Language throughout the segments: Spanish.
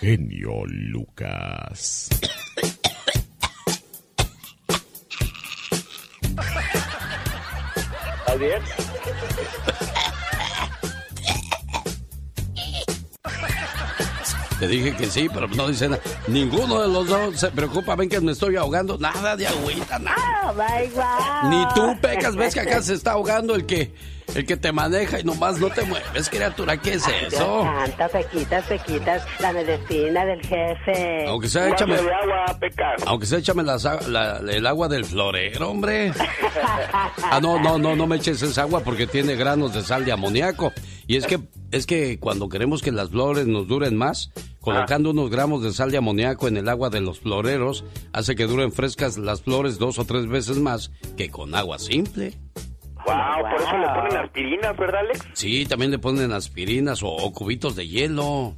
genio Lucas. ¿Estás bien? Te dije que sí, pero no dicen nada. Ninguno de los dos se preocupa, ven que me estoy ahogando. Nada de agüita, nada. Oh, Ni tú, Pecas, ves que acá se está ahogando el que el que te maneja y nomás no te mueves, criatura. ¿Qué es Dios eso? santo, pequitas, pequitas, la medicina del jefe. Aunque sea, échame, agua, aunque sea, échame las la- el agua del florero, hombre. Ah, no, no, no, no me eches esa agua porque tiene granos de sal de amoníaco. Y es que, es que cuando queremos que las flores nos duren más, colocando unos gramos de sal de amoníaco en el agua de los floreros, hace que duren frescas las flores dos o tres veces más que con agua simple. Wow, por eso le ponen aspirinas, ¿verdad, Alex? Sí, también le ponen aspirinas o, o cubitos de hielo.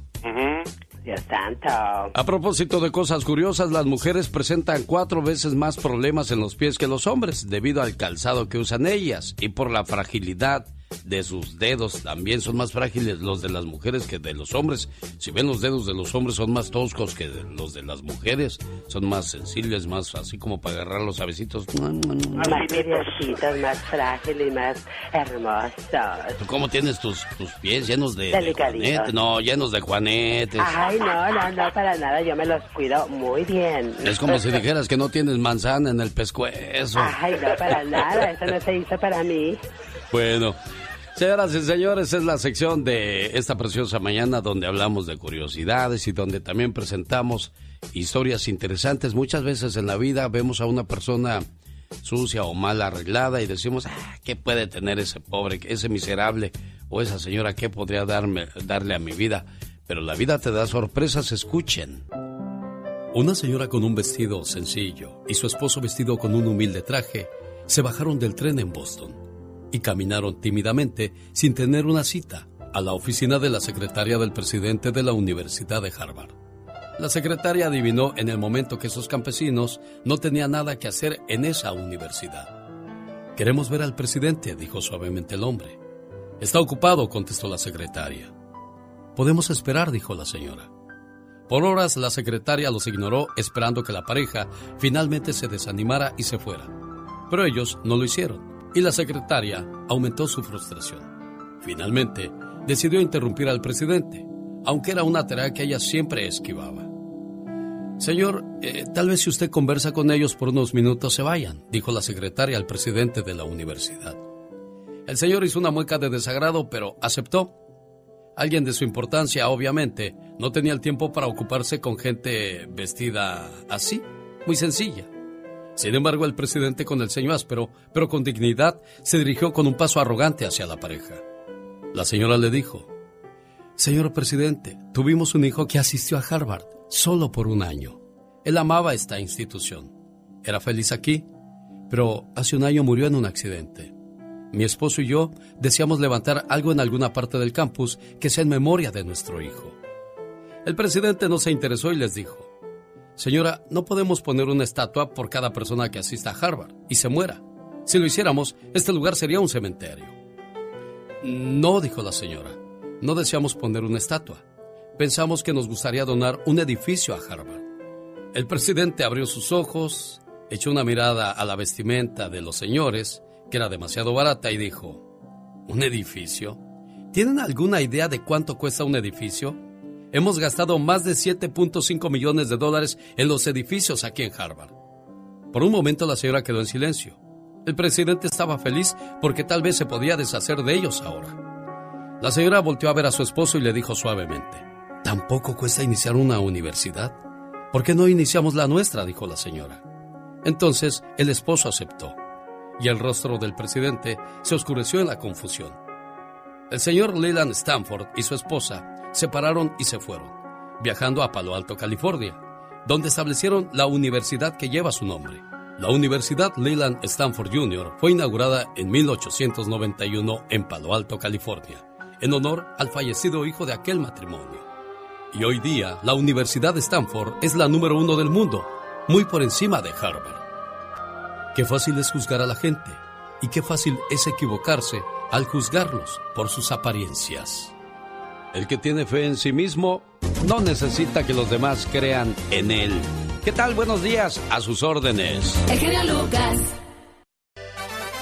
Dios santo. A propósito de cosas curiosas, las mujeres presentan cuatro veces más problemas en los pies que los hombres debido al calzado que usan ellas y por la fragilidad de sus dedos. También son más frágiles los de las mujeres que de los hombres. Si ven los dedos de los hombres son más toscos que los de las mujeres. Son más sensibles, más así como para agarrar los avecitos. Más más frágil y más hermosos. ¿Tú cómo tienes tus, tus pies llenos de, de juanetes? No, llenos de juanetes. Ay, no, no, no, para nada. Yo me los cuido muy bien. Es como si dijeras que no tienes manzana en el pescuezo. Ay, no, para nada. Eso no se hizo para mí. Bueno, señoras y señores, es la sección de esta preciosa mañana donde hablamos de curiosidades y donde también presentamos historias interesantes. Muchas veces en la vida vemos a una persona sucia o mal arreglada y decimos, ah, ¿qué puede tener ese pobre, ese miserable o esa señora? ¿Qué podría darme, darle a mi vida? Pero la vida te da sorpresas, escuchen. Una señora con un vestido sencillo y su esposo vestido con un humilde traje se bajaron del tren en Boston y caminaron tímidamente sin tener una cita a la oficina de la secretaria del presidente de la Universidad de Harvard. La secretaria adivinó en el momento que esos campesinos no tenían nada que hacer en esa universidad. Queremos ver al presidente, dijo suavemente el hombre. Está ocupado, contestó la secretaria. Podemos esperar, dijo la señora. Por horas la secretaria los ignoró esperando que la pareja finalmente se desanimara y se fuera. Pero ellos no lo hicieron y la secretaria aumentó su frustración. Finalmente decidió interrumpir al presidente, aunque era una tarea que ella siempre esquivaba. Señor, eh, tal vez si usted conversa con ellos por unos minutos se vayan, dijo la secretaria al presidente de la universidad. El señor hizo una mueca de desagrado, pero aceptó. Alguien de su importancia, obviamente, no tenía el tiempo para ocuparse con gente vestida así, muy sencilla. Sin embargo, el presidente con el ceño áspero, pero con dignidad, se dirigió con un paso arrogante hacia la pareja. La señora le dijo, Señor presidente, tuvimos un hijo que asistió a Harvard solo por un año. Él amaba esta institución. Era feliz aquí, pero hace un año murió en un accidente. Mi esposo y yo deseamos levantar algo en alguna parte del campus que sea en memoria de nuestro hijo. El presidente no se interesó y les dijo, Señora, no podemos poner una estatua por cada persona que asista a Harvard y se muera. Si lo hiciéramos, este lugar sería un cementerio. No, dijo la señora, no deseamos poner una estatua. Pensamos que nos gustaría donar un edificio a Harvard. El presidente abrió sus ojos, echó una mirada a la vestimenta de los señores, que era demasiado barata, y dijo, ¿Un edificio? ¿Tienen alguna idea de cuánto cuesta un edificio? Hemos gastado más de 7.5 millones de dólares en los edificios aquí en Harvard. Por un momento la señora quedó en silencio. El presidente estaba feliz porque tal vez se podía deshacer de ellos ahora. La señora volteó a ver a su esposo y le dijo suavemente, ¿tampoco cuesta iniciar una universidad? ¿Por qué no iniciamos la nuestra? dijo la señora. Entonces el esposo aceptó y el rostro del presidente se oscureció en la confusión. El señor Leland Stanford y su esposa se pararon y se fueron, viajando a Palo Alto, California, donde establecieron la universidad que lleva su nombre. La Universidad Leland Stanford Jr. fue inaugurada en 1891 en Palo Alto, California, en honor al fallecido hijo de aquel matrimonio. Y hoy día, la Universidad de Stanford es la número uno del mundo, muy por encima de Harvard. Qué fácil es juzgar a la gente y qué fácil es equivocarse al juzgarlos por sus apariencias. El que tiene fe en sí mismo no necesita que los demás crean en él. ¿Qué tal? Buenos días, a sus órdenes. El genio Lucas.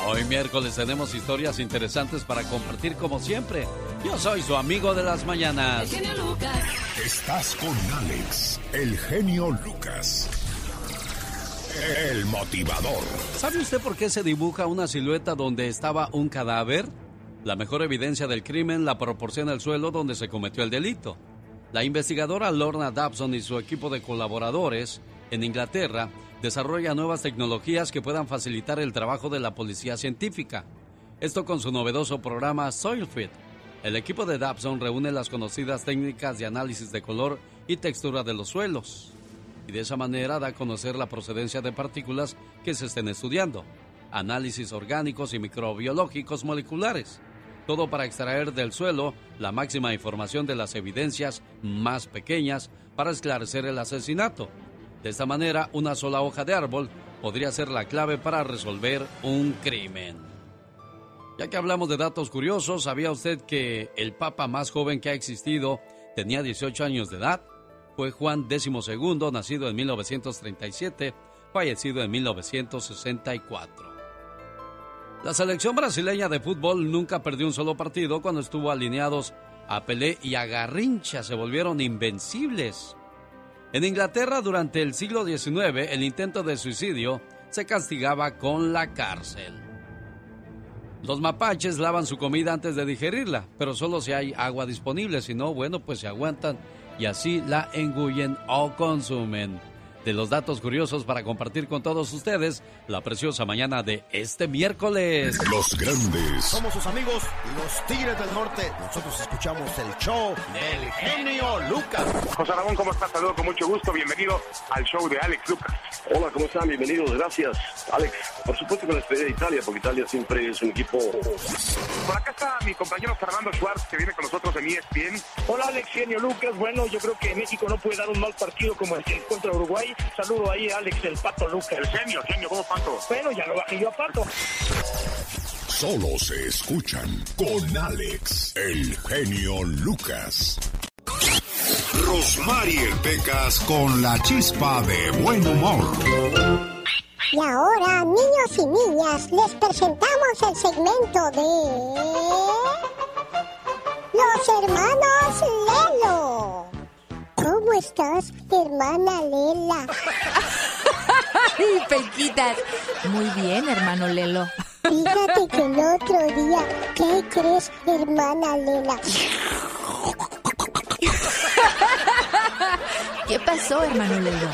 Hoy miércoles tenemos historias interesantes para compartir como siempre. Yo soy su amigo de las mañanas. El genio Lucas. Estás con Alex, el genio Lucas. El motivador. ¿Sabe usted por qué se dibuja una silueta donde estaba un cadáver? La mejor evidencia del crimen la proporciona el suelo donde se cometió el delito. La investigadora Lorna Dobson y su equipo de colaboradores en Inglaterra desarrolla nuevas tecnologías que puedan facilitar el trabajo de la policía científica. Esto con su novedoso programa SoilFit. El equipo de Dobson reúne las conocidas técnicas de análisis de color y textura de los suelos y de esa manera da a conocer la procedencia de partículas que se estén estudiando, análisis orgánicos y microbiológicos moleculares, todo para extraer del suelo la máxima información de las evidencias más pequeñas para esclarecer el asesinato. De esta manera, una sola hoja de árbol podría ser la clave para resolver un crimen. Ya que hablamos de datos curiosos, ¿sabía usted que el papa más joven que ha existido tenía 18 años de edad? Fue Juan XII, nacido en 1937, fallecido en 1964. La selección brasileña de fútbol nunca perdió un solo partido cuando estuvo alineados a Pelé y a Garrincha, se volvieron invencibles. En Inglaterra durante el siglo XIX el intento de suicidio se castigaba con la cárcel. Los mapaches lavan su comida antes de digerirla, pero solo si hay agua disponible, si no, bueno, pues se aguantan y así la engullen o consumen. De los datos curiosos para compartir con todos ustedes la preciosa mañana de este miércoles. Los grandes. Somos sus amigos, los Tigres del Norte. Nosotros escuchamos el show del genio Lucas. José Ramón, ¿cómo estás? Saludos con mucho gusto. Bienvenido al show de Alex Lucas. Hola, ¿cómo están? Bienvenidos, gracias, Alex. Por supuesto con la despedida de Italia, porque Italia siempre es un equipo... Por acá está mi compañero Fernando Schwartz, que viene con nosotros en ESPN. Hola Alex, genio Lucas. Bueno, yo creo que México no puede dar un mal partido como el que contra Uruguay. Saludo ahí a Alex, el Pato Lucas. El genio, genio, ¿cómo Pato? Bueno, ya lo bajé yo a Pato. Solo se escuchan con Alex, el genio Lucas. Rosmarie Pecas con la chispa de buen humor. Y ahora, niños y niñas, les presentamos el segmento de... Los hermanos Lelo. ¿Cómo estás, hermana Lela? ¡Ay, Pequitas! Muy bien, hermano Lelo. Fíjate que el otro día, ¿qué crees, hermana Lela? ¿Qué pasó, hermano Lelo?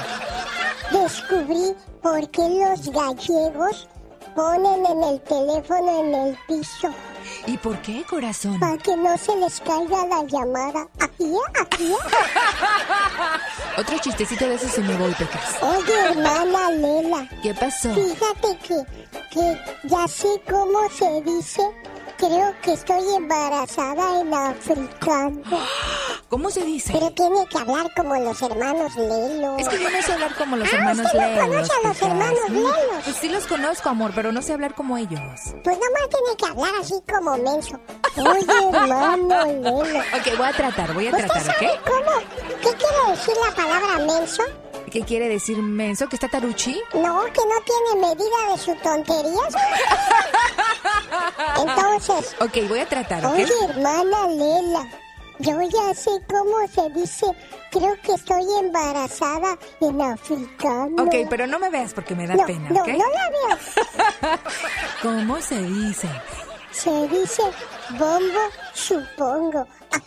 Descubrí por qué los gallegos ponen en el teléfono en el piso. ¿Y por qué, corazón? Para que no se les caiga la llamada. ¿Aquí? ¿Aquí? Otro chistecito de esos y me voy, Pecas. Oye, hermana Lela. ¿Qué pasó? Fíjate que, que ya sé cómo se dice. Creo que estoy embarazada en africano. ¿Cómo se dice? Pero tiene que hablar como los hermanos Lelo. Es que yo no sé hablar como los Ah, hermanos ¿usted no Lelos. conoce a los hermanos Mm, Lelos? Pues sí los conozco, amor, pero no sé hablar como ellos. Pues nomás tiene que hablar así como menso. Oye, hermano Lelo. Ok, voy a tratar, voy a ¿Usted tratar, sabe ¿ok? cómo? ¿Qué quiere decir la palabra menso? ¿Qué quiere decir menso? ¿Que está taruchi? No, que no tiene medida de sus tonterías. Entonces, Ok, voy a tratar, ¿ok? oye, hermana Lela, yo ya sé cómo se dice. Creo que estoy embarazada en africano. Ok, pero no me veas porque me da no, pena, no, ¿ok? no la veo. ¿Cómo se dice? Se dice bombo, supongo.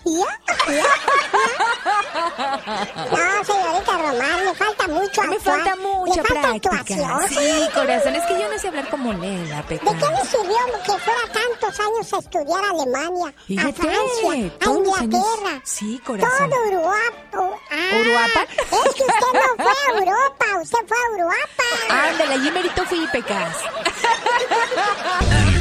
No, señorita Román, le falta mucho Me actuar. falta mucha le falta práctica. actuación. Sí, corazón, es que yo no sé hablar como Lela, ¿De qué le sirvió que fuera tantos años a estudiar a Alemania, a Fíjate, Francia, a todos los Inglaterra? años. Sí, corazón. Todo Europa. Ah, ¿Uruapa? Es que usted no fue a Europa, usted fue a Europa. Ándale, allí merito fui, Pecas.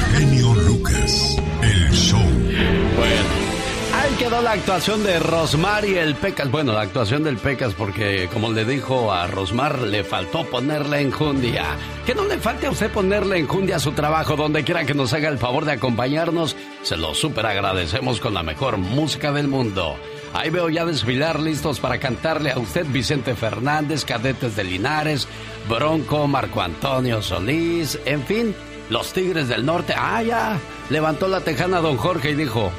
quedó la actuación de Rosmar y el Pecas. Bueno, la actuación del Pecas porque, como le dijo a Rosmar, le faltó ponerle enjundia. Que no le falte a usted ponerle enjundia a su trabajo, donde quiera que nos haga el favor de acompañarnos. Se lo súper agradecemos con la mejor música del mundo. Ahí veo ya desfilar listos para cantarle a usted Vicente Fernández, Cadetes de Linares, Bronco, Marco Antonio Solís, en fin, los Tigres del Norte. Ah, ya, levantó la tejana don Jorge y dijo,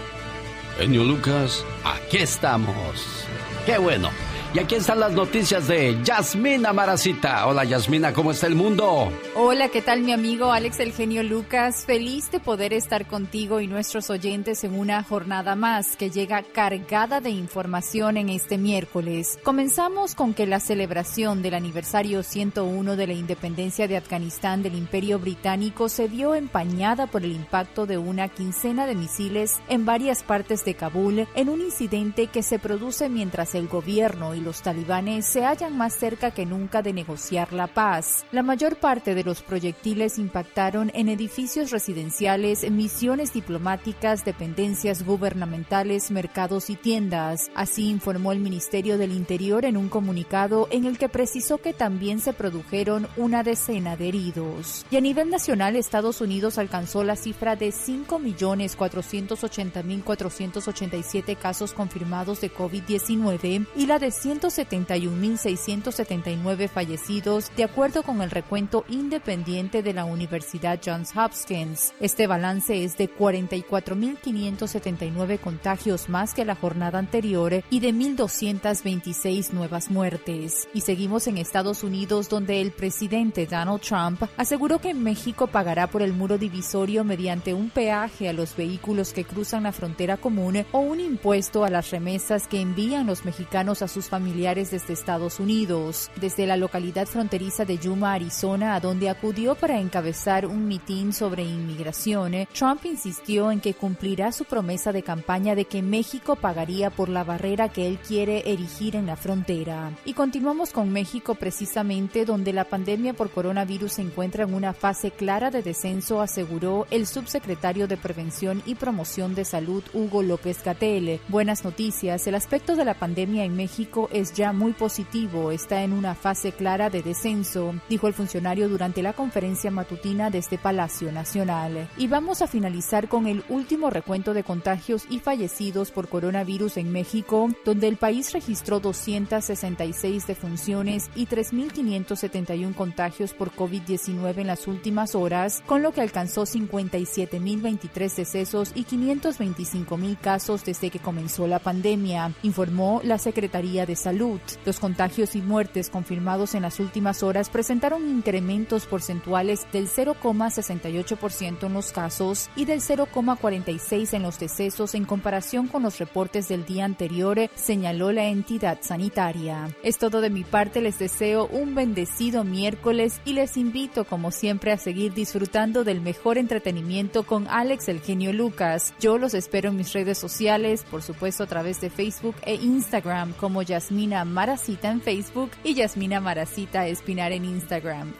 Enio Lucas, aquí estamos. Qué bueno. Y aquí están las noticias de Yasmina Maracita. Hola Yasmina, ¿cómo está el mundo? Hola, ¿qué tal mi amigo Alex El Genio Lucas? Feliz de poder estar contigo y nuestros oyentes en una jornada más que llega cargada de información en este miércoles. Comenzamos con que la celebración del aniversario 101 de la independencia de Afganistán del Imperio Británico se vio empañada por el impacto de una quincena de misiles en varias partes de Kabul en un incidente que se produce mientras el gobierno y los talibanes se hallan más cerca que nunca de negociar la paz. La mayor parte de los proyectiles impactaron en edificios residenciales, misiones diplomáticas, dependencias gubernamentales, mercados y tiendas. Así informó el Ministerio del Interior en un comunicado en el que precisó que también se produjeron una decena de heridos. Y a nivel nacional, Estados Unidos alcanzó la cifra de 5.480.487 casos confirmados de COVID-19 y la de 171.679 fallecidos, de acuerdo con el recuento independiente de la Universidad Johns Hopkins. Este balance es de 44.579 contagios más que la jornada anterior y de 1.226 nuevas muertes. Y seguimos en Estados Unidos, donde el presidente Donald Trump aseguró que México pagará por el muro divisorio mediante un peaje a los vehículos que cruzan la frontera común o un impuesto a las remesas que envían los mexicanos a sus familiares desde Estados Unidos. Desde la localidad fronteriza de Yuma, Arizona, a donde acudió para encabezar un mitin sobre inmigración, Trump insistió en que cumplirá su promesa de campaña de que México pagaría por la barrera que él quiere erigir en la frontera. Y continuamos con México precisamente donde la pandemia por coronavirus se encuentra en una fase clara de descenso, aseguró el subsecretario de Prevención y Promoción de Salud, Hugo López Gatell. Buenas noticias, el aspecto de la pandemia en México es ya muy positivo, está en una fase clara de descenso, dijo el funcionario durante la conferencia matutina de este Palacio Nacional. Y vamos a finalizar con el último recuento de contagios y fallecidos por coronavirus en México, donde el país registró 266 defunciones y 3.571 contagios por COVID-19 en las últimas horas, con lo que alcanzó 57.023 decesos y 525.000 casos desde que comenzó la pandemia, informó la Secretaría de Salud. Los contagios y muertes confirmados en las últimas horas presentaron incrementos porcentuales del 0,68% en los casos y del 0,46% en los decesos en comparación con los reportes del día anterior, señaló la entidad sanitaria. Es todo de mi parte, les deseo un bendecido miércoles y les invito como siempre a seguir disfrutando del mejor entretenimiento con Alex el genio Lucas. Yo los espero en mis redes sociales, por supuesto a través de Facebook e Instagram como Yasmina Maracita en Facebook y Yasmina Maracita Espinar en Instagram.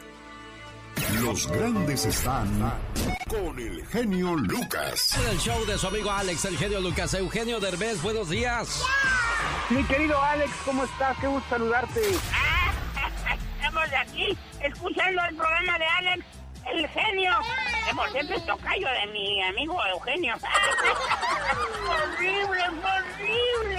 Los grandes están con el genio Lucas. El show de su amigo Alex, el genio Lucas. Eugenio Derbez, buenos días. Mi querido Alex, ¿cómo estás? Qué gusto saludarte. Estamos aquí escuchando el programa de Alex, el genio. Que por cierto es tocayo de mi amigo Eugenio. ¡Horrible, horrible!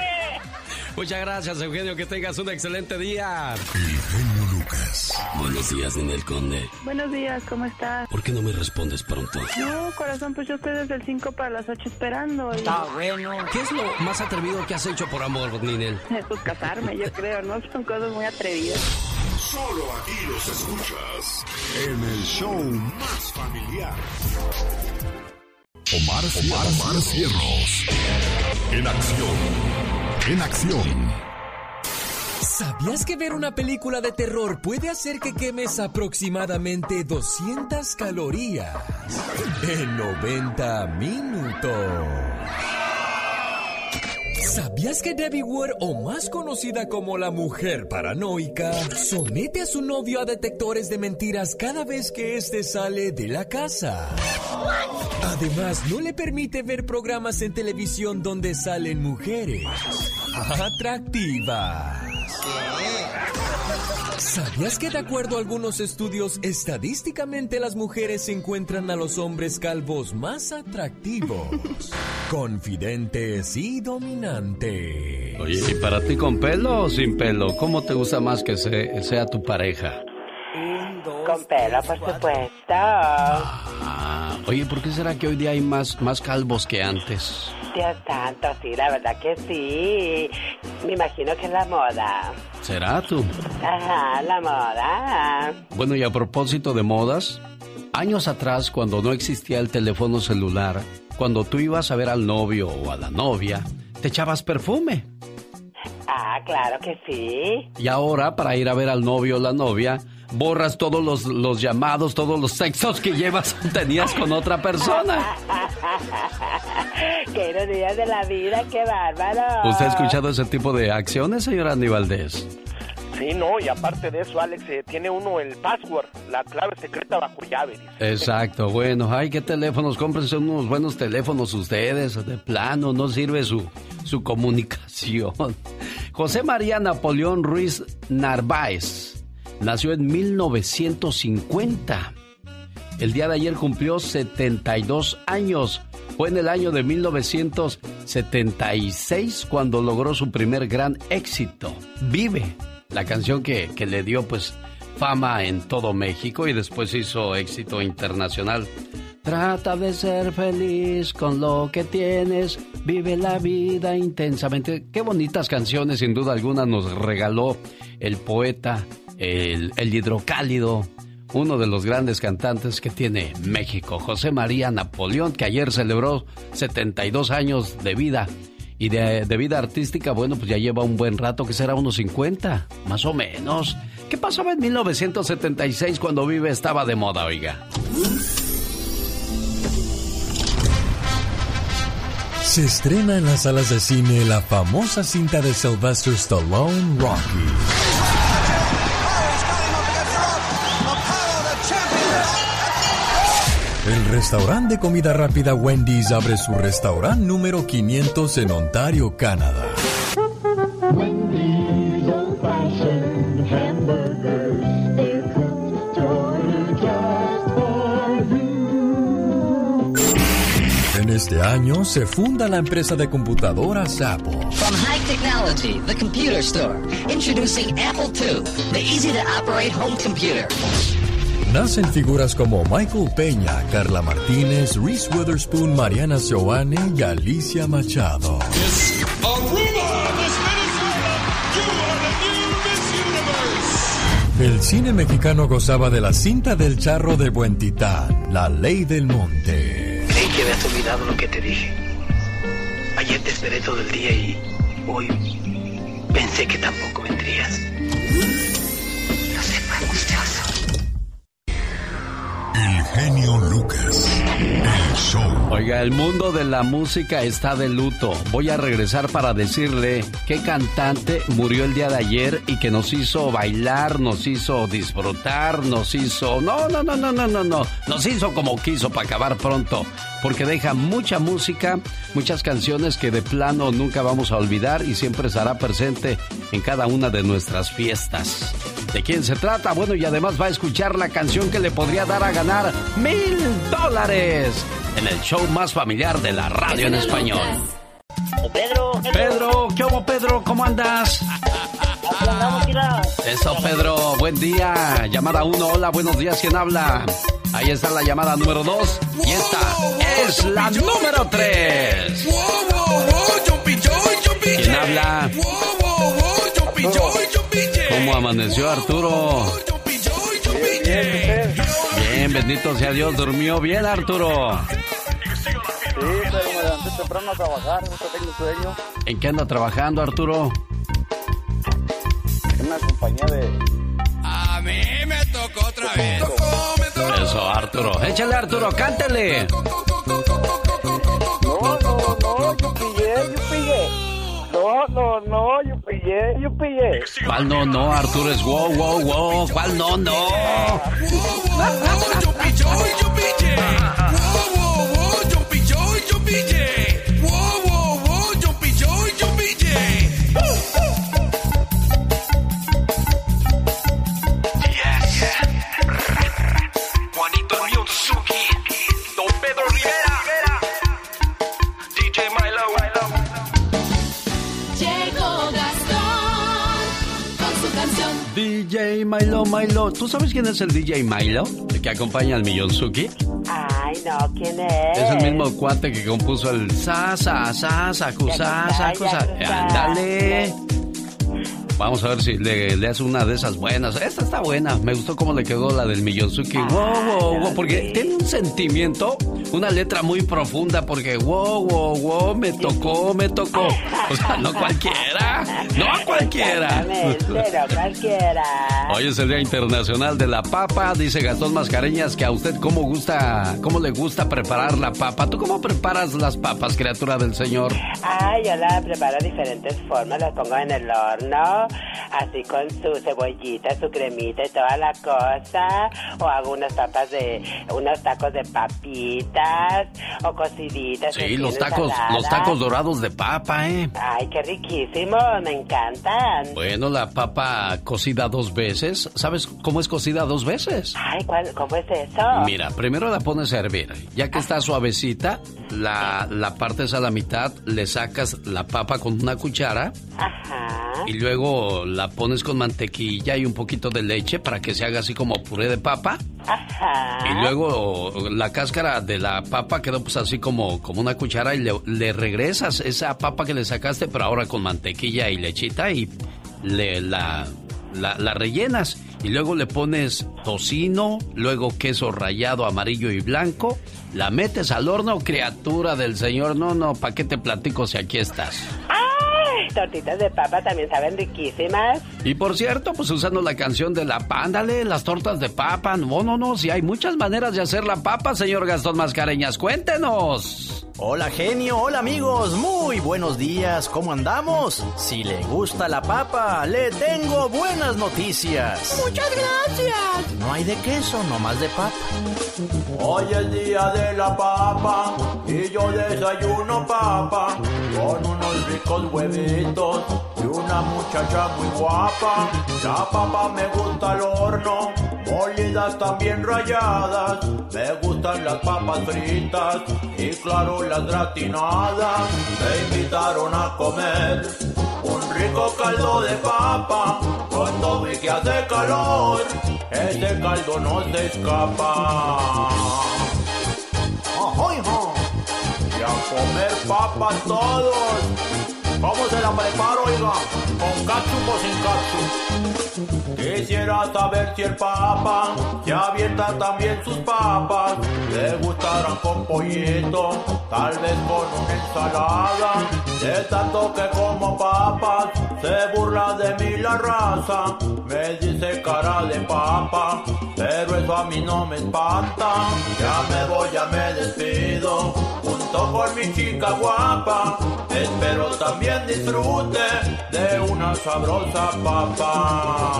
Muchas gracias, Eugenio. Que tengas un excelente día. El genio Lucas. Buenos días, Ninel Conde. Buenos días, ¿cómo estás? ¿Por qué no me respondes pronto? No, corazón, pues yo estoy desde el 5 para las 8 esperando. Y... Está bueno. ¿Qué es lo más atrevido que has hecho por amor, Ninel? Pues casarme, yo creo, ¿no? Son cosas muy atrevidas. Solo aquí los escuchas en el show más familiar. Omar, Omar, Omar Cierros. En acción. En acción. ¿Sabías que ver una película de terror puede hacer que quemes aproximadamente 200 calorías en 90 minutos? ¿Sabías que Debbie Ward, o más conocida como la mujer paranoica, somete a su novio a detectores de mentiras cada vez que éste sale de la casa? Además, no le permite ver programas en televisión donde salen mujeres atractivas. ¿Sabías que de acuerdo a algunos estudios, estadísticamente las mujeres encuentran a los hombres calvos más atractivos, confidentes y dominantes? Oye, ¿y para ti con pelo o sin pelo? ¿Cómo te gusta más que sea tu pareja? Con pelo, por supuesto. Ah, oye, ¿por qué será que hoy día hay más, más calvos que antes? Dios santo, sí, la verdad que sí. Me imagino que es la moda. ¿Será tú? Ajá, la moda. Bueno, y a propósito de modas, años atrás, cuando no existía el teléfono celular, cuando tú ibas a ver al novio o a la novia, te echabas perfume. Ah, claro que sí. Y ahora, para ir a ver al novio o la novia, borras todos los, los llamados, todos los sexos que llevas tenías con otra persona. ¡Qué ironía de la vida, qué bárbaro! ¿Usted ha escuchado ese tipo de acciones, señora Andy Sí, no, y aparte de eso, Alex, eh, tiene uno el password, la clave secreta bajo llave. Exacto, bueno, ay, qué teléfonos, cómprense unos buenos teléfonos ustedes, de plano, no sirve su, su comunicación. José María Napoleón Ruiz Narváez nació en 1950. El día de ayer cumplió 72 años. Fue en el año de 1976 cuando logró su primer gran éxito, Vive, la canción que, que le dio pues fama en todo México y después hizo éxito internacional. Trata de ser feliz con lo que tienes, vive la vida intensamente. Qué bonitas canciones, sin duda alguna, nos regaló el poeta, el, hidrocálido, uno de los grandes cantantes que tiene México, José María Napoleón, que ayer celebró 72 años de vida. Y de, vida artística, bueno, pues ya lleva un buen rato, que será unos 50, más o menos. ¿Qué pasaba en 1976 cuando Vive estaba de moda, oiga? Se estrena en las salas de cine la famosa cinta de Sylvester Stallone, Rocky. Restaurante de comida rápida Wendy's abre su restaurante número 500 en Ontario, Canadá. En este año se funda la empresa de computadoras Apple. From high technology, the computer store, introducing Apple II, the easy to operate home computer. Nacen figuras como Michael Peña, Carla Martínez, Reese Witherspoon, Mariana Joane y Alicia Machado. El cine mexicano gozaba de la cinta del charro de Buen Titán, La Ley del Monte. Creí que habías olvidado lo que te dije. Ayer te esperé todo el día y hoy pensé que tampoco vendrías. No sé, fue angustioso. El genio Lucas. El show. Oiga, el mundo de la música está de luto. Voy a regresar para decirle qué cantante murió el día de ayer y que nos hizo bailar, nos hizo disfrutar, nos hizo... No, no, no, no, no, no, no. Nos hizo como quiso para acabar pronto. Porque deja mucha música, muchas canciones que de plano nunca vamos a olvidar y siempre estará presente en cada una de nuestras fiestas. ¿De quién se trata? Bueno, y además va a escuchar la canción que le podría dar a ganar mil dólares en el show más familiar de la radio en español. Pedro, Pedro, ¿qué hubo, Pedro? ¿Cómo andas? Eso, Pedro, buen día. Llamada 1, hola, buenos días, ¿quién habla? Ahí está la llamada número 2 y esta es la número 3. ¿Quién habla? ¿Cómo amaneció Arturo? Bien, bendito sea Dios, durmió bien Arturo. Sí, pero me levanté temprano a trabajar, no tengo sueño. ¿En qué anda trabajando Arturo? En una compañía de... A mí me tocó otra vez. Eso, Arturo. Échale, Arturo, cántele. No, no, no, yo pillé, yo pillé. No, no, no, yo pillé, yo pillé. ¿Cuál no, no, Arturo? Es wow, wow, wow. ¿Cuál no, no? Yo pillé, yo pillé. Wow, wow, wow, yo pillé, yo pillé. DJ Milo, Milo. ¿Tú sabes quién es el DJ Milo? El que acompaña al Millonzuki. Ay, no, ¿quién es? Es el mismo cuate que compuso el sa, sa, sa, sa, cu, sa, sa, cu, sa. Ándale. Vamos a ver si le, le hace una de esas buenas. Esta está buena. Me gustó cómo le quedó la del Millonzuki. Wow, wow, wow. Porque tiene un sentimiento, una letra muy profunda. Porque wow, wow, wow, me tocó, me tocó. O sea, no cualquiera. No cualquiera. No cualquiera. Hoy es el Día Internacional de la Papa. Dice Gastón Mascareñas que a usted cómo gusta, cómo le gusta preparar la papa. ¿Tú cómo preparas las papas, criatura del Señor? Ay, yo la preparo de diferentes formas, las pongo en el horno, así con su cebollita, su cremita y toda la cosa, o hago unas papas de, unos tacos de papitas, o cociditas. Sí, los tacos, ensalada. los tacos dorados de papa, ¿eh? Ay, qué riquísimo, me encantan. Bueno, la papa cocida dos veces. ¿Sabes cómo es cocida dos veces? Ay, ¿cuál, ¿cómo es eso? Mira, primero la pones a hervir. Ya que está suavecita, la, la partes a la mitad, le sacas la papa con una cuchara Ajá. y luego la pones con mantequilla y un poquito de leche para que se haga así como puré de papa. Ajá. Y luego la cáscara de la papa quedó pues así como, como una cuchara y le, le regresas esa papa que le sacaste, pero ahora con mantequilla y lechita y le, la, la, la rellenas. Y luego le pones tocino, luego queso rallado amarillo y blanco. La metes al horno, criatura del Señor. No, no, ¿para qué te platico si aquí estás? Ay, tortitas de papa también saben riquísimas. Y por cierto, pues usando la canción de la pándale, las tortas de papa. No, no, no, si hay muchas maneras de hacer la papa, señor Gastón Mascareñas. Cuéntenos. Hola genio, hola amigos, muy buenos días, ¿cómo andamos? Si le gusta la papa, le tengo buenas noticias. Muchas gracias. No hay de queso, nomás de papa. Hoy es día de la papa y yo desayuno papa con unos ricos huevitos y una muchacha muy guapa. La papa me gusta al horno, molidas también rayadas. Me gustan las papas fritas y claro las gratinadas. Me invitaron a comer un rico caldo de papa todo y que hace calor. Ese caldo no se escapa. Comer papas todos. ¿Cómo se la preparo, oiga? ¿Con catsup o sin catsup? Quisiera saber si el papa se avienta también sus papas. Le gustarán con pollito, tal vez con una ensalada. De tanto que como papas, se burla de mí la raza. Me dice cara de papa, pero eso a mí no me espanta. Ya me voy, ya me despido, con mi chica guapa. Espero también disfrute de una sabrosa papa.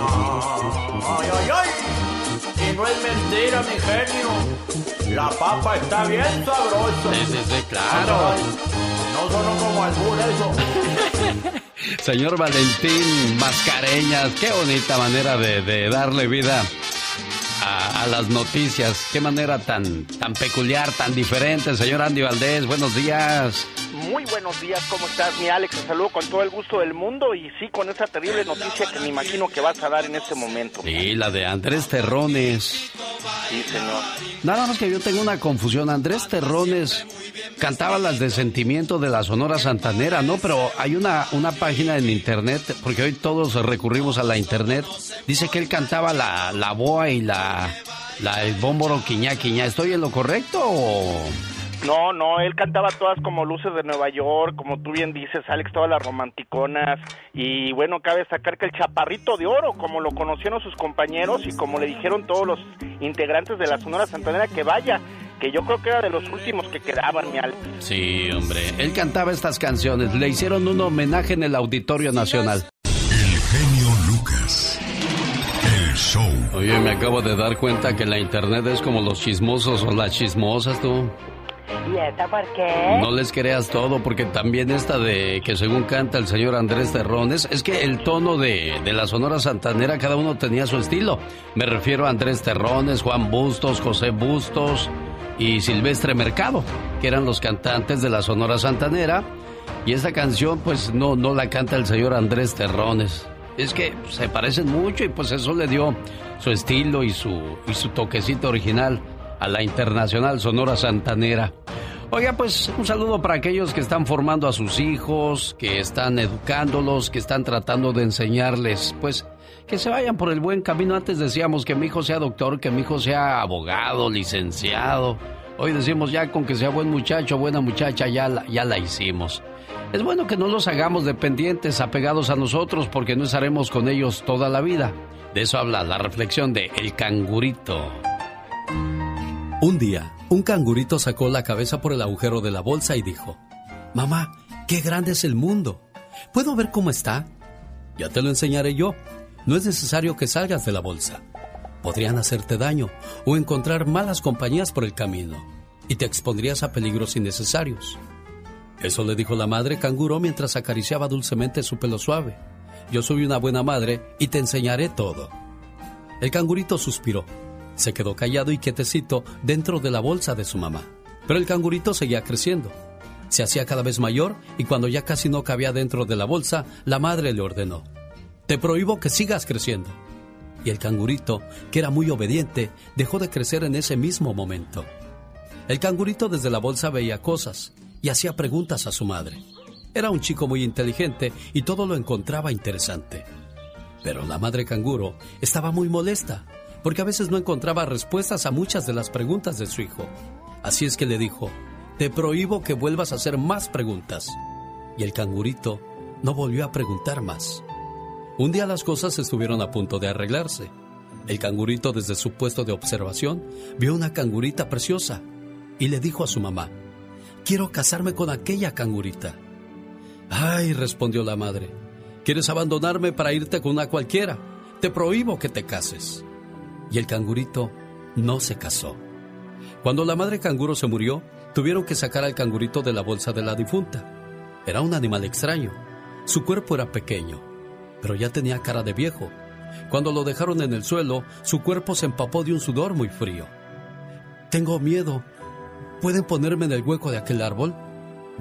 Ay, ay, ay. Y no es mentira, mi genio. La papa está bien sabrosa. Sí, sí, sí, claro. Ay, no solo como albur eso. Señor Valentín Mascareñas, qué bonita manera de, de darle vida a, a las noticias. Qué manera tan, tan peculiar, tan diferente. Señor Andy Valdés, buenos días. Muy buenos días, ¿cómo estás, mi Alex? Te saludo con todo el gusto del mundo y sí, con esa terrible noticia que me imagino que vas a dar en este momento. Sí, la de Andrés Terrones. Sí, señor. Nada más que yo tengo una confusión. Andrés Terrones cantaba las de sentimiento de la Sonora Santanera, ¿no? Pero hay una, una página en internet, porque hoy todos recurrimos a la internet. Dice que él cantaba la, la boa y la, la el bómboro quiñá quiñá. ¿Estoy en lo correcto o...? No, no, él cantaba todas como luces de Nueva York, como tú bien dices, Alex, todas las romanticonas. Y bueno, cabe destacar que el chaparrito de oro, como lo conocieron sus compañeros y como le dijeron todos los integrantes de la Sonora Santanera, que vaya, que yo creo que era de los últimos que quedaban, mi Alex. Sí, hombre. Él cantaba estas canciones. Le hicieron un homenaje en el Auditorio Nacional. El genio Lucas. Show. Oye, me acabo de dar cuenta que la internet es como los chismosos o las chismosas, tú. ¿Y esta por qué? No les creas todo, porque también esta de que según canta el señor Andrés Terrones, es que el tono de, de la Sonora Santanera, cada uno tenía su estilo. Me refiero a Andrés Terrones, Juan Bustos, José Bustos y Silvestre Mercado, que eran los cantantes de la Sonora Santanera. Y esta canción, pues no, no la canta el señor Andrés Terrones. Es que se parecen mucho y pues eso le dio su estilo y su, y su toquecito original a la Internacional Sonora Santanera. Oiga, pues un saludo para aquellos que están formando a sus hijos, que están educándolos, que están tratando de enseñarles, pues que se vayan por el buen camino. Antes decíamos que mi hijo sea doctor, que mi hijo sea abogado, licenciado. Hoy decimos ya con que sea buen muchacho, buena muchacha, ya ya la hicimos. Es bueno que no los hagamos dependientes, apegados a nosotros, porque no estaremos con ellos toda la vida. De eso habla la reflexión de El Cangurito. Un día, un cangurito sacó la cabeza por el agujero de la bolsa y dijo, Mamá, qué grande es el mundo. ¿Puedo ver cómo está? Ya te lo enseñaré yo. No es necesario que salgas de la bolsa. Podrían hacerte daño o encontrar malas compañías por el camino y te expondrías a peligros innecesarios. Eso le dijo la madre canguro mientras acariciaba dulcemente su pelo suave. Yo soy una buena madre y te enseñaré todo. El cangurito suspiró. Se quedó callado y quietecito dentro de la bolsa de su mamá. Pero el cangurito seguía creciendo. Se hacía cada vez mayor y cuando ya casi no cabía dentro de la bolsa, la madre le ordenó. Te prohíbo que sigas creciendo. Y el cangurito, que era muy obediente, dejó de crecer en ese mismo momento. El cangurito desde la bolsa veía cosas y hacía preguntas a su madre. Era un chico muy inteligente y todo lo encontraba interesante. Pero la madre canguro estaba muy molesta, porque a veces no encontraba respuestas a muchas de las preguntas de su hijo. Así es que le dijo, te prohíbo que vuelvas a hacer más preguntas. Y el cangurito no volvió a preguntar más. Un día las cosas estuvieron a punto de arreglarse. El cangurito desde su puesto de observación vio una cangurita preciosa y le dijo a su mamá, quiero casarme con aquella cangurita. Ay, respondió la madre, ¿quieres abandonarme para irte con una cualquiera? Te prohíbo que te cases. Y el cangurito no se casó. Cuando la madre canguro se murió, tuvieron que sacar al cangurito de la bolsa de la difunta. Era un animal extraño. Su cuerpo era pequeño pero ya tenía cara de viejo. Cuando lo dejaron en el suelo, su cuerpo se empapó de un sudor muy frío. Tengo miedo. ¿Pueden ponerme en el hueco de aquel árbol?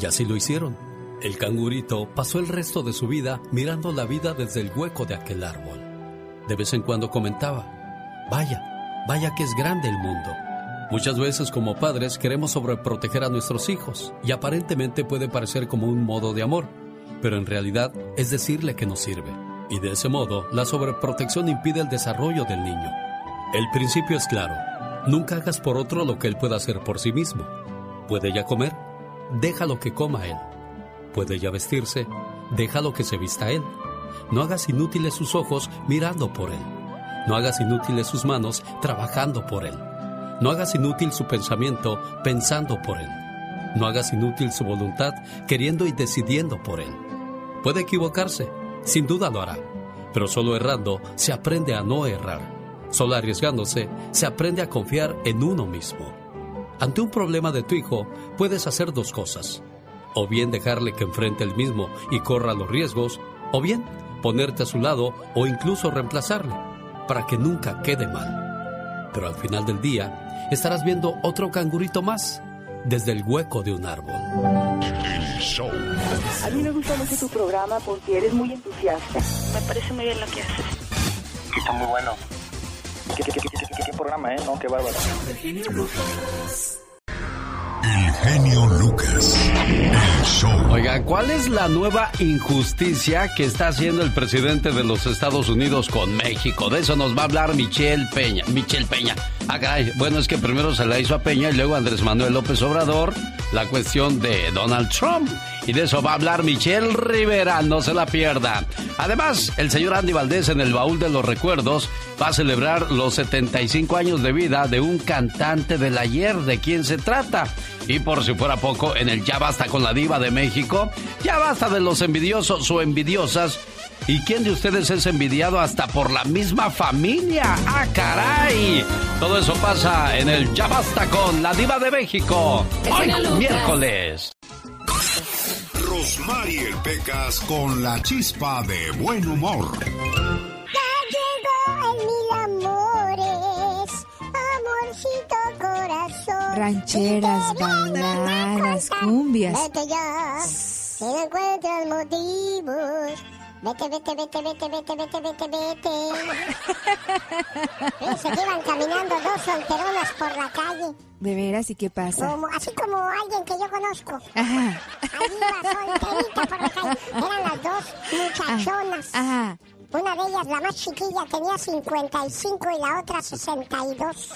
Y así lo hicieron. El cangurito pasó el resto de su vida mirando la vida desde el hueco de aquel árbol. De vez en cuando comentaba, vaya, vaya que es grande el mundo. Muchas veces como padres queremos sobreproteger a nuestros hijos y aparentemente puede parecer como un modo de amor, pero en realidad es decirle que no sirve y de ese modo la sobreprotección impide el desarrollo del niño. El principio es claro, nunca hagas por otro lo que él pueda hacer por sí mismo. ¿Puede ya comer? Déjalo que coma él. ¿Puede ya vestirse? Déjalo que se vista él. No hagas inútiles sus ojos mirando por él. No hagas inútiles sus manos trabajando por él. No hagas inútil su pensamiento pensando por él. No hagas inútil su voluntad queriendo y decidiendo por él. Puede equivocarse, sin duda lo hará, pero solo errando se aprende a no errar. Solo arriesgándose se aprende a confiar en uno mismo. Ante un problema de tu hijo, puedes hacer dos cosas. O bien dejarle que enfrente el mismo y corra los riesgos, o bien ponerte a su lado o incluso reemplazarle, para que nunca quede mal. Pero al final del día, estarás viendo otro cangurito más desde el hueco de un árbol. A mí me gusta mucho tu programa porque eres muy entusiasta. Me parece muy bien lo que haces. Está muy bueno. ¿Qué, qué, qué, qué, qué programa, eh? No, qué bárbaro. El genio Lucas. El show. Oiga, ¿cuál es la nueva injusticia que está haciendo el presidente de los Estados Unidos con México? De eso nos va a hablar Michelle Peña. Michelle Peña. Ah, caray. Bueno, es que primero se la hizo a Peña y luego Andrés Manuel López Obrador la cuestión de Donald Trump. Y de eso va a hablar Michelle Rivera, no se la pierda. Además, el señor Andy Valdés en el baúl de los recuerdos va a celebrar los 75 años de vida de un cantante del ayer. ¿De quién se trata? Y por si fuera poco, en el Ya Basta con la Diva de México, ya basta de los envidiosos o envidiosas. ¿Y quién de ustedes es envidiado hasta por la misma familia? ¡Ah, caray! Todo eso pasa en el Ya Basta con la Diva de México. Hoy, miércoles. Rosmarie Pecas con la chispa de buen humor. Ya llegó el mil amores, amorcito corazón. Rancheras, baladas, cumbias. Vete ya, si no encuentras motivos Vete, vete, vete, vete, vete, vete, vete, vete. Que iban caminando dos solteronas por la calle. ¿De veras? ¿Y qué pasa? Como, así como alguien que yo conozco. Ajá. Ahí iba solterita por la calle. Eran las dos muchachonas. Ajá. Una de ellas, la más chiquilla, tenía 55 y la otra 62.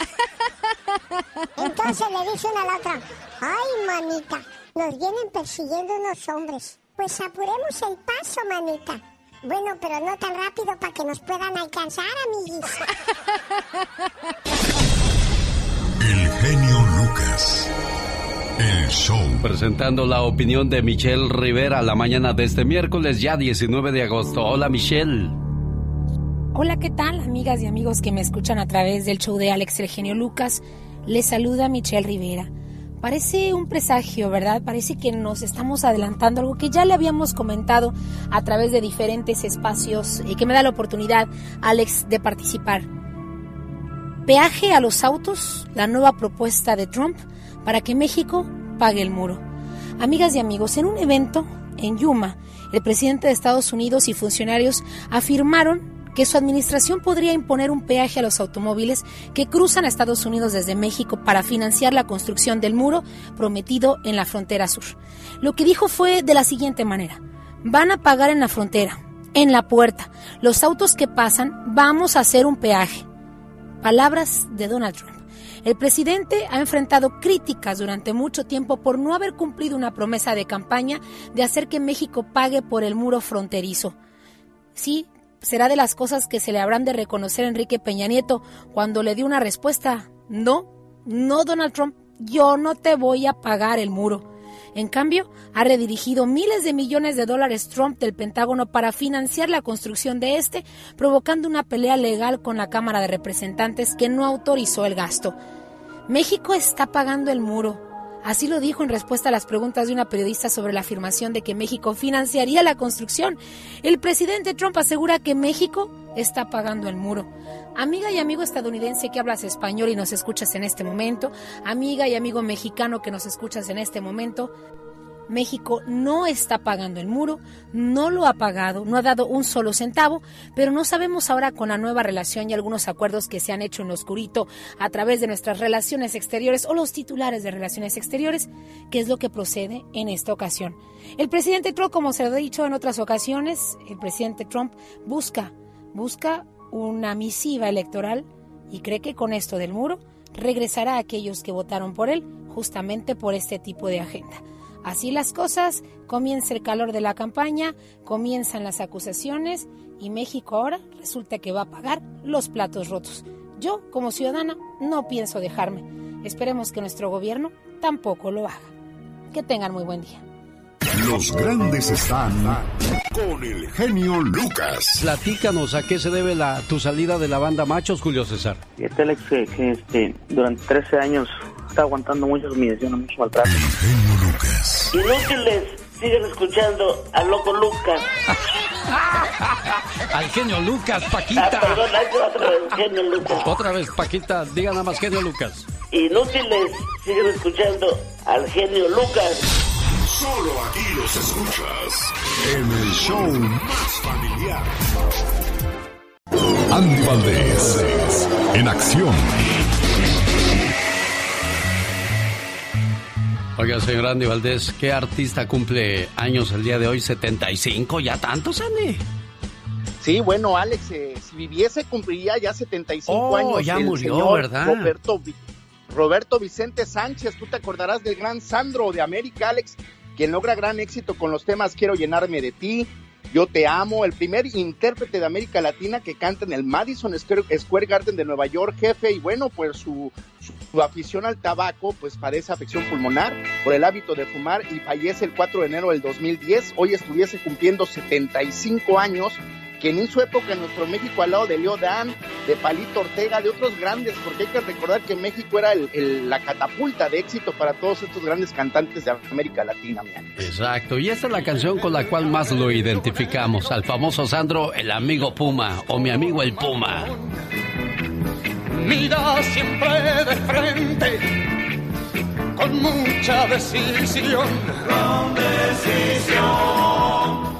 Entonces le dice una a la otra, ay, manita, nos vienen persiguiendo unos hombres. Pues apuremos el paso, manita. Bueno, pero no tan rápido para que nos puedan alcanzar, amiguis. El genio Lucas. El show. Presentando la opinión de Michelle Rivera la mañana de este miércoles, ya 19 de agosto. Hola, Michelle. Hola, ¿qué tal, amigas y amigos que me escuchan a través del show de Alex El Genio Lucas? Les saluda Michelle Rivera. Parece un presagio, ¿verdad? Parece que nos estamos adelantando algo que ya le habíamos comentado a través de diferentes espacios y que me da la oportunidad, Alex, de participar. Peaje a los autos, la nueva propuesta de Trump para que México pague el muro. Amigas y amigos, en un evento en Yuma, el presidente de Estados Unidos y funcionarios afirmaron que su administración podría imponer un peaje a los automóviles que cruzan a Estados Unidos desde México para financiar la construcción del muro prometido en la frontera sur. Lo que dijo fue de la siguiente manera, van a pagar en la frontera, en la puerta, los autos que pasan, vamos a hacer un peaje. Palabras de Donald Trump. El presidente ha enfrentado críticas durante mucho tiempo por no haber cumplido una promesa de campaña de hacer que México pague por el muro fronterizo. Sí, será de las cosas que se le habrán de reconocer a Enrique Peña Nieto cuando le dio una respuesta. No, no Donald Trump, yo no te voy a pagar el muro. En cambio, ha redirigido miles de millones de dólares Trump del Pentágono para financiar la construcción de este, provocando una pelea legal con la Cámara de Representantes que no autorizó el gasto. México está pagando el muro. Así lo dijo en respuesta a las preguntas de una periodista sobre la afirmación de que México financiaría la construcción. El presidente Trump asegura que México está pagando el muro. Amiga y amigo estadounidense que hablas español y nos escuchas en este momento, amiga y amigo mexicano que nos escuchas en este momento, México no está pagando el muro, no lo ha pagado, no ha dado un solo centavo, pero no sabemos ahora con la nueva relación y algunos acuerdos que se han hecho en lo oscurito a través de nuestras relaciones exteriores o los titulares de relaciones exteriores, qué es lo que procede en esta ocasión. El presidente Trump, como se lo he dicho en otras ocasiones, el presidente Trump busca, busca una misiva electoral y cree que con esto del muro regresará a aquellos que votaron por él justamente por este tipo de agenda. Así las cosas, comienza el calor de la campaña, comienzan las acusaciones y México ahora resulta que va a pagar los platos rotos. Yo, como ciudadana, no pienso dejarme. Esperemos que nuestro gobierno tampoco lo haga. Que tengan muy buen día. Los grandes están con el genio Lucas. Platícanos a qué se debe la, tu salida de la banda Machos, Julio César. Fíjate, Alex, que, que, este, durante 13 años está aguantando muchas humillaciones, mucho maltrato. Inútiles, siguen escuchando al loco Lucas. Al genio Lucas, Paquita. Ah, perdón, otra vez, genio Lucas. Otra vez, Paquita, diga nada más genio Lucas. Inútiles, siguen escuchando al genio Lucas. Solo aquí los escuchas en el show más familiar. Andy Valdés, en acción. Oiga, señor Andy Valdés, ¿qué artista cumple años el día de hoy? ¿75? ¿Ya tantos, Andy? Sí, bueno, Alex, eh, si viviese cumpliría ya 75 Oh, años. ya el murió, señor ¿verdad? Roberto, Roberto Vicente Sánchez, tú te acordarás del gran Sandro de América, Alex, quien logra gran éxito con los temas Quiero llenarme de ti, Yo te amo, el primer intérprete de América Latina que canta en el Madison Square Garden de Nueva York, jefe, y bueno, pues su afición al tabaco, pues padece afección pulmonar por el hábito de fumar y fallece el 4 de enero del 2010. Hoy estuviese cumpliendo 75 años, quien en su época en nuestro México al lado de Leo Dan, de Palito Ortega, de otros grandes, porque hay que recordar que México era el- el- la catapulta de éxito para todos estos grandes cantantes de América Latina. mi Alex. Exacto, y esta es la canción con la cual más lo identificamos, al famoso Sandro, el amigo Puma, o mi amigo el Puma. Mira siempre de frente, con mucha decisión. Con decisión.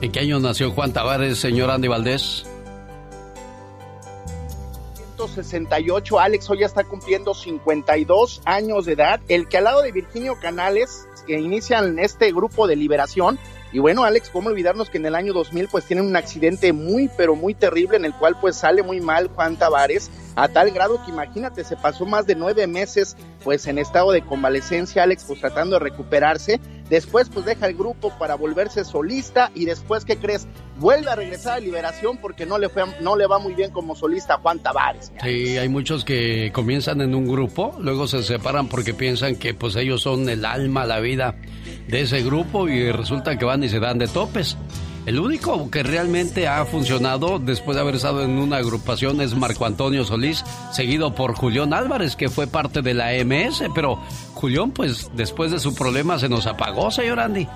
¿En qué año nació Juan Tavares, señor Andy Valdés? 1968, Alex hoy ya está cumpliendo 52 años de edad. El que al lado de Virginio Canales, que inician este grupo de liberación, y bueno, Alex, ¿cómo olvidarnos que en el año 2000 pues tienen un accidente muy, pero muy terrible en el cual pues sale muy mal Juan Tavares, a tal grado que imagínate, se pasó más de nueve meses pues en estado de convalecencia, Alex, pues tratando de recuperarse. Después pues deja el grupo para volverse solista y después, ¿qué crees? Vuelve a regresar a Liberación porque no le, fue, no le va muy bien como solista a Juan Tavares. Sí, hay muchos que comienzan en un grupo, luego se separan porque piensan que pues ellos son el alma, la vida de ese grupo y resulta que van y se dan de topes. El único que realmente ha funcionado después de haber estado en una agrupación es Marco Antonio Solís, seguido por Julián Álvarez, que fue parte de la MS, pero Julián, pues después de su problema se nos apagó, señor Andy.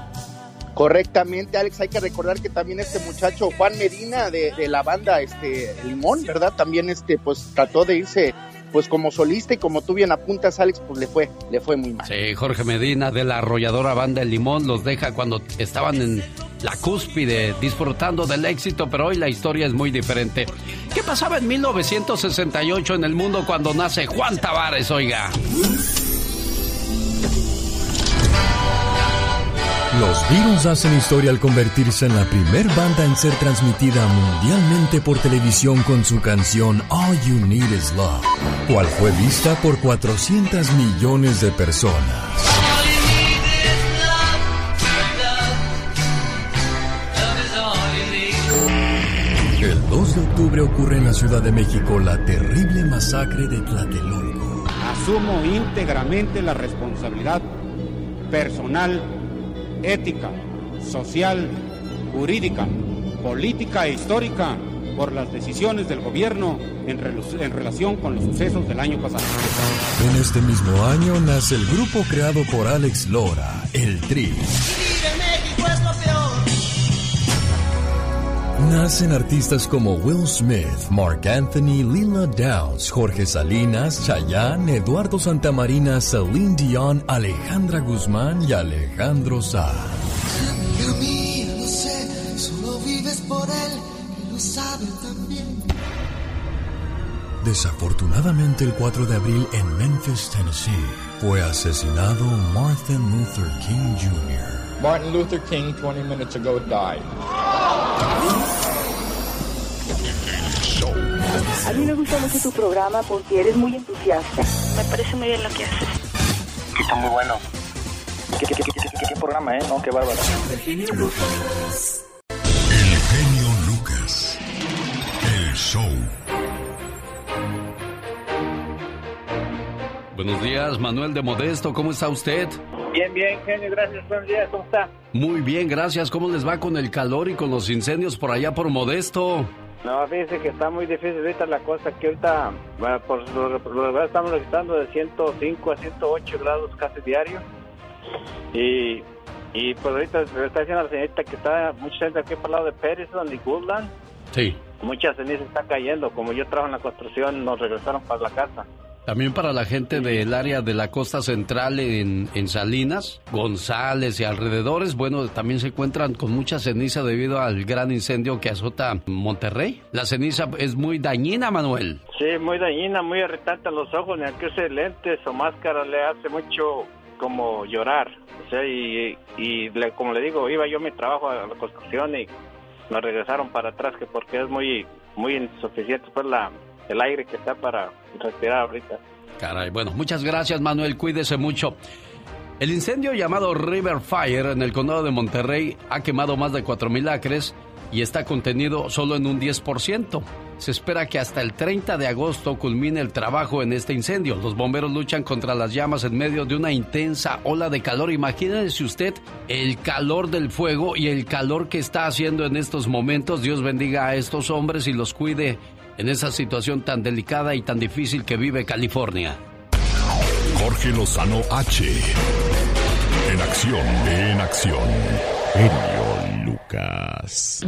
Correctamente, Alex, hay que recordar que también este muchacho Juan Medina de, la banda este Limón, ¿verdad? También este pues trató de irse pues como solista y como tú bien apuntas, Alex, pues le fue, le fue muy mal. Sí, Jorge Medina de la arrolladora banda El Limón los deja cuando estaban en la cúspide disfrutando del éxito, pero hoy la historia es muy diferente. ¿Qué pasaba en 1968 en el mundo cuando nace Juan Tavares, oiga? Los Beatles hacen historia al convertirse en la primer banda en ser transmitida mundialmente por televisión con su canción All You Need Is Love, cual fue vista por 400 millones de personas. El 2 de octubre ocurre en la Ciudad de México la terrible masacre de Tlatelolco. Asumo íntegramente la responsabilidad personal ética, social, jurídica, política e histórica por las decisiones del gobierno en, en, relación con los sucesos del año pasado. En este mismo año nace el grupo creado por Alex Lora, el Tri. Nacen artistas como Will Smith, Mark Anthony, Lila Downs, Jorge Salinas, Chayanne, Eduardo Santamarina, Celine Dion, Alejandra Guzmán y Alejandro Sanz. Amiga mía, lo sé, solo vives por él, y lo sabe también. Desafortunadamente, el 4 de abril en Memphis, Tennessee, fue asesinado Martin Luther King Jr. Martin Luther King 20 minutes ago died. A mí me gusta mucho tu programa porque eres muy entusiasta. Me parece muy bien lo que haces. Está muy bueno. ¿Qué, qué, qué, qué, qué programa, eh? No, qué bárbaro. El genio Lucas. El show. Buenos días, Manuel de Modesto, ¿cómo está usted? Bien, bien, genio, gracias, buenos días, ¿cómo está? Muy bien, gracias. ¿Cómo les va con el calor y con los incendios por allá por Modesto? No, fíjense que está muy difícil ahorita la cosa, que ahorita, bueno, por lo, regular estamos registrando de 105 a 108 grados casi diario. Y, y pues ahorita me está diciendo la señorita que está mucha gente aquí por el lado de Patterson y Goodland. Sí. Mucha ceniza está cayendo, como yo trabajo en la construcción, nos regresaron para la casa. También para la gente del área de la costa central en, en, Salinas, González y alrededores, bueno, también se encuentran con mucha ceniza debido al gran incendio que azota Monterrey. La ceniza es muy dañina, Manuel. Sí, muy dañina, muy irritante a los ojos, ni al que use lentes o máscara le hace mucho como llorar. O sea, y, y le, como le digo, iba yo a mi trabajo a la construcción y me regresaron para atrás que porque es muy, muy insuficiente pues la el aire que está para ahorita. Caray, bueno, muchas gracias Manuel, cuídese mucho. El incendio llamado River Fire en el condado de Monterrey ha quemado más de 4.000 acres y está contenido solo en un 10%. Se espera que hasta el 30 de agosto culmine el trabajo en este incendio. Los bomberos luchan contra las llamas en medio de una intensa ola de calor. Imagínese usted el calor del fuego y el calor que está haciendo en estos momentos. Dios bendiga a estos hombres y los cuide en esa situación tan delicada y tan difícil que vive California. Jorge Lozano H. En acción, en acción. Lucas.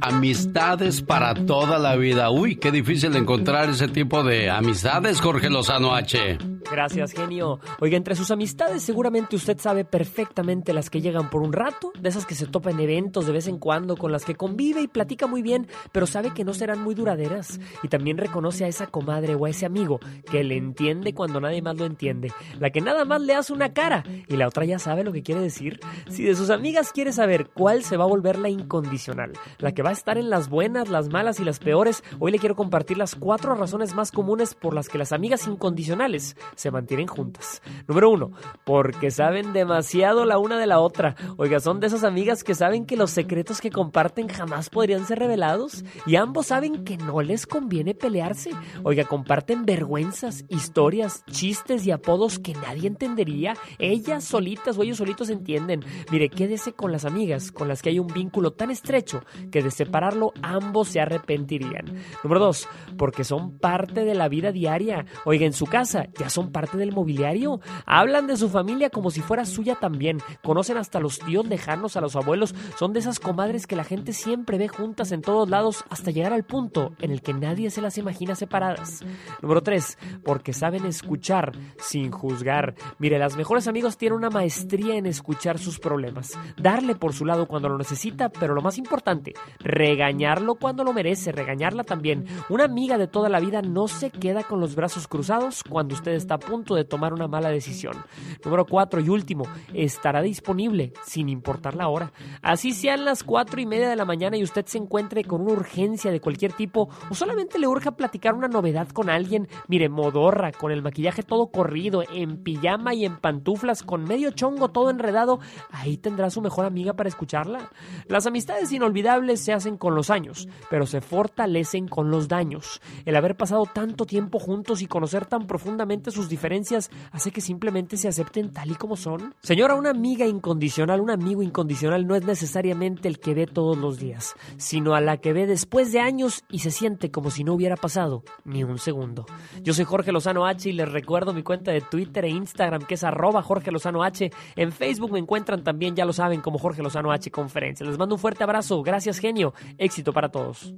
Amistades para toda la vida. Uy, qué difícil encontrar ese tipo de amistades, Jorge Lozano H. Gracias, genio. Oiga, entre sus amistades seguramente usted sabe perfectamente las que llegan por un rato, de esas que se topa en eventos de vez en cuando, con las que convive y platica muy bien, pero sabe que no serán muy duraderas. Y también reconoce a esa comadre o a ese amigo que le entiende cuando nadie más lo entiende, la que nada más le hace una cara y la otra ya sabe lo que quiere decir. Si de sus amigas quiere saber cuál se va a volver la incondicional, la que va a estar en las buenas, las malas y las peores, hoy le quiero compartir las cuatro razones más comunes por las que las amigas incondicionales se mantienen juntas. Número uno, porque saben demasiado la una de la otra. Oiga, son de esas amigas que saben que los secretos que comparten jamás podrían ser revelados y ambos saben que no les conviene pelearse. Oiga, comparten vergüenzas, historias, chistes y apodos que nadie entendería. Ellas solitas o ellos solitos entienden. Mire, quédese con las amigas con las que hay un vínculo tan estrecho que de separarlo ambos se arrepentirían. Número dos, porque son parte de la vida diaria. Oiga, en su casa ya son parte del mobiliario. Hablan de su familia como si fuera suya también. Conocen hasta los tíos lejanos, a los abuelos. Son de esas comadres que la gente siempre ve juntas en todos lados hasta llegar al punto en el que nadie se las imagina separadas. Número 3. Porque saben escuchar sin juzgar. Mire, las mejores amigos tienen una maestría en escuchar sus problemas. Darle por su lado cuando lo necesita, pero lo más importante, regañarlo cuando lo merece, regañarla también. Una amiga de toda la vida no se queda con los brazos cruzados cuando usted está a punto de tomar una mala decisión. Número 4 y último, estará disponible sin importar la hora. Así sean las cuatro y media de la mañana y usted se encuentre con una urgencia de cualquier tipo o solamente le urge platicar una novedad con alguien, mire, modorra, con el maquillaje todo corrido, en pijama y en pantuflas, con medio chongo todo enredado, ahí tendrá su mejor amiga para escucharla. Las amistades inolvidables se hacen con los años, pero se fortalecen con los daños. El haber pasado tanto tiempo juntos y conocer tan profundamente sus diferencias hace que simplemente se acepten tal y como son. Señora, una amiga incondicional, un amigo incondicional no es necesariamente el que ve todos los días, sino a la que ve después de años y se siente como si no hubiera pasado ni un segundo. Yo soy Jorge Lozano H y les recuerdo mi cuenta de Twitter e Instagram que es arroba Jorge Lozano H. En Facebook me encuentran también, ya lo saben, como Jorge Lozano H Conferencia. Les mando un fuerte abrazo. Gracias, genio. Éxito para todos.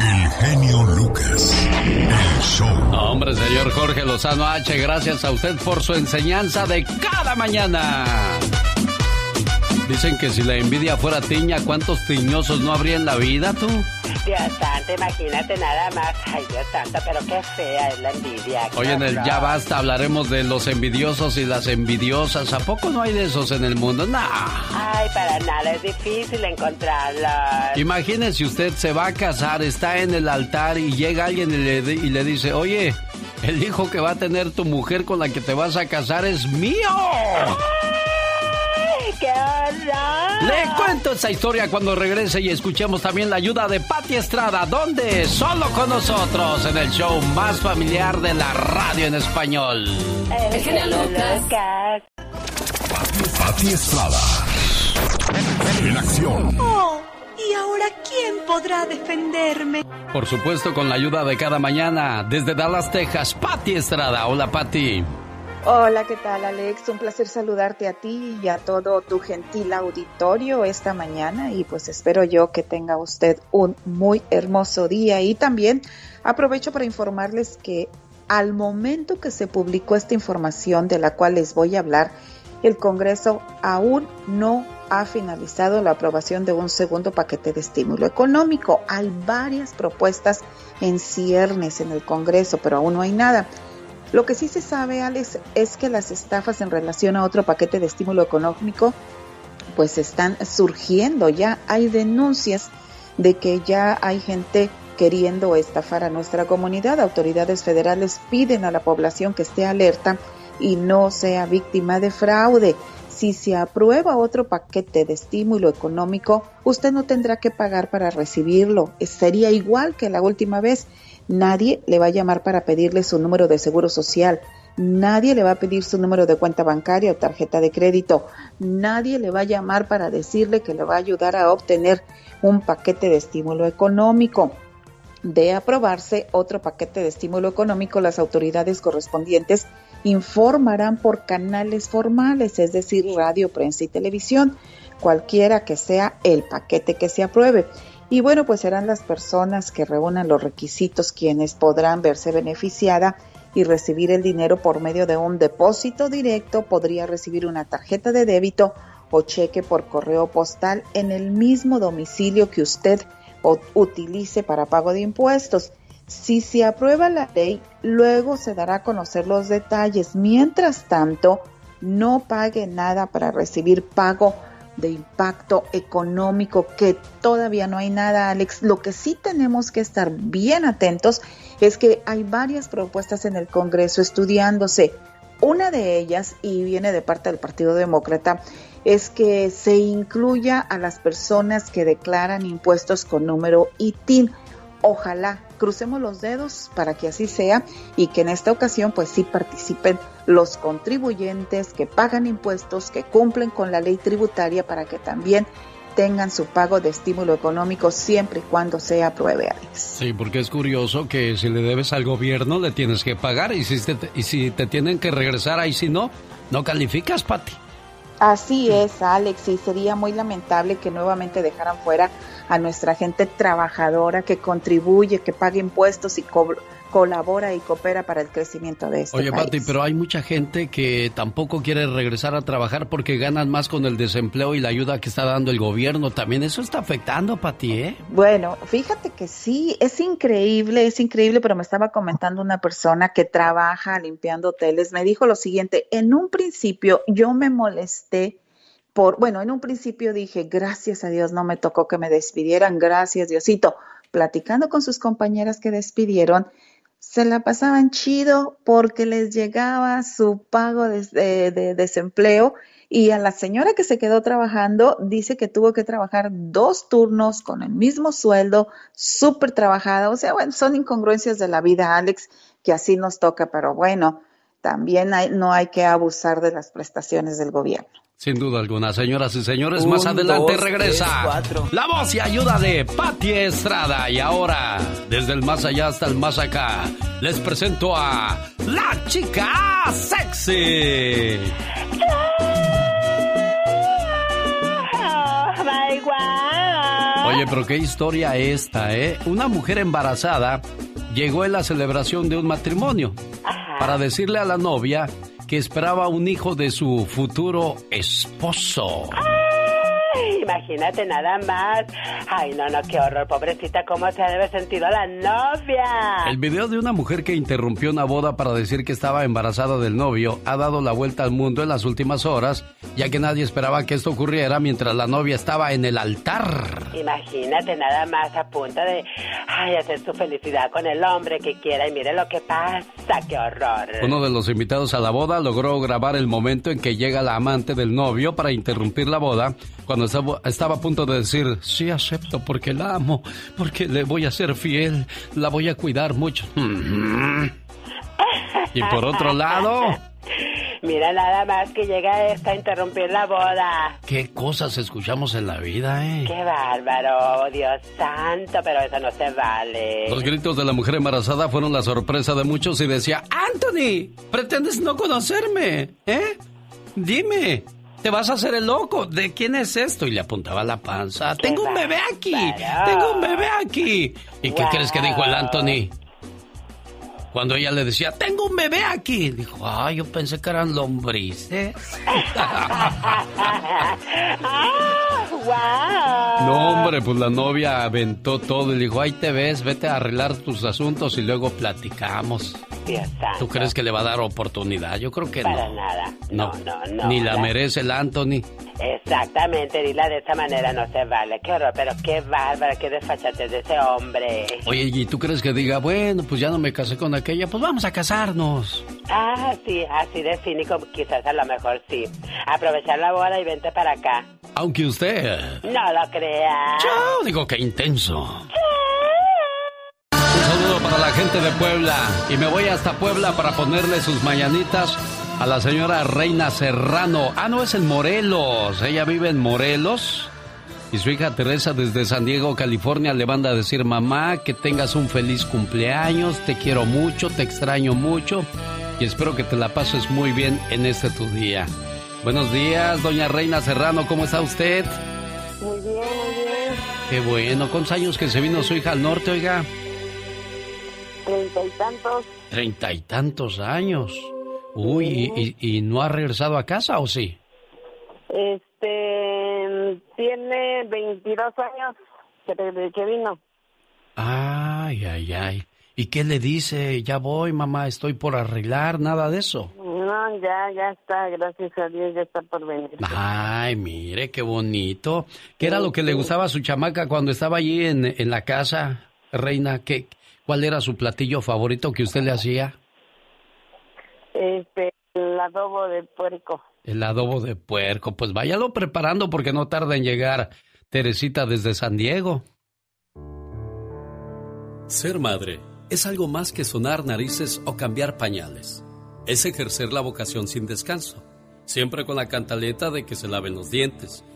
El genio Lucas. El show. Hombre, señor Jorge Lozano H, gracias a usted por su enseñanza de cada mañana. Dicen que si la envidia fuera tiña, ¿cuántos tiñosos no habría en la vida, tú? Dios santo, imagínate nada más. Ay, Dios santo, pero qué fea es la envidia. Hoy en el Ya Basta hablaremos de los envidiosos y las envidiosas. ¿A poco no hay de esos en el mundo? Nah. Ay, para nada, es difícil encontrarlos. Imagínese usted se va a casar, está en el altar y llega alguien y le, y le dice, oye, el hijo que va a tener tu mujer con la que te vas a casar es mío. ¡Ay, qué horror! Le cuento esa historia cuando regrese y escuchemos también la ayuda de Patti Estrada. ¿Dónde? Solo con nosotros en el show más familiar de la radio en español. El genio Lucas. Pati Estrada. En acción. Oh, ¿y ahora quién podrá defenderme? Por supuesto, con la ayuda de cada mañana, desde Dallas, Texas, Patti Estrada. Hola, Patti. Hola, ¿qué tal Alex? Un placer saludarte a ti y a todo tu gentil auditorio esta mañana y pues espero yo que tenga usted un muy hermoso día y también aprovecho para informarles que al momento que se publicó esta información de la cual les voy a hablar, el Congreso aún no ha finalizado la aprobación de un segundo paquete de estímulo económico. Hay varias propuestas en ciernes en el Congreso, pero aún no hay nada. Lo que sí se sabe, Alex, es que las estafas en relación a otro paquete de estímulo económico pues están surgiendo. Ya hay denuncias de que ya hay gente queriendo estafar a nuestra comunidad. Autoridades federales piden a la población que esté alerta y no sea víctima de fraude. Si se aprueba otro paquete de estímulo económico, usted no tendrá que pagar para recibirlo. Sería igual que la última vez. Nadie le va a llamar para pedirle su número de seguro social. Nadie le va a pedir su número de cuenta bancaria o tarjeta de crédito. Nadie le va a llamar para decirle que le va a ayudar a obtener un paquete de estímulo económico. De aprobarse otro paquete de estímulo económico, las autoridades correspondientes informarán por canales formales, es decir, radio, prensa y televisión, cualquiera que sea el paquete que se apruebe. Y bueno, pues serán las personas que reúnan los requisitos quienes podrán verse beneficiada y recibir el dinero por medio de un depósito directo, podría recibir una tarjeta de débito o cheque por correo postal en el mismo domicilio que usted utilice para pago de impuestos. Si se aprueba la ley, luego se dará a conocer los detalles. Mientras tanto, no pague nada para recibir pago de impacto económico, que todavía no hay nada, Alex. Lo que sí tenemos que estar bien atentos es que hay varias propuestas en el Congreso estudiándose. Una de ellas, y viene de parte del Partido Demócrata, es que se incluya a las personas que declaran impuestos con número ITIN. Ojalá crucemos los dedos para que así sea y que en esta ocasión pues sí participen los contribuyentes que pagan impuestos, que cumplen con la ley tributaria para que también tengan su pago de estímulo económico siempre y cuando sea apruebe, Sí, porque es curioso que si le debes al gobierno le tienes que pagar y si te, y si te tienen que regresar ahí si no, no calificas, Pati. Así es, Alex, y sería muy lamentable que nuevamente dejaran fuera a nuestra gente trabajadora que contribuye, que paga impuestos y colabora y coopera para el crecimiento de este Oye, país. Pati, pero hay mucha gente que tampoco quiere regresar a trabajar porque ganan más con el desempleo y la ayuda que está dando el gobierno. También eso está afectando, Pati, ¿eh? Bueno, fíjate que sí, es increíble, es increíble, pero me estaba comentando una persona que trabaja limpiando hoteles. Me dijo lo siguiente, en un principio yo me molesté bueno, en un principio dije, gracias a Dios no me tocó que me despidieran, gracias Diosito. Platicando con sus compañeras que despidieron, se la pasaban chido porque les llegaba su pago de, desempleo y a la señora que se quedó trabajando dice que tuvo que trabajar dos turnos con el mismo sueldo, súper trabajada. O sea, bueno, son incongruencias de la vida, Alex, que así nos toca, pero bueno, también no hay que abusar de las prestaciones del gobierno. Sin duda alguna, señoras y señores, más adelante regresa la voz y ayuda de Patti Estrada. Y ahora, desde el más allá hasta el más acá, les presento a la chica sexy. Oye, pero qué historia esta, ¿eh? Una mujer embarazada llegó en la celebración de un matrimonio para decirle a la novia que esperaba un hijo de su futuro esposo. Imagínate nada más. Ay, no, no, qué horror, pobrecita, cómo se debe sentido la novia. El video de una mujer que interrumpió una boda para decir que estaba embarazada del novio ha dado la vuelta al mundo en las últimas horas, ya que nadie esperaba que esto ocurriera mientras la novia estaba en el altar. Imagínate nada más a punto de ay, hacer su felicidad con el hombre que quiera y mire lo que pasa, qué horror. Uno de los invitados a la boda logró grabar el momento en que llega la amante del novio para interrumpir la boda cuando estaba estaba a punto de decir, sí acepto porque la amo, porque le voy a ser fiel, la voy a cuidar mucho. y por otro lado... Mira nada más que llega esta a interrumpir la boda. Qué cosas escuchamos en la vida, ¿eh? Qué bárbaro, Dios santo, pero eso no se vale. Los gritos de la mujer embarazada fueron la sorpresa de muchos y decía, Anthony, pretendes no conocerme, ¿eh? Dime, te vas a hacer el loco. ¿De quién es esto? Y le apuntaba la panza. Tengo un bebé aquí. Tengo un bebé aquí. ¿Y qué crees que dijo el Anthony? Cuando ella le decía, tengo un bebé aquí. Dijo, ay, yo pensé que eran lombrices. No, hombre, pues la novia aventó todo y le dijo, ahí te ves, vete a arreglar tus asuntos y luego platicamos. ¿Tú crees que le va a dar oportunidad? Yo creo que Para no. nada. No, no, no. Ni la merece el Anthony. Exactamente, dila de esa manera no se vale. Qué horror, pero qué bárbara, qué desfachate de ese hombre. Oye, ¿y tú crees que diga, bueno, pues ya no me casé con aquella, pues vamos a casarnos? Ah, sí, así de cínico, quizás a lo mejor sí. Aprovechar la boda y vente para acá. Aunque usted... No lo crea. Yo digo que intenso. Un la gente de Puebla. Y me voy hasta Puebla para ponerle sus mañanitas a la señora Reina Serrano. Ah, no, es en Morelos. Ella vive en Morelos. Y su hija Teresa desde San Diego, California, le manda a decir, mamá, que tengas un feliz cumpleaños, te quiero mucho, te extraño mucho. y espero que te la pases muy bien en este tu día. Buenos días, doña Reina Serrano, ¿cómo está usted? Muy bien, muy bien. Qué bueno, ¿cuántos años que se vino su hija al norte, oiga? Treinta y tantos. Treinta y tantos años. Uy, y, y, no ha regresado a casa o sí? Este, tiene 22 años desde que vino. Ay, ay, ay. ¿Y qué le dice? Ya voy, mamá, estoy por arreglar, nada de eso. No, ya, ya está, gracias a Dios, ya está por venir. Ay, mire, qué bonito. ¿Qué era lo que le gustaba a su chamaca cuando estaba allí en, en la casa, reina? ¿Qué, ¿Cuál era su platillo favorito que usted le hacía? Este, el adobo de puerco. El adobo de puerco, pues váyalo preparando porque no tarda en llegar Teresita desde San Diego. Ser madre es algo más que sonar narices o cambiar pañales. Es ejercer la vocación sin descanso, siempre con la cantaleta de que se laven los dientes,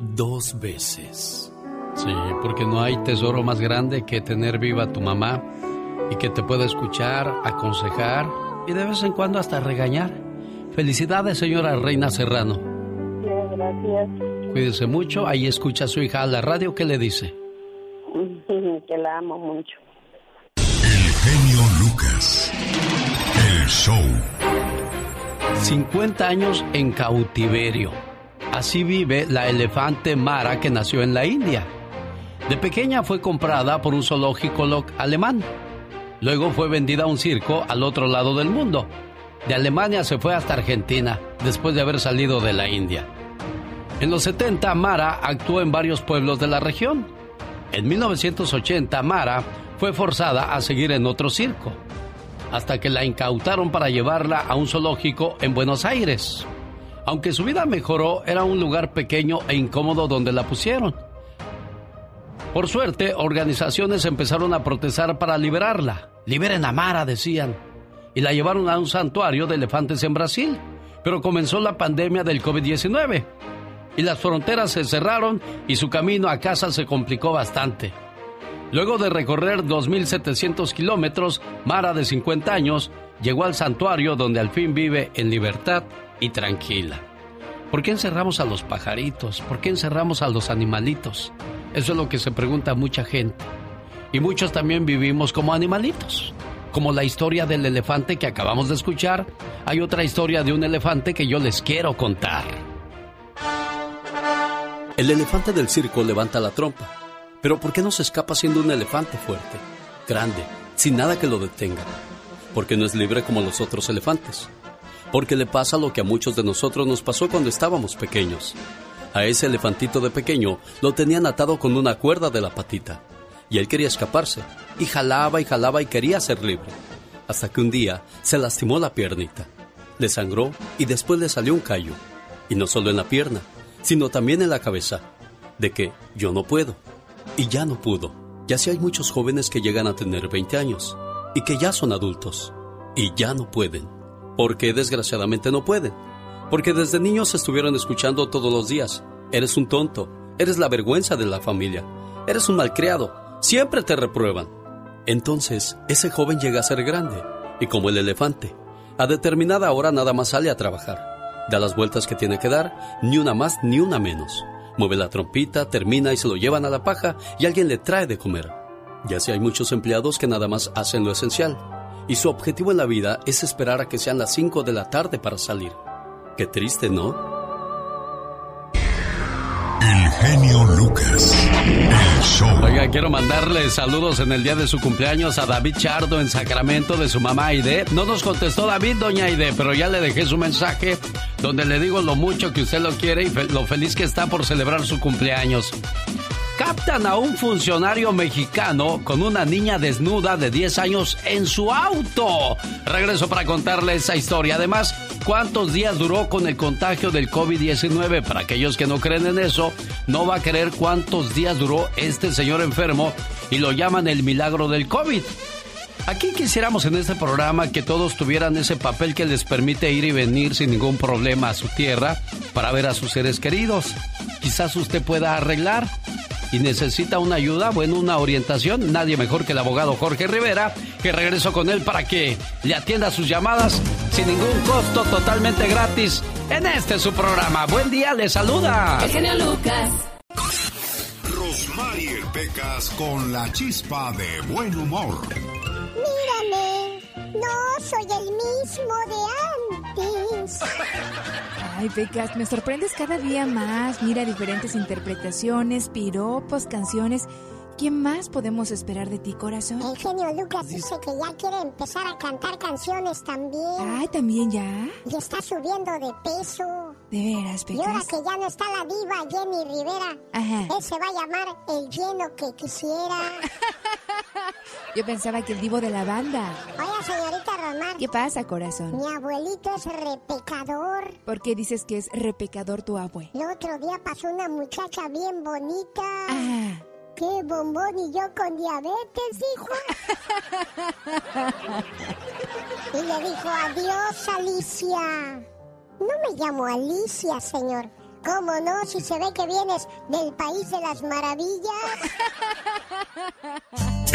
dos veces. Sí, porque no hay tesoro más grande que tener viva a tu mamá y que te pueda escuchar, aconsejar y de vez en cuando hasta regañar. Felicidades, señora Reina Serrano. Gracias. Cuídese mucho. Ahí escucha a su hija a la radio. ¿Qué le dice? Que la amo mucho. El genio Lucas. El show. 50 años en cautiverio. Así vive la elefante Mara que nació en la India. De pequeña fue comprada por un zoológico alemán. Luego fue vendida a un circo al otro lado del mundo. De Alemania se fue hasta Argentina después de haber salido de la India. En los 70 Mara actuó en varios pueblos de la región. En 1980 Mara fue forzada a seguir en otro circo, hasta que la incautaron para llevarla a un zoológico en Buenos Aires. Aunque su vida mejoró, era un lugar pequeño e incómodo donde la pusieron. Por suerte, organizaciones empezaron a protestar para liberarla. Liberen a Mara, decían. Y la llevaron a un santuario de elefantes en Brasil. Pero comenzó la pandemia del COVID-19. Y las fronteras se cerraron y su camino a casa se complicó bastante. Luego de recorrer 2.700 kilómetros, Mara, de 50 años, llegó al santuario donde al fin vive en libertad y tranquila. ¿Por qué encerramos a los pajaritos? ¿Por qué encerramos a los animalitos? Eso es lo que se pregunta mucha gente. Y muchos también vivimos como animalitos. Como la historia del elefante que acabamos de escuchar, hay otra historia de un elefante que yo les quiero contar. El elefante del circo levanta la trompa. Pero ¿por qué no se escapa siendo un elefante fuerte, grande, sin nada que lo detenga? Porque no es libre como los otros elefantes porque le pasa lo que a muchos de nosotros nos pasó cuando estábamos pequeños. A ese elefantito de pequeño lo tenían atado con una cuerda de la patita, y él quería escaparse, y jalaba y jalaba y quería ser libre, hasta que un día se lastimó la piernita, le sangró y después le salió un callo, y no solo en la pierna, sino también en la cabeza, de que yo no puedo, y ya no pudo. Ya si hay muchos jóvenes que llegan a tener 20 años, y que ya son adultos, y ya no pueden porque desgraciadamente no pueden. Porque desde niños estuvieron escuchando todos los días, eres un tonto, eres la vergüenza de la familia, eres un malcriado, siempre te reprueban. Entonces, ese joven llega a ser grande, y como el elefante, a determinada hora nada más sale a trabajar. Da las vueltas que tiene que dar, ni una más ni una menos. Mueve la trompita, termina y se lo llevan a la paja y alguien le trae de comer. Ya así hay muchos empleados que nada más hacen lo esencial. Y su objetivo en la vida es esperar a que sean las 5 de la tarde para salir. Qué triste, ¿no? El genio Lucas. El show. Oiga, quiero mandarle saludos en el día de su cumpleaños a David Chardo en Sacramento de su mamá Aide. No nos contestó David, doña Aide, pero ya le dejé su mensaje donde le digo lo mucho que usted lo quiere y lo feliz que está por celebrar su cumpleaños. Captan a un funcionario mexicano con una niña desnuda de 10 años en su auto. Regreso para contarle esa historia. Además, ¿cuántos días duró con el contagio del COVID-19? Para aquellos que no creen en eso, no va a creer cuántos días duró este señor enfermo y lo llaman el milagro del COVID. Aquí quisiéramos en este programa que todos tuvieran ese papel que les permite ir y venir sin ningún problema a su tierra para ver a sus seres queridos. Quizás usted pueda arreglar y necesita una ayuda, bueno, una orientación. Nadie mejor que el abogado Jorge Rivera, que regreso con él para que le atienda sus llamadas sin ningún costo, totalmente gratis, en este su programa. Buen día, le saluda. El genio Lucas. Rosmarie Pecas con la chispa de buen humor. Mírame, no soy el mismo de antes. Ay, Pecas, me sorprendes cada día más. Mira diferentes interpretaciones, piropos, canciones. ¿Qué más podemos esperar de ti, corazón? El genio Lucas dice que ya quiere empezar a cantar canciones también. Ay, ¿también ya? Y está subiendo de peso. ¿De veras, Y ahora Pecas? que ya no está la diva Jenny Rivera, Ajá. él se va a llamar el lleno que quisiera. Yo pensaba que el divo de la banda. Oiga, señorita Román, ¿Qué pasa, corazón? mi abuelito es repecador. ¿Por qué dices que es repecador tu abue? El otro día pasó una muchacha bien bonita. Ah. ¡Qué bombón! Y yo con diabetes, dijo. y le dijo, adiós, Alicia. No me llamo Alicia, señor. ¿Cómo no? Si se ve que vienes del país de las maravillas.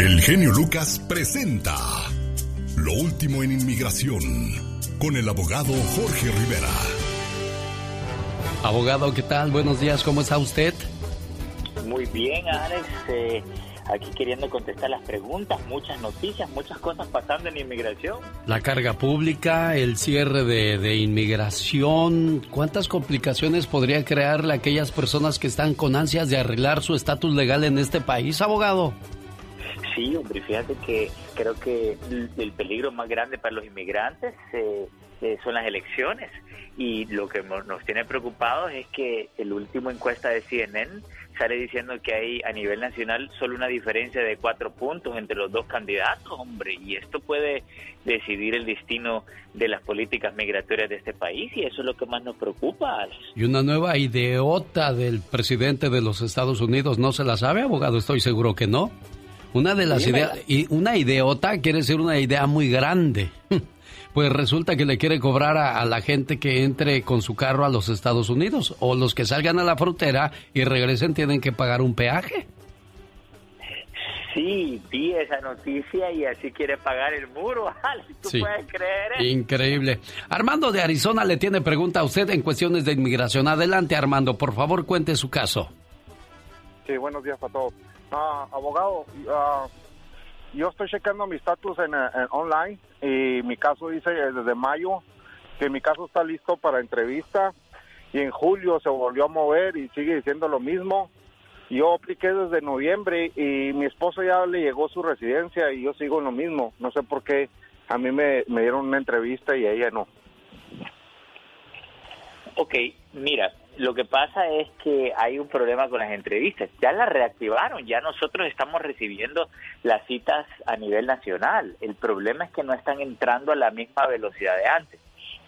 El genio Lucas presenta Lo último en inmigración con el abogado Jorge Rivera. Abogado, ¿qué tal? Buenos días, ¿cómo está usted? Muy bien, Alex. eh, aquí queriendo contestar las preguntas, muchas noticias, muchas cosas pasando en inmigración. La carga pública, el cierre de, de inmigración, ¿cuántas complicaciones podría crearle a aquellas personas que están con ansias de arreglar su estatus legal en este país, abogado? Sí, hombre, fíjate que creo que el el peligro más grande para los inmigrantes eh, eh, son las elecciones. Y lo que nos tiene preocupados es que el último encuesta de CNN sale diciendo que hay a nivel nacional solo una diferencia de cuatro puntos entre los dos candidatos, hombre. Y esto puede decidir el destino de las políticas migratorias de este país y eso es lo que más nos preocupa, Alex. Y una nueva ideota del presidente de los Estados Unidos, ¿no se la sabe, abogado? Estoy seguro que no. Una de las ideas, y una ideota quiere decir una idea muy grande. Pues resulta que le quiere cobrar a, a la gente que entre con su carro a los Estados Unidos o los que salgan a la frontera y regresen tienen que pagar un peaje. Sí, vi esa noticia y así quiere pagar el muro. ¿Tú Sí. puedes creer? eso? Increíble. Armando de Arizona le tiene pregunta a usted en cuestiones de inmigración. Adelante, Armando, por favor, cuente su caso. Sí, buenos días para todos. Ah, abogado, ah, yo estoy checando mi estatus en, eh, en online y mi caso dice eh, desde mayo que mi caso está listo para entrevista y en julio se volvió a mover y sigue diciendo lo mismo. Yo apliqué desde noviembre y mi esposo ya le llegó su residencia y yo sigo en lo mismo. No sé por qué a mí me, me dieron una entrevista y a ella no. Ok, mira, lo que pasa es que hay un problema con las entrevistas. Ya las reactivaron, ya nosotros estamos recibiendo las citas a nivel nacional. El problema es que no están entrando a la misma velocidad de antes.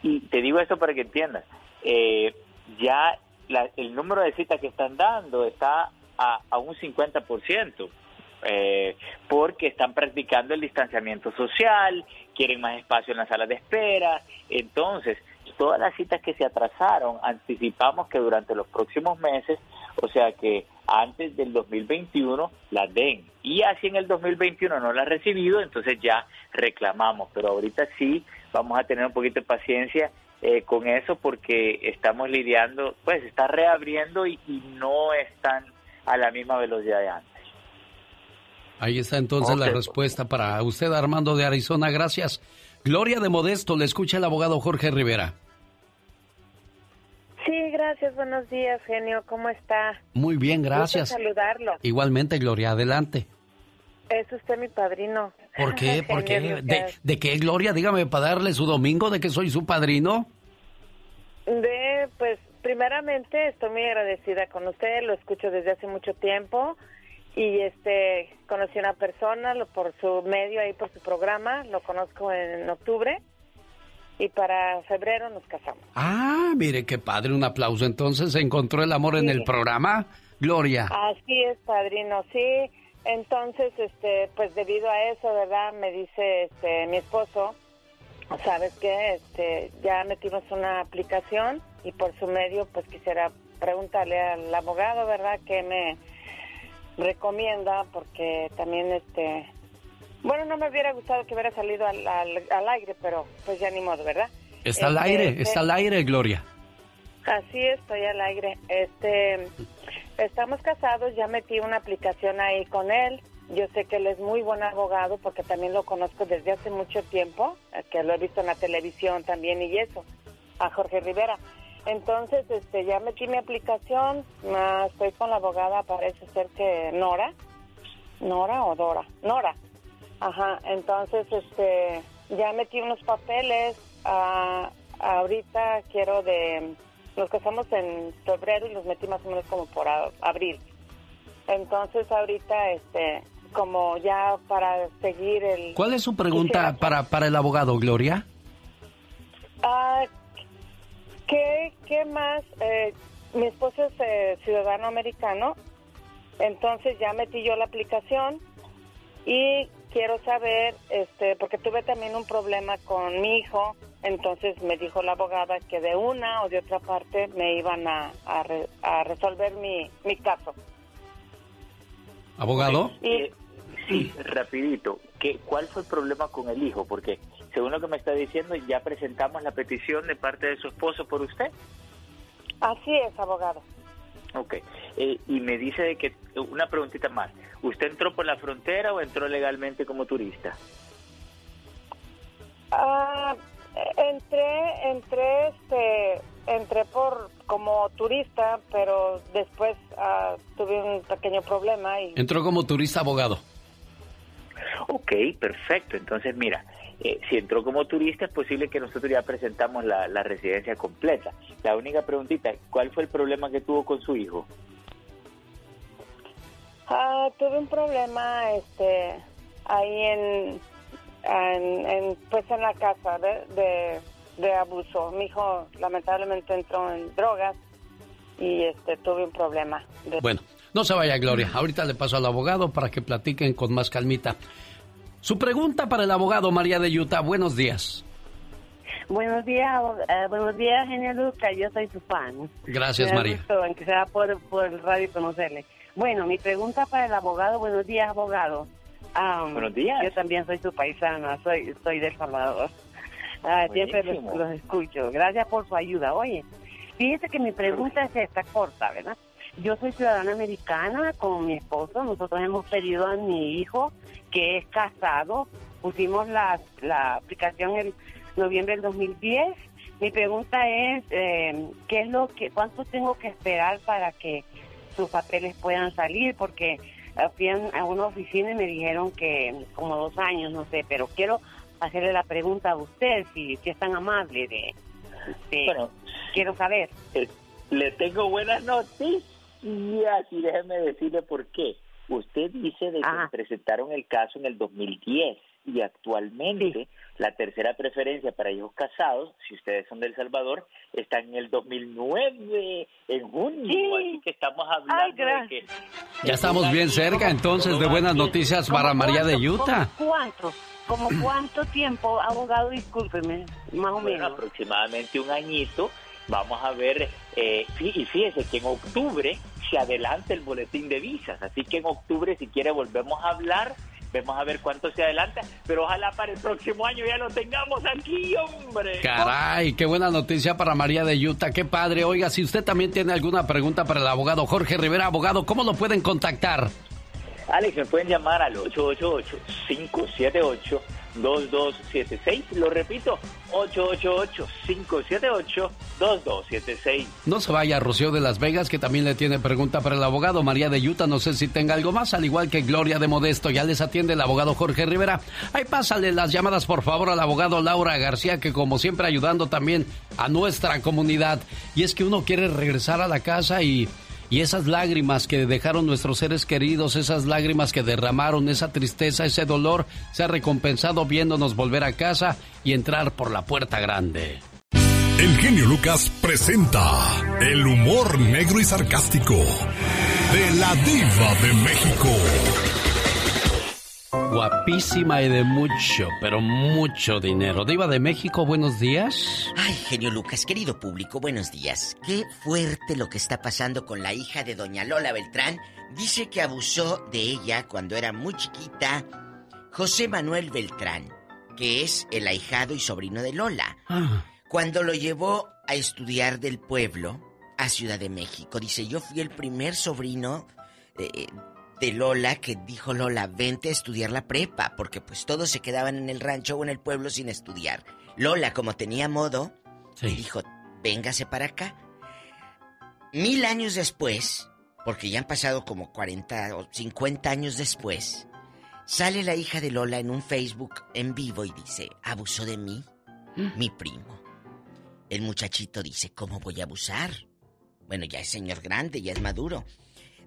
Y te digo esto para que entiendas. Eh, ya la- el número de citas que están dando está a, a un 50%. eh, porque están practicando el distanciamiento social, quieren más espacio en las salas de espera. Entonces, todas las citas que se atrasaron, anticipamos que durante los próximos meses O sea que antes del 2021 las den. Y así en el 2021 no la ha recibido, entonces ya reclamamos. Pero ahorita sí vamos a tener un poquito de paciencia eh, con eso porque estamos lidiando, pues está reabriendo y, y no están a la misma velocidad de antes. Ahí está entonces la respuesta para usted, Armando de Arizona. Gracias. Gloria de Modesto, le escucha el abogado Jorge Rivera. Sí, gracias. Buenos días, genio. ¿Cómo está? Muy bien, gracias. Gusto saludarlo. Igualmente, Gloria, adelante. Es usted mi padrino. ¿Por qué? ¿Por qué? ¿De, ¿De, qué, Gloria? Dígame, para darle su domingo, ¿de que soy su padrino? De, pues, primeramente estoy muy agradecida con usted, lo escucho desde hace mucho tiempo y este conocí a una persona lo, por su medio ahí por su programa lo conozco en octubre y para febrero nos casamos. Ah mire qué padre un aplauso. Entonces se encontró el amor en el programa Gloria. Así es padrino sí. Entonces este pues debido a eso verdad me dice este mi esposo sabes qué este ya metimos una aplicación y por su medio pues quisiera preguntarle al abogado verdad que me recomienda porque también este bueno no me hubiera gustado que hubiera salido al, al, aire pero pues ya ni modo verdad está al aire este, está al aire Gloria. Así estoy al aire. Este estamos casados ya metí una aplicación ahí con él. Yo sé que él es muy buen abogado porque también lo conozco desde hace mucho tiempo que lo he visto en la televisión también y eso a Jorge Rivera. Entonces, este, ya metí mi aplicación, estoy con la abogada, parece ser que Nora, Nora o Dora, Nora. Ajá, entonces, este, ya metí unos papeles, ah, ahorita quiero de, nos casamos en febrero y los metí más o menos como por abril. Entonces, ahorita, este, como ya para seguir el... ¿Cuál es su pregunta para, para el abogado, Gloria? Ah, ¿Qué, qué más? Eh, mi esposo es eh, ciudadano americano, entonces ya metí yo la aplicación y quiero saber, este, porque tuve también un problema con mi hijo, entonces me dijo la abogada que de una o de otra parte me iban a, a, resolver mi, mi caso. ¿Abogado? Y, sí, rapidito, ¿qué, ¿cuál fue el problema con el hijo? Porque según lo que me está diciendo, ya presentamos la petición de parte de su esposo por usted. Así es, abogado. Ok. Eh, y me dice de que, una preguntita más, ¿usted entró por la frontera o entró legalmente como turista? Ah, entré, entré, este, entré por como turista, pero después ah, tuve un pequeño problema y... Entró como turista abogado. Ok, perfecto. Entonces, mira, eh, si entró como turista es posible que nosotros ya presentamos la, residencia completa. La única preguntita, ¿cuál fue el problema que tuvo con su hijo? Ah, tuve un problema este, ahí en, en, pues en la casa de, de, abuso. Mi hijo lamentablemente entró en drogas y este, tuve un problema. Bueno, no se vaya Gloria, ahorita le paso al abogado para que platiquen con más calmita. Su pregunta para el abogado María de Utah. Buenos días. Buenos días, eh, buenos días, genio Lucas. Yo soy su fan. Gracias, María. aunque sea por, por el radio conocerle. Bueno, mi pregunta para el abogado. Buenos días, abogado. buenos días. Yo también soy su paisana. Soy, soy de Salvador. Ah, siempre los, escucho. Gracias por su ayuda. Oye, fíjese que mi pregunta es esta, corta, ¿verdad? Yo soy ciudadana americana con mi esposo. Nosotros hemos pedido a mi hijo que es casado. Pusimos la, la aplicación en noviembre del 2010. Mi pregunta es, eh, ¿qué es lo que, cuánto tengo que esperar para que sus papeles puedan salir? Porque fui a una oficina y me dijeron que como dos años, no sé, pero quiero hacerle la pregunta a usted, si, si es tan amable de, bueno, quiero saber. Eh, le tengo buenas noticias y déjeme decirle por qué. Usted dice de que presentaron el caso en el 2010 y actualmente la tercera preferencia para hijos casados, si ustedes son del Salvador, está en el 2009, en junio, así que estamos hablando de que... Ya estamos bien cerca entonces de buenas noticias para María de Utah. ¿Cuánto? ¿Como cuánto tiempo, abogado? Discúlpeme, más o menos. aproximadamente un añito vamos a ver, eh, y fíjese que en octubre se adelanta el boletín de visas, así que en octubre si quiere volvemos a hablar Vemos a ver cuánto se adelanta, pero ojalá para el próximo año ya lo tengamos aquí, hombre. Caray, qué buena noticia para María de Utah, qué padre. Oiga, si usted también tiene alguna pregunta para el abogado Jorge Rivera, abogado, ¿cómo lo pueden contactar? Alex, me pueden llamar al 888-578. 2276. Lo repito, 888-578-2276. No se vaya, Rocío de Las Vegas, que también le tiene pregunta para el abogado. María de Utah, no sé si tenga algo más, al igual que Gloria de Modesto. Ya les atiende el abogado Jorge Rivera. Ahí pásale las llamadas, por favor, al abogado Laura García, que como siempre ayudando también a nuestra comunidad. Y es que uno quiere regresar a la casa y y esas lágrimas que dejaron nuestros seres queridos, esas lágrimas que derramaron, esa tristeza, ese dolor, se ha recompensado viéndonos volver a casa y entrar por la puerta grande. El genio Lucas presenta el humor negro y sarcástico de la diva de México. Guapísima y de mucho, pero mucho dinero. Diva de México, buenos días. Ay, genio Lucas, querido público, buenos días. Qué fuerte lo que está pasando con la hija de doña Lola Beltrán. Dice que abusó de ella cuando era muy chiquita José Manuel Beltrán, que es el ahijado y sobrino de Lola. Ah. Cuando lo llevó a estudiar del pueblo a Ciudad de México, dice, yo fui el primer sobrino eh, de Lola que dijo Lola, vente a estudiar la prepa, porque pues todos se quedaban en el rancho o en el pueblo sin estudiar. Lola, como tenía modo, dijo, véngase para acá. Mil años después, porque ya han pasado como 40 o 50 años después, sale la hija de Lola en un Facebook en vivo y dice, abusó de mí, ¿Mm? mi primo. El muchachito dice, ¿cómo voy a abusar? Bueno, ya es señor grande, ya es maduro.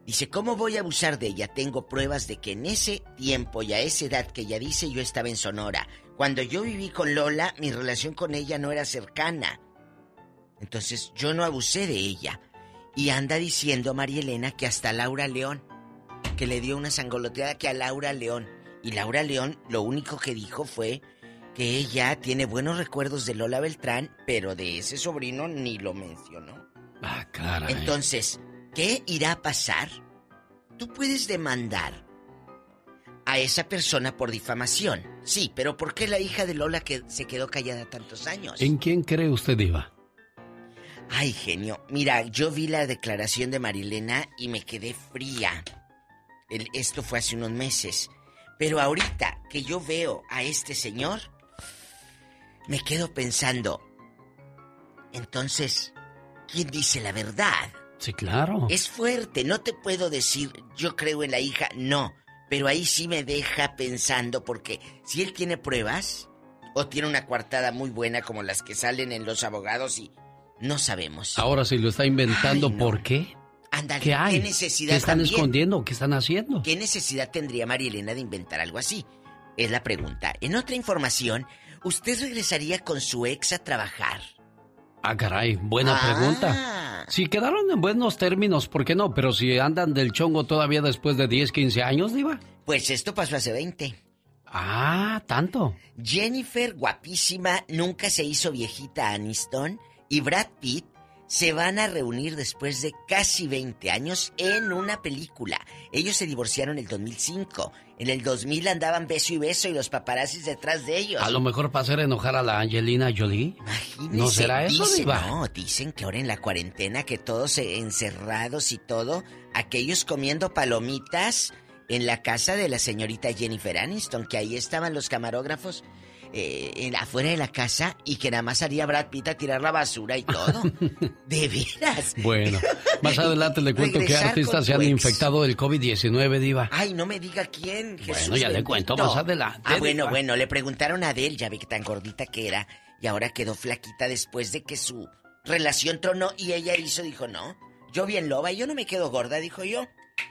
Dice, ¿cómo voy a abusar de ella? Tengo pruebas de que en ese tiempo y a esa edad que ella dice yo estaba en Sonora. Cuando yo viví con Lola, mi relación con ella no era cercana. Entonces yo no abusé de ella. Y anda diciendo María Elena que hasta Laura León, que le dio una sangoloteada que a Laura León. Y Laura León lo único que dijo fue que ella tiene buenos recuerdos de Lola Beltrán, pero de ese sobrino ni lo mencionó. Ah, claro. Entonces, ¿Qué irá a pasar? Tú puedes demandar a esa persona por difamación. Sí, pero ¿por qué la hija de Lola que se quedó callada tantos años? ¿En quién cree usted, Iba? Ay, genio. Mira, yo vi la declaración de Marilena y me quedé fría. esto fue hace unos meses. Pero ahorita que yo veo a este señor, me quedo pensando. Entonces, ¿quién dice la verdad? Sí, claro. Es fuerte, no te puedo decir yo creo en la hija, no, pero ahí sí me deja pensando porque si él tiene pruebas o tiene una coartada muy buena como las que salen en los abogados y no sabemos. Ahora si lo está inventando, ¿por qué? Ándale, ¿qué, hay? necesidad ¿Qué están escondiendo? ¿Qué están haciendo? ¿Qué necesidad tendría María Elena de inventar algo así? Es la pregunta. En otra información, ¿usted regresaría con su ex a trabajar? Ah, caray, buena pregunta. Ah. Si quedaron en buenos términos, ¿por qué no? Pero si andan del chongo todavía después de 10, 15 años, Diva. Pues esto pasó hace 20. Ah, tanto. Jennifer, guapísima, nunca se hizo viejita Aniston. Y Brad Pitt se van a reunir después de casi 20 años en una película. Ellos se divorciaron en el 2005. En el 2000 andaban beso y beso y los paparazzis detrás de ellos. A lo mejor para hacer enojar a la Angelina Jolie. Imagínese. ¿No será eso, dicen, No, dicen que ahora en la cuarentena que todos encerrados y todo, aquellos comiendo palomitas en la casa de la señorita Jennifer Aniston, que ahí estaban los camarógrafos eh, en, afuera de la casa y que nada más haría Brad Pitt a tirar la basura y todo. de veras. Bueno, más adelante le cuento que artistas se han infectado del COVID-19, Diva. Ay, no me diga quién, Jesús. Bueno, ya le cuento más adelante. Ah, bueno, bueno, le preguntaron a Adele, ya ve que tan gordita que era, y ahora quedó flaquita después de que su relación tronó y ella hizo, dijo, no, yo bien loba y yo no me quedo gorda, dijo yo.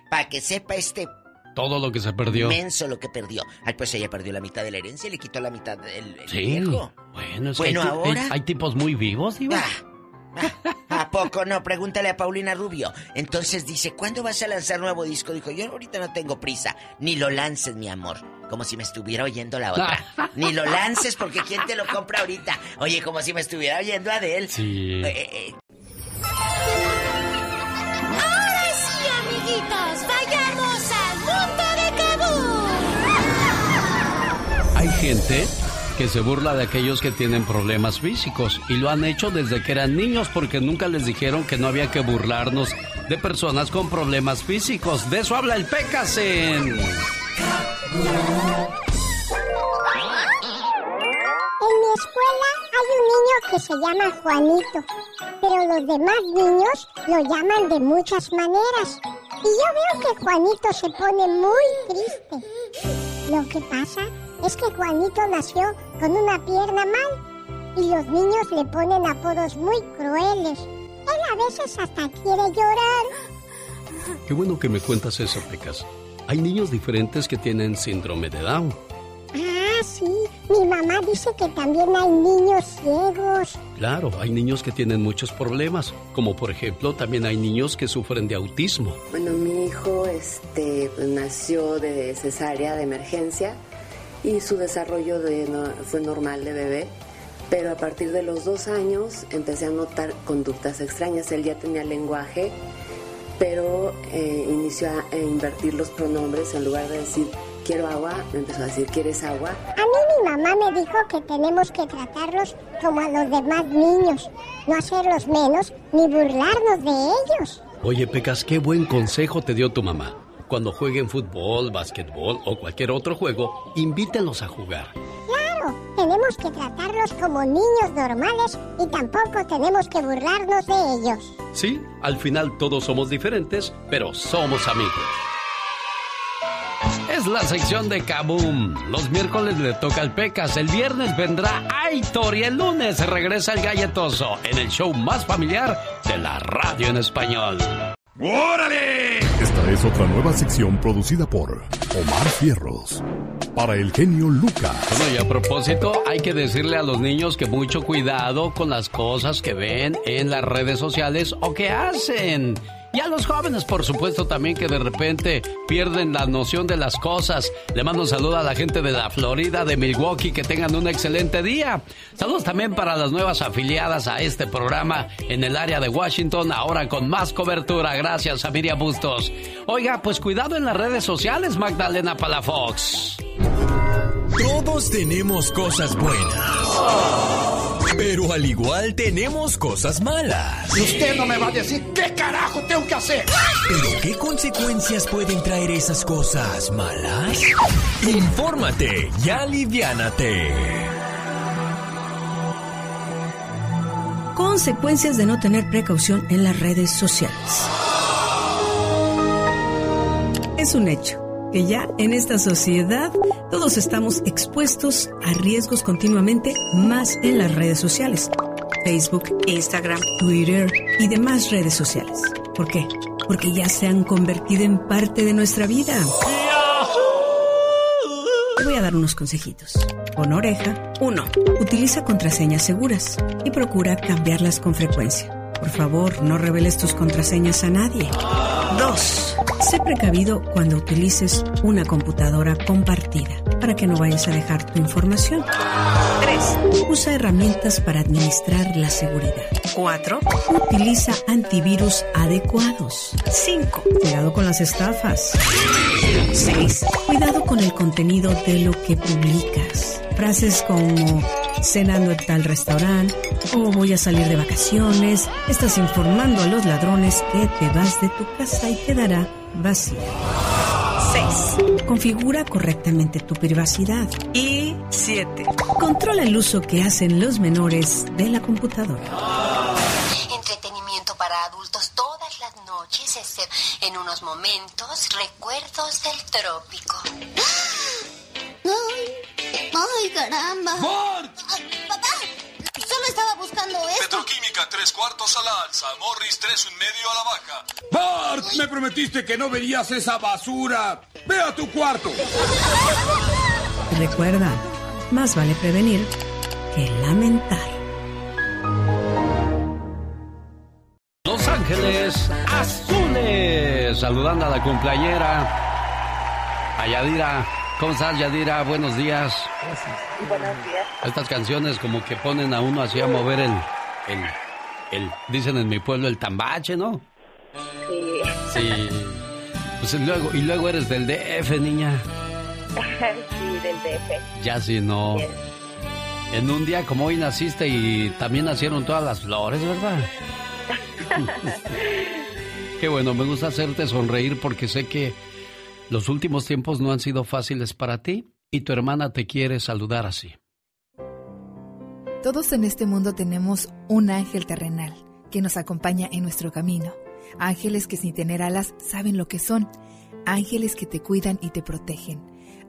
Para que sepa este todo lo que se perdió. Inmenso lo que perdió. Ay, pues ella perdió la mitad de la herencia y le quitó la mitad del sí. Viejo. Bueno, es bueno, que hay, ahora... hay, tipos muy vivos, Iván. Ah, ¿A poco no? Pregúntale a Paulina Rubio. Entonces dice, ¿cuándo vas a lanzar nuevo disco? Dijo, yo ahorita no tengo prisa. Ni lo lances, mi amor. Como si me estuviera oyendo la otra. Ni lo lances porque ¿quién te lo compra ahorita? Oye, como si me estuviera oyendo Adele. Sí. Eh, eh, vayamos al mundo de Kabul. Hay gente que se burla de aquellos que tienen problemas físicos y lo han hecho desde que eran niños porque nunca les dijeron que no había que burlarnos de personas con problemas físicos. De eso habla el Pecas en... En mi escuela hay un niño que se llama Juanito, pero los demás niños lo llaman de muchas maneras. Y yo veo que Juanito se pone muy triste. Lo que pasa es que Juanito nació con una pierna mal y los niños le ponen apodos muy crueles. Él a veces hasta quiere llorar. Qué bueno que me cuentas eso, Pecas. Hay niños diferentes que tienen síndrome de Down. Ah, sí. Mi mamá dice que también hay niños ciegos. Claro, hay niños que tienen muchos problemas, como por ejemplo también hay niños que sufren de autismo. Bueno, mi hijo este, pues, nació de cesárea de emergencia y su desarrollo de, fue normal de bebé, pero a partir de los dos años empecé a notar conductas extrañas. Él ya tenía lenguaje, pero eh, inició a, invertir los pronombres en lugar de decir quiero agua, me empezó a decir ¿quieres agua? A mí mi mamá me dijo que tenemos que tratarlos como a los demás niños, no hacerlos menos ni burlarnos de ellos. Oye, Pecas, qué buen consejo te dio tu mamá. Cuando jueguen fútbol, básquetbol o cualquier otro juego, invítenlos a jugar. Claro, tenemos que tratarlos como niños normales y tampoco tenemos que burlarnos de ellos. Sí, al final todos somos diferentes, pero somos amigos. Es la sección de Kaboom. Los miércoles le toca al Pecas, el viernes vendrá Aitor y el lunes regresa el galletoso en el show más familiar de la radio en español. ¡Órale! Esta es otra nueva sección producida por Omar Fierros. Para el genio Lucas. Bueno, y a propósito, hay que decirle a los niños que mucho cuidado con las cosas que ven en las redes sociales o que hacen. Y a los jóvenes, por supuesto, también que de repente pierden la noción de las cosas. Le mando un saludo a la gente de la Florida, de Milwaukee, que tengan un excelente día. Saludos también para las nuevas afiliadas a este programa en el área de Washington, ahora con más cobertura. Gracias a Miriam Bustos. Oiga, pues cuidado en las redes sociales, Magdalena Palafox. Todos tenemos cosas buenas. Pero al igual tenemos cosas malas. Y usted no me va a decir qué carajo tengo que hacer. Pero ¿qué consecuencias pueden traer esas cosas malas? Infórmate y aliviánate. Consecuencias de no tener precaución en las redes sociales. Es un hecho que ya en esta sociedad todos estamos expuestos a riesgos continuamente más en las redes sociales. Facebook, Instagram, Twitter y demás redes sociales. ¿Por qué? Porque ya se han convertido en parte de nuestra vida. Te voy a dar unos consejitos. Con oreja. 1. Utiliza contraseñas seguras y procura cambiarlas con frecuencia. Por favor, no reveles tus contraseñas a nadie. 2. Sé precavido cuando utilices una computadora compartida para que no vayas a dejar tu información. 3. Usa herramientas para administrar la seguridad. 4. Utiliza antivirus adecuados. 5. Cuidado con las estafas. 6. Cuidado con el contenido de lo que publicas. Frases como cenando en tal restaurante o voy a salir de vacaciones. Estás informando a los ladrones que te vas de tu casa y quedará vacía. 6. Configura correctamente tu privacidad. Y 7. Controla el uso que hacen los menores de la computadora. Entretenimiento para adultos todas las noches, en unos momentos, recuerdos del trópico. ¡Ay! ¡Ay, caramba! ¡Papá! Solo estaba buscando esto. Petroquímica, tres cuartos a la alza. Morris, tres un medio a la baja. ¡Bart! Me prometiste que no verías esa basura. ¡Ve a tu cuarto! Recuerda, más vale prevenir que lamentar. Los Ángeles Azules. Saludando a la cumpleañera. A Yadira. ¿Cómo estás, Yadira? Buenos días. Buenos días. Estas canciones como que ponen a uno así a mover el, el, el dicen en mi pueblo, el tambache, ¿no? Sí. Sí. Pues luego, y luego eres del DF, niña. sí, del DF. Ya si no. En un día como hoy naciste y también nacieron todas las flores, ¿verdad? Qué bueno, me gusta hacerte sonreír porque sé que los últimos tiempos no han sido fáciles para ti y tu hermana te quiere saludar así. Todos en este mundo tenemos un ángel terrenal que nos acompaña en nuestro camino. Ángeles que sin tener alas saben lo que son. Ángeles que te cuidan y te protegen.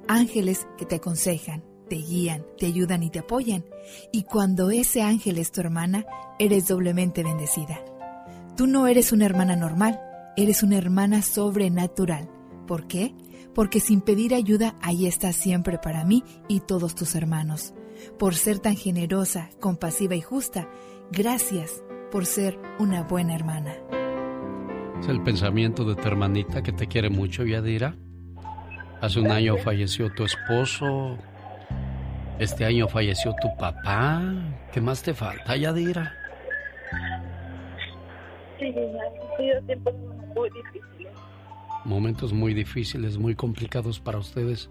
Ángeles que te aconsejan, te guían, te ayudan y te apoyan. Y cuando ese ángel es tu hermana, eres doblemente bendecida. Tú no eres una hermana normal, eres una hermana sobrenatural. ¿Por qué? Porque sin pedir ayuda, ahí estás siempre para mí y todos tus hermanos por ser tan generosa, compasiva y justa. Gracias por ser una buena hermana. Es el pensamiento de tu hermanita que te quiere mucho, Yadira. Hace un año falleció tu esposo. Este año falleció tu papá. ¿Qué más te falta, Yadira? Sí, han sido tiempos muy difíciles. Momentos muy difíciles, muy complicados para ustedes.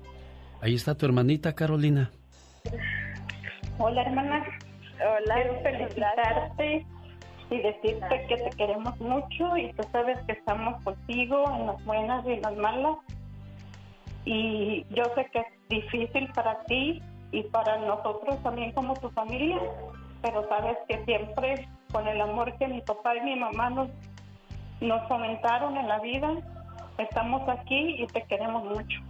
Ahí está tu hermanita Carolina. Hola, hermana. Hola. Quiero felicitarte y decirte que te queremos mucho y tú sabes que estamos contigo en las buenas y las malas. Y yo sé que es difícil para ti y para nosotros también como tu familia, pero sabes que siempre con el amor que mi papá y mi mamá nos, nos fomentaron en la vida, estamos aquí y te queremos mucho.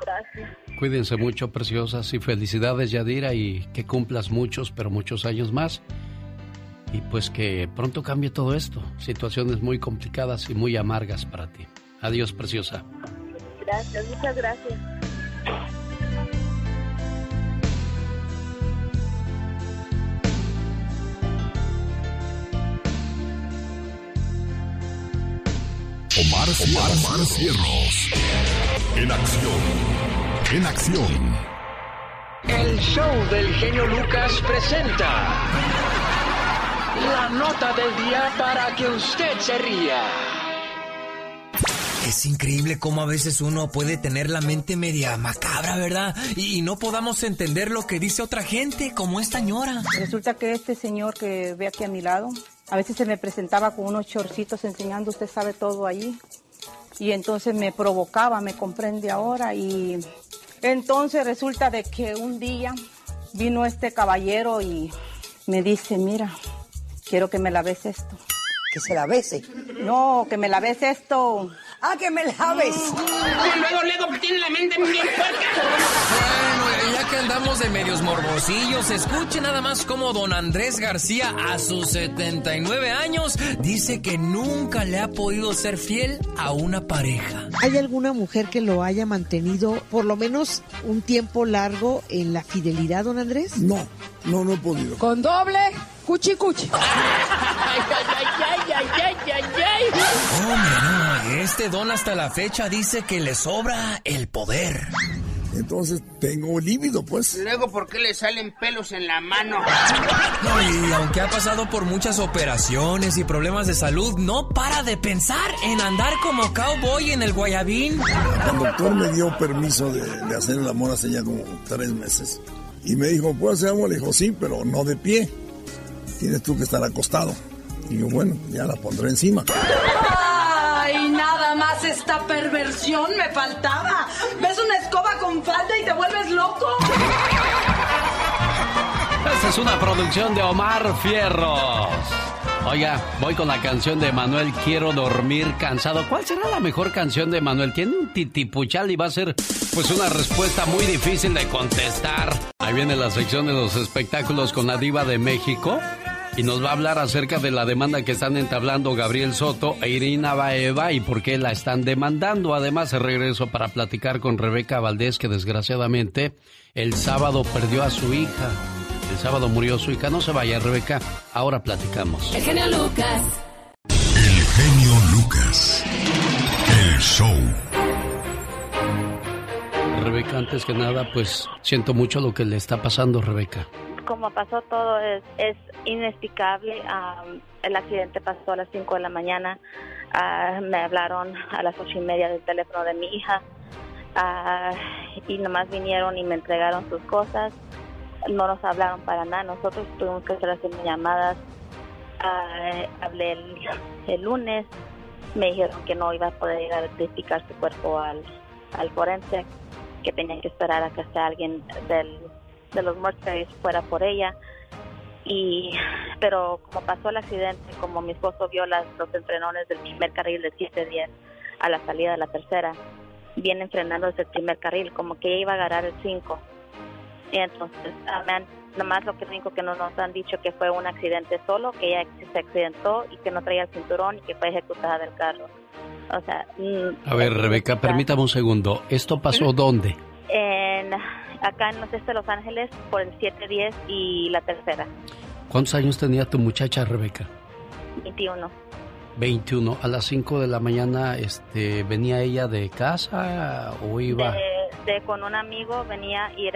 Gracias. Cuídense mucho, preciosas, y felicidades, Yadira, y que cumplas muchos, pero muchos años más. Y pues que pronto cambie todo esto. Situaciones muy complicadas y muy amargas para ti. Adiós, preciosa. Gracias, muchas gracias. Omar, Omar, Cierros. En acción. En acción. El show del genio Lucas presenta la nota del día para que usted se ría. Es increíble cómo a veces uno puede tener la mente media macabra, ¿verdad? Y, no podamos entender lo que dice otra gente, como esta señora. Resulta que este señor que ve aquí a mi lado, a veces se me presentaba con unos chorcitos enseñando, usted sabe todo allí. Y entonces me provocaba, me comprende ahora. Y entonces resulta de que un día vino este caballero y me dice, mira, quiero que me laves esto. ¿Que se la bese? No, que me laves esto. Ah, que me laves. luego, luego, tiene la mente muy bien Bueno, ya que andamos de medios morbosillos, escuche nada más cómo don Andrés García, a sus 79 años, dice que nunca le ha podido ser fiel a una pareja. ¿Hay alguna mujer que lo haya mantenido por lo menos un tiempo largo en la fidelidad, don Andrés? No, no, no he podido. ¿Con doble? Cuchi, cuchi. ay, ay, ay, ay, ay, ay, ay. Oh, no, este don hasta la fecha dice que le sobra el poder. Entonces tengo líbido, pues. Luego, ¿por qué le salen pelos en la mano? No, y aunque ha pasado por muchas operaciones y problemas de salud, no para de pensar en andar como cowboy en el Guayabín. El doctor me dio permiso de, de hacer el amor hace ya como tres meses. Y me dijo, ¿puedo hacer algo? Le dijo, sí, pero no de pie. Tienes tú que estar acostado. Y yo, bueno, ya la pondré encima. ¡Ay, nada más esta perversión me faltaba! ¿Ves una escoba con falda y te vuelves loco? Esta es una producción de Omar Fierros. Oiga, voy con la canción de Manuel Quiero dormir cansado. ¿Cuál será la mejor canción de Manuel? Tiene un titipuchal y va a ser pues una respuesta muy difícil de contestar. Ahí viene la sección de los espectáculos con la diva de México y nos va a hablar acerca de la demanda que están entablando Gabriel Soto e Irina Baeva y por qué la están demandando. Además, regreso para platicar con Rebeca Valdés que desgraciadamente el sábado perdió a su hija. El sábado murió su hija. No se vaya, Rebeca. Ahora platicamos. El genio Lucas. El genio Lucas. El show. Rebeca, antes que nada, pues siento mucho lo que le está pasando, Rebeca. Como pasó todo es, es inexplicable. el accidente pasó a las 5 de la mañana. Ah, me hablaron a las ocho y media del teléfono de mi hija Ah, y nomás vinieron y me entregaron sus cosas. No nos hablaron para nada. Nosotros tuvimos que estar haciendo llamadas. Ah, hablé el, lunes. Me dijeron que no iba a poder ir a identificar su cuerpo al, al forense, que tenía que esperar a que hasta alguien del, de los mortuaries fuera por ella. Y, pero como pasó el accidente, como mi esposo vio las, los entrenones del primer carril de 710 a la salida de la tercera, vienen frenando desde el primer carril, como que iba a agarrar el 5. Y entonces, han- nomás lo que único que no nos han dicho que fue un accidente solo, que ella se accidentó y que no traía el cinturón y que fue ejecutada del carro. O sea, mm, A ver, Rebeca, permítame un segundo. ¿Esto pasó dónde? en, acá en los este de Los Ángeles por el 710 y la tercera, ¿Cuántos años tenía tu muchacha, Rebeca? 21. 21. A las 5 de la mañana, este, ¿venía ella de casa o iba? De, de- con un amigo venía y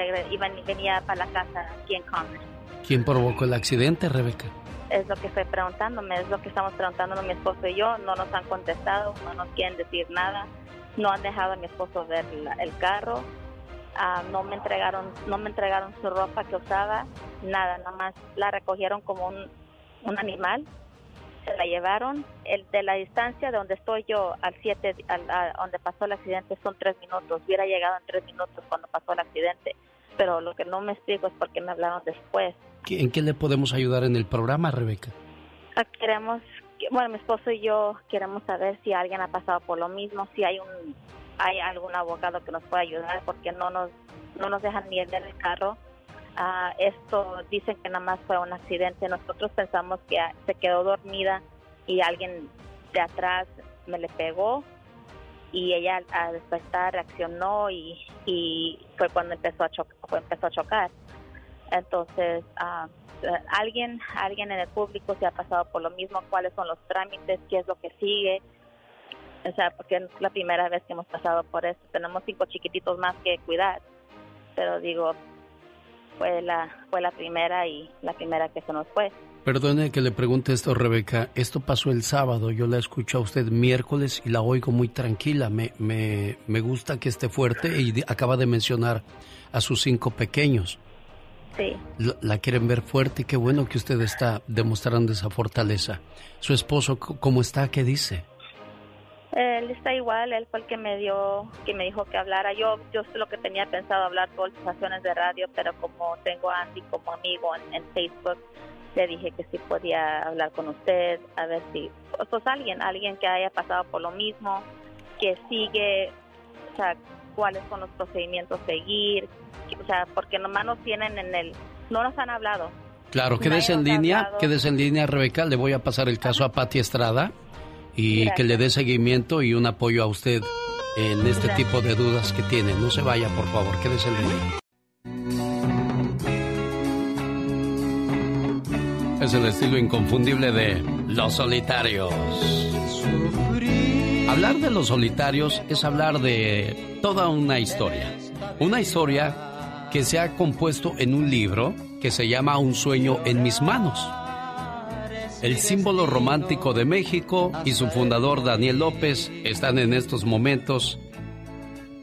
venía para la casa aquí en Commerce. ¿Quién provocó el accidente, Rebeca? Es lo que estoy preguntándome, es lo que estamos preguntando mi esposo y yo. No nos han contestado, no nos quieren decir nada. No han dejado a mi esposo ver la- el carro. Ah, no me entregaron, no me entregaron su ropa que usaba, nada, nada más la recogieron como un, un animal. Se la llevaron. El de la distancia de donde estoy yo al 7, al, a donde pasó el accidente son tres minutos. Hubiera llegado en tres minutos cuando pasó el accidente. Pero lo que no me explico es por qué me hablaron después. ¿Qué- ¿En qué le podemos ayudar en el programa, Rebeca? Ah, Queremos, que- bueno, mi esposo y yo queremos saber si alguien ha pasado por lo mismo, si hay un, hay algún abogado que nos pueda ayudar, porque no nos, no nos dejan ni el carro. Ah, esto dicen que nada más fue un accidente. Nosotros pensamos que se quedó dormida y alguien de atrás me le pegó y ella al- despertar reaccionó y, y fue cuando empezó a chocar, empezó a chocar. Entonces, ah, eh, alguien, alguien en el público se ha pasado por lo mismo, cuáles son los trámites, qué es lo que sigue. O sea, porque es la primera vez que hemos pasado por eso. Tenemos cinco chiquititos más que cuidar. Pero digo, fue la, fue la primera y la primera que se nos fue. Perdone que le pregunte esto, Rebeca. Esto pasó el sábado. Yo la escucho a usted miércoles y la oigo muy tranquila. Me, me, me gusta que esté fuerte y de- acaba de mencionar a sus cinco pequeños. Sí. La, la quieren ver fuerte y qué bueno que usted está demostrando esa fortaleza. ¿Su esposo cómo está? ¿Qué dice? Él está igual, él fue el que me dio, que me dijo que hablara. Yo, yo sé lo que tenía pensado hablar por estaciones de radio, pero como tengo a Andy como amigo en, en Facebook, le dije que sí podía hablar con usted, a ver si, pues, pues alguien, alguien que haya pasado por lo mismo, que sigue, o sea, cuáles son los procedimientos a seguir, que- o sea, porque nomás nos tienen en el, no nos han hablado. Claro, quédese en línea, quédese en línea, Rebeca. Le voy a pasar el caso a Patti Estrada y que le dé seguimiento y un apoyo a usted en este tipo de dudas que tiene. No se vaya, por favor, quédese en línea. Es el estilo inconfundible de Los Solitarios. Hablar de los solitarios es hablar de toda una historia. Una historia que se ha compuesto en un libro que se llama Un sueño en mis manos. El símbolo romántico de México y su fundador Daniel López están en estos momentos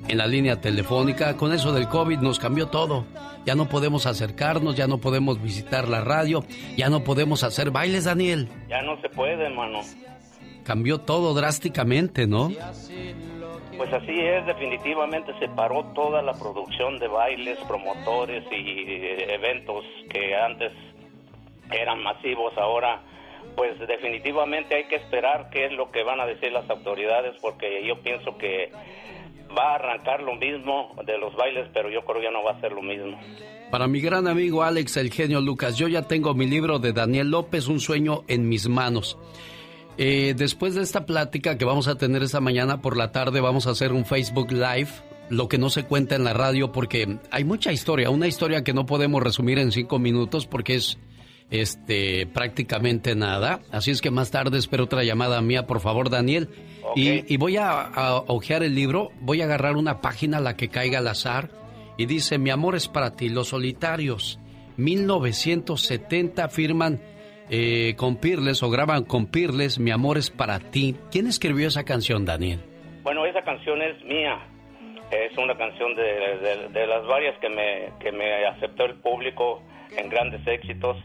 en la línea telefónica. Con eso del COVID nos cambió todo. Ya no podemos acercarnos, ya no podemos visitar la radio, ya no podemos hacer bailes, Daniel. Ya no se puede, hermano. Cambió todo drásticamente, ¿no? Pues así es, definitivamente se paró toda la producción de bailes, promotores y eh, eventos que antes eran masivos, ahora pues definitivamente hay que esperar qué es lo que van a decir las autoridades porque yo pienso que va a arrancar lo mismo de los bailes, pero yo creo que no va a ser lo mismo. Para mi gran amigo Alex, el genio Lucas, yo ya tengo mi libro de Daniel López, Un sueño en mis manos. Eh, después de esta plática que vamos a tener esta mañana por la tarde, vamos a hacer un Facebook Live, lo que no se cuenta en la radio, porque hay mucha historia, una historia que no podemos resumir en cinco minutos porque es este prácticamente nada. Así es que más tarde espero otra llamada mía, por favor, Daniel. Y, y voy a, a hojear el libro, voy a agarrar una página, la que caiga al azar, y dice, mi amor es para ti, los solitarios, 1970 firman eh, con Pirles o graban con Pirles, mi amor es para ti. ¿Quién escribió esa canción, Daniel? Bueno, esa canción es mía. Es una canción de, de, las varias que me, que me aceptó el público en grandes éxitos.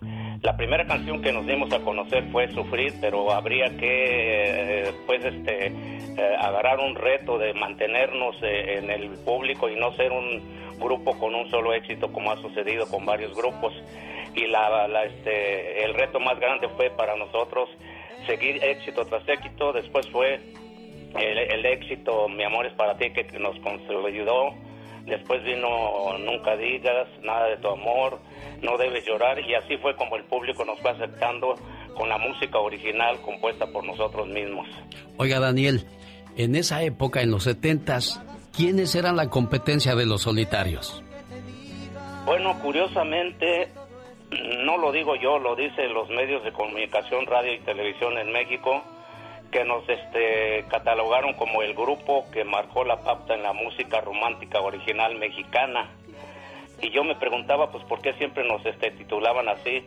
La primera canción que nos dimos a conocer fue Sufrir, pero habría que eh, pues este eh, agarrar un reto de mantenernos eh, en el público y no ser un grupo con un solo éxito como ha sucedido con varios grupos. Y la, este, el reto más grande fue para nosotros seguir éxito tras éxito. Después fue el, éxito Mi amor es para ti que nos consolidó después vino Nunca digas, nada de tu amor, no debes llorar y así fue como el público nos fue aceptando con la música original compuesta por nosotros mismos. Oiga Daniel, en esa época, en los setentas, ¿quiénes eran la competencia de los solitarios? Bueno, curiosamente, no lo digo yo, lo dicen los medios de comunicación, radio y televisión en México que nos este, catalogaron como el grupo que marcó la pauta en la música romántica original mexicana. Y yo me preguntaba, pues, ¿por qué siempre nos este, titulaban así?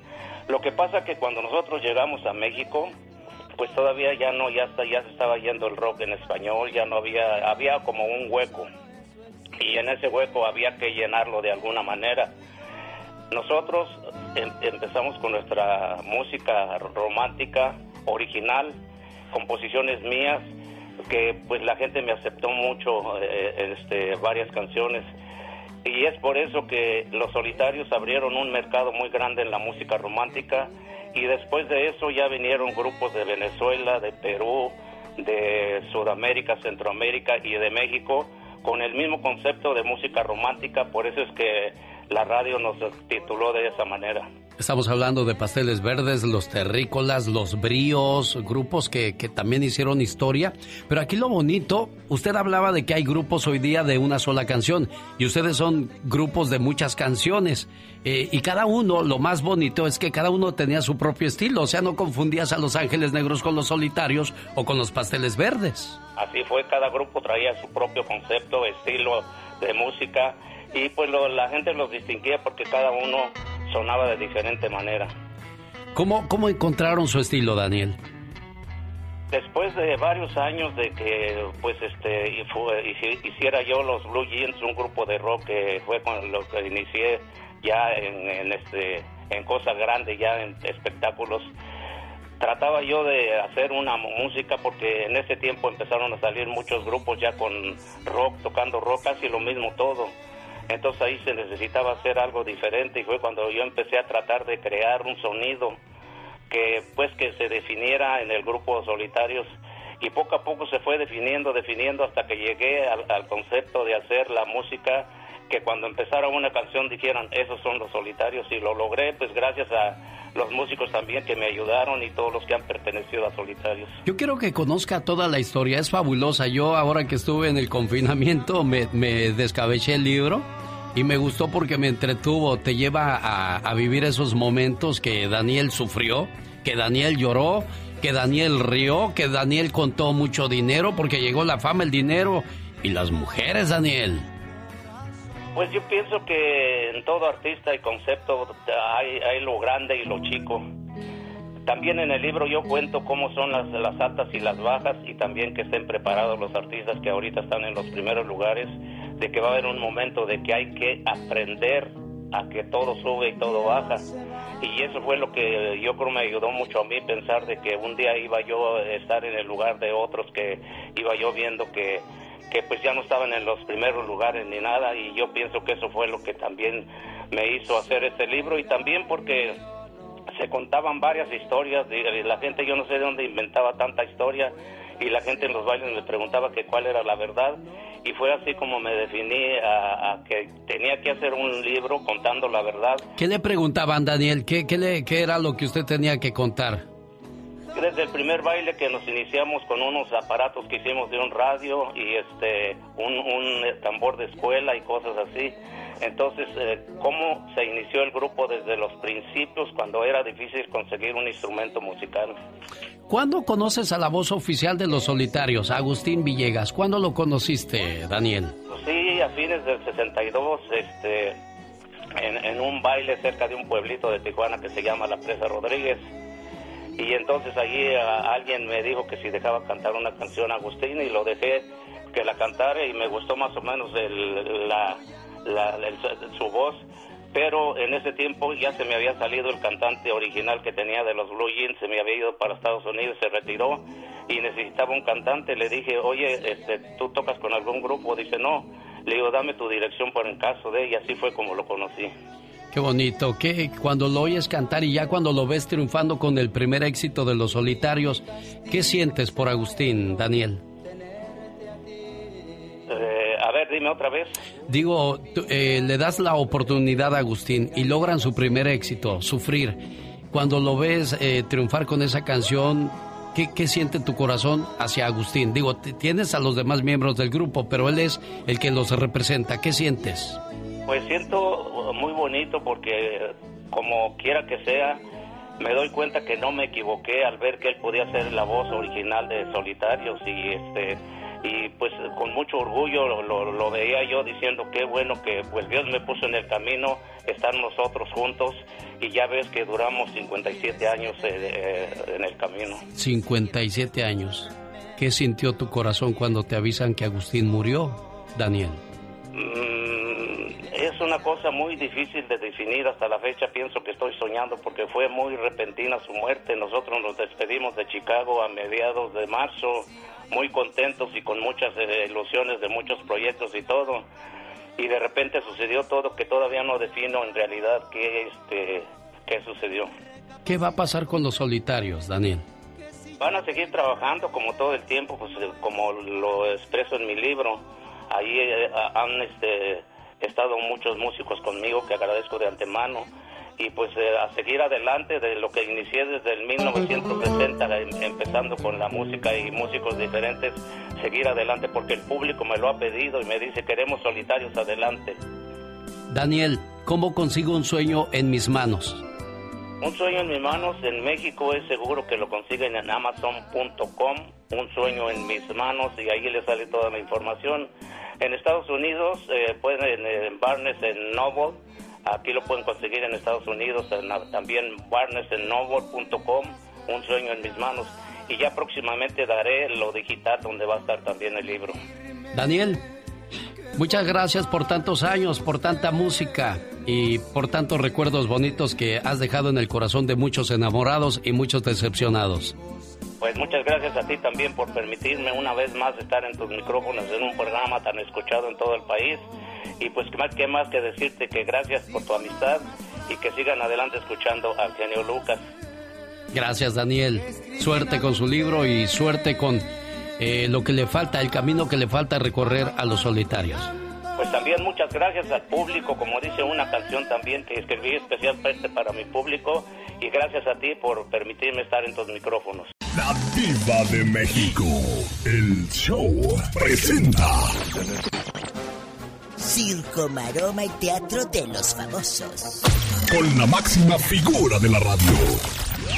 Lo que pasa que cuando nosotros llegamos a México, pues todavía ya no, ya, está, ya se estaba yendo el rock en español, ya no había, había como un hueco. Y en ese hueco había que llenarlo de alguna manera. Nosotros em, empezamos con nuestra música romántica original, composiciones mías que pues la gente me aceptó mucho eh, este varias canciones. Y es por eso que los solitarios abrieron un mercado muy grande en la música romántica. Y después de eso ya vinieron grupos de Venezuela, de Perú, de Sudamérica, Centroamérica y de México con el mismo concepto de música romántica, por eso es que la radio nos tituló de esa manera. Estamos hablando de Pasteles Verdes, Los Terrícolas, Los Bríos, grupos que, que, también hicieron historia. Pero aquí lo bonito, usted hablaba de que hay grupos hoy día de una sola canción y ustedes son grupos de muchas canciones. Eh, y cada uno, lo más bonito es que cada uno tenía su propio estilo. O sea, no confundías a Los Ángeles Negros con los Solitarios o con los Pasteles Verdes. Así fue, cada grupo traía su propio concepto, estilo de música y pues la gente los distinguía porque cada uno sonaba de diferente manera. ¿Cómo, cómo encontraron su estilo, Daniel? Después de varios años de que pues este hiciera yo los Blue Jeans, un grupo de rock que fue con lo que inicié ya en, este en cosas grandes, ya en espectáculos, trataba yo de hacer una música porque en ese tiempo empezaron a salir muchos grupos ya con rock, tocando rock, casi lo mismo todo. Entonces ahí se necesitaba hacer algo diferente y fue cuando yo empecé a tratar de crear un sonido que pues que se definiera en el grupo Solitarios. Y poco a poco se fue definiendo, definiendo hasta que llegué al, concepto de hacer la música que cuando empezara una canción dijeran esos son los solitarios y lo logré pues gracias a los músicos también que me ayudaron y todos los que han pertenecido a Solitarios. Yo quiero que conozca toda la historia, es fabulosa. Yo ahora que estuve en el confinamiento me, me descabeché el libro y me gustó porque me entretuvo, te lleva a, vivir esos momentos que Daniel sufrió, que Daniel lloró, que Daniel rió, que Daniel contó mucho dinero porque llegó la fama, el dinero y las mujeres, Daniel. Pues yo pienso que en todo artista y concepto hay, lo grande y lo chico. También en el libro yo cuento cómo son las, las altas y las bajas y también que estén preparados los artistas que ahorita están en los primeros lugares de que va a haber un momento de que hay que aprender a que todo sube y todo baja. Y eso fue lo que yo creo me ayudó mucho a mí pensar de que un día iba yo a estar en el lugar de otros que iba yo viendo que, que pues ya no estaban en los primeros lugares ni nada y yo pienso que eso fue lo que también me hizo hacer este libro y también porque se contaban varias historias, la gente yo no sé de dónde inventaba tanta historia y la gente en los bailes me preguntaba que cuál era la verdad y fue así como me definí a, que tenía que hacer un libro contando la verdad. ¿Qué le preguntaban, Daniel? ¿Qué, qué, le, qué era lo que usted tenía que contar? Desde el primer baile que nos iniciamos con unos aparatos que hicimos de un radio y este un, un tambor de escuela y cosas así. Entonces, eh, ¿cómo se inició el grupo desde los principios cuando era difícil conseguir un instrumento musical? ¿Cuándo conoces a la voz oficial de los solitarios, Agustín Villegas? ¿Cuándo lo conociste, Daniel? Pues sí, a fines del 62, este, en, un baile cerca de un pueblito de Tijuana que se llama La Presa Rodríguez. Y entonces allí alguien me dijo que si dejaba cantar una canción a Agustín y lo dejé que la cantara y me gustó más o menos el, la, la, su voz pero en ese tiempo ya se me había salido el cantante original que tenía de los Blue Jeans, se me había ido para Estados Unidos, se retiró y necesitaba un cantante. Le dije, oye, este, ¿tú tocas con algún grupo? Dice, no. Le digo, dame tu dirección por el caso de, y así fue como lo conocí. Qué bonito, que cuando lo oyes cantar y ya cuando lo ves triunfando con el primer éxito de los solitarios, ¿qué sientes por Agustín, Daniel? Eh, a ver, dime otra vez. Digo, eh, le das la oportunidad a Agustín y logran su primer éxito, sufrir. Cuando lo ves eh, triunfar con esa canción, ¿qué, siente tu corazón hacia Agustín? Digo, tienes a los demás miembros del grupo, pero él es el que los representa. ¿Qué sientes? Pues siento muy bonito porque como quiera que sea, me doy cuenta que no me equivoqué al ver que él podía ser la voz original de Solitarios y este y pues con mucho orgullo lo, veía yo diciendo qué bueno que pues Dios me puso en el camino, estar nosotros juntos y ya ves que duramos 57 años eh, eh, en el camino. 57 años. ¿Qué sintió tu corazón cuando te avisan que Agustín murió, Daniel? Mm, es una cosa muy difícil de definir hasta la fecha. Pienso que estoy soñando porque fue muy repentina su muerte. Nosotros nos despedimos de Chicago a mediados de marzo muy contentos y con muchas eh, ilusiones de muchos proyectos y todo. Y de repente sucedió todo que todavía no defino en realidad qué, este, qué sucedió. ¿Qué va a pasar con los solitarios, Daniel? Van a seguir trabajando como todo el tiempo, pues como lo expreso en mi libro. Ahí eh, han este, estado muchos músicos conmigo que agradezco de antemano y pues eh, a seguir adelante de lo que inicié desde el 1960, em, empezando con la música y músicos diferentes, seguir adelante porque el público me lo ha pedido y me dice queremos solitarios adelante. Daniel, ¿cómo consigo un sueño en mis manos? Un sueño en mis manos en México es seguro que lo consiguen en amazon.com, un sueño en mis manos y ahí le sale toda la información. En Estados Unidos eh, pueden en Barnes en Noble Aquí lo pueden conseguir en Estados Unidos, también barnesennovel.com, Un sueño en mis manos. Y ya próximamente daré lo digital donde va a estar también el libro. Daniel, muchas gracias por tantos años, por tanta música y por tantos recuerdos bonitos que has dejado en el corazón de muchos enamorados y muchos decepcionados. Pues muchas gracias a ti también por permitirme una vez más estar en tus micrófonos en un programa tan escuchado en todo el país y pues qué más que decirte que gracias por tu amistad y que sigan adelante escuchando al genio Lucas. Gracias Daniel, suerte con su libro y suerte con eh, lo que le falta, el camino que le falta recorrer a los solitarios. Pues también muchas gracias al público, como dice una canción también que escribí especialmente para mi público y gracias a ti por permitirme estar en tus micrófonos. La Diva de México, el show presenta circo, maroma y teatro de los famosos. Con la máxima figura de la radio,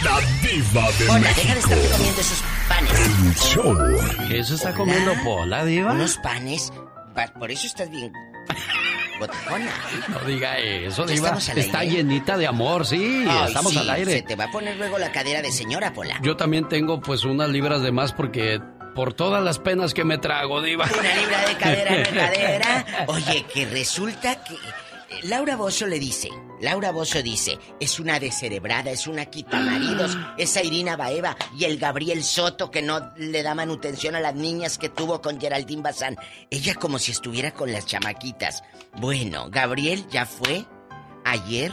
la diva de Hola, México. deja de estar comiendo esos panes. El show. ¿Qué se está comiendo Pola, diva? Unos panes. Por eso estás bien botejona. No diga eso, diva. Está llenita de amor, sí. estamos al aire. Se te va a poner luego la cadera de señora Pola. Yo también tengo pues unas libras de más porque por todas las penas que me trago, Diva. Una libra de cadera, no cadera. Oye, que resulta que. Eh, Laura Bozo le dice, Laura Bozo dice, es una descerebrada, es una maridos, esa Irina Baeva y el Gabriel Soto que no le da manutención a las niñas que tuvo con Geraldine Bazán. Ella como si estuviera con las chamaquitas. Bueno, Gabriel ya fue, ayer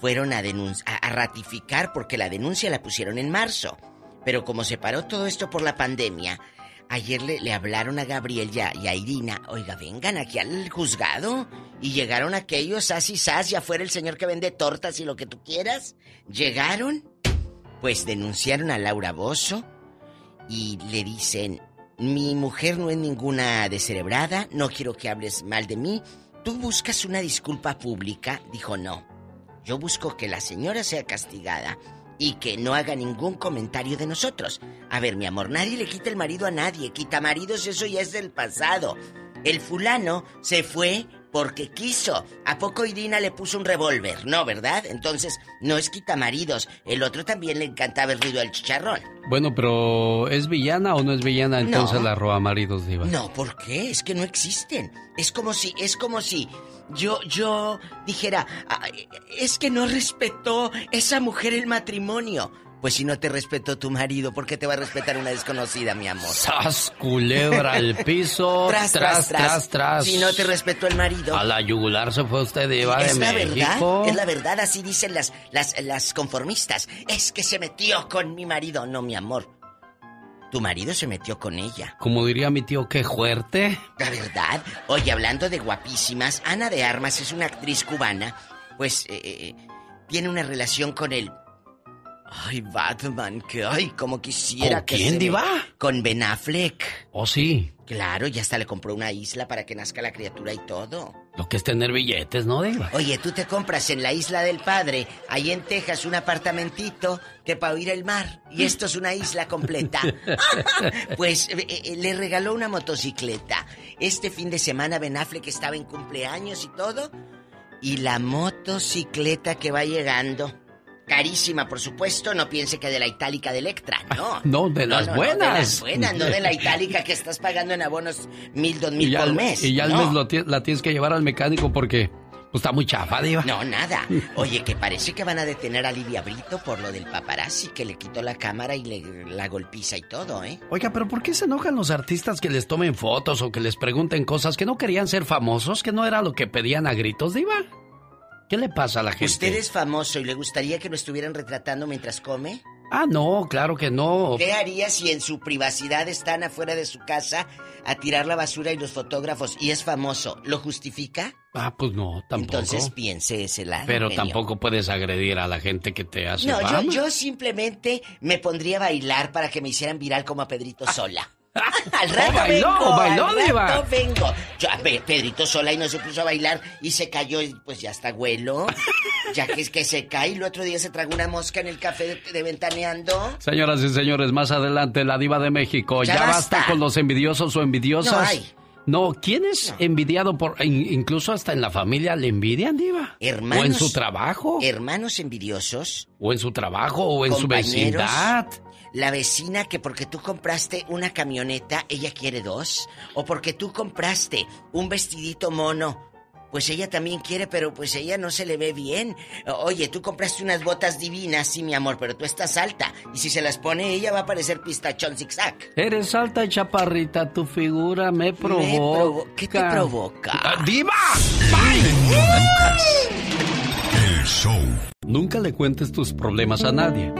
fueron a, a, a ratificar porque la denuncia la pusieron en marzo. Pero como se paró todo esto por la pandemia, Ayer le, hablaron a Gabriel y a, Irina, oiga, vengan aquí al juzgado. Y llegaron aquellos, así, sas, ya fuera el señor que vende tortas y lo que tú quieras. Llegaron, pues denunciaron a Laura Bozo y le dicen, mi mujer no es ninguna descerebrada, no quiero que hables mal de mí. ¿Tú buscas una disculpa pública? Dijo, no. Yo busco que la señora sea castigada y que no haga ningún comentario de nosotros. A ver, mi amor, nadie le quita el marido a nadie. Quita maridos, eso ya es del pasado. El fulano se fue porque quiso. ¿A poco Irina le puso un revólver? No, ¿verdad? Entonces, no es quitamaridos. El otro también le encantaba el ruido del chicharrón. Bueno, pero ¿es villana o no es villana entonces la roba maridos, Diva? No, ¿por qué? Es que no existen. Es como si, es como si yo, yo dijera, es que no respetó esa mujer el matrimonio. Pues si no te respetó tu marido, ¿por qué te va a respetar una desconocida, mi amor? ¡Sas, culebra al piso! tras, tras, tras, tras, Si no te respetó el marido. A la yugular se fue usted de Es la verdad, es la verdad, así dicen las, las, las conformistas. Es que se metió con mi marido. No, mi amor. Tu marido se metió con ella. Como diría mi tío, qué fuerte. La verdad. Oye, hablando de guapísimas, Ana de Armas es una actriz cubana. Pues eh, eh, tiene una relación con el Ay, Batman, que ay, como quisiera ¿Con quién, Diva? Con Ben Affleck. ¿Oh, sí? Claro, ya hasta le compró una isla para que nazca la criatura y todo. Lo que es tener billetes, ¿no, Diva? Oye, tú te compras en la isla del padre, ahí en Texas, un apartamentito que para oír el mar. Y esto es una isla completa. pues eh, eh, le regaló una motocicleta. Este fin de semana Ben Affleck estaba en cumpleaños y todo. Y la motocicleta que va llegando Carísima, por supuesto, no piense que de la itálica de Electra, no. No, de las buenas. No, de las buenas, no de la itálica que estás pagando en abonos mil, dos mil por mes. Y ya al mes la tienes que llevar al mecánico porque pues, está muy chafa, diva. No, nada. Oye, que parece que van a detener a Lidia Brito por lo del paparazzi que le quitó la cámara y le, la golpiza y todo, ¿eh? Oiga, pero ¿por qué se enojan los artistas que les tomen fotos o que les pregunten cosas que no querían ser famosos, que no era lo que pedían a gritos, diva? ¿Qué le pasa a la gente? ¿Usted es famoso y le gustaría que lo estuvieran retratando mientras come? Ah, no, claro que no. ¿Qué haría si en su privacidad están afuera de su casa a tirar la basura y los fotógrafos y es famoso? ¿Lo justifica? Ah, pues no, tampoco. Entonces piense ese lado. Pero tampoco puedes agredir a la gente que te hace No, yo, yo simplemente me pondría a bailar para que me hicieran viral como a Pedrito Sola. al rato bailó, vengo, bailó, al rato vengo. Yo, a ver, Pedrito sola y no se puso a bailar y se cayó y pues ya está güelo. ya que es que se cae y el otro día se tragó una mosca en el café de, ventaneando. Señoras y señores, más adelante la diva de México. Ya, basta. con los envidiosos o envidiosas. No hay. No, ¿quién es envidiado por incluso hasta en la familia le envidian, diva? Hermanos. O en su trabajo. Hermanos envidiosos. O en su trabajo o en su vecindad. La vecina que porque tú compraste una camioneta, ella quiere dos. O porque tú compraste un vestidito mono, pues ella también quiere, pero pues ella no se le ve bien. Oye, tú compraste unas botas divinas, sí, mi amor, pero tú estás alta. Y si se las pone ella va a parecer pistachón zigzag. Eres alta chaparrita, tu figura me provoca. ¿Qué te provoca? Ah, ¡Diva! El show. Nunca le cuentes tus problemas a nadie.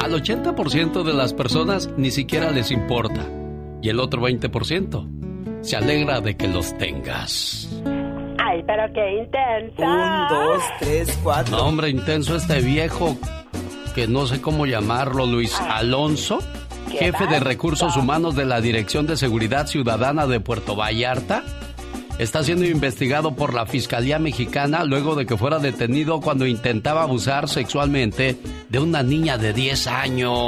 Al 80% de las personas ni siquiera les importa. Y el otro 20% se alegra de que los tengas. Ay, pero qué intenso. Un, dos, tres, cuatro. No, hombre, intenso este viejo que no sé cómo llamarlo, Luis Alonso, jefe de recursos humanos de la Dirección de Seguridad Ciudadana de Puerto Vallarta está siendo investigado por la Fiscalía Mexicana luego de que fuera detenido cuando intentaba abusar sexualmente de una niña de 10 años.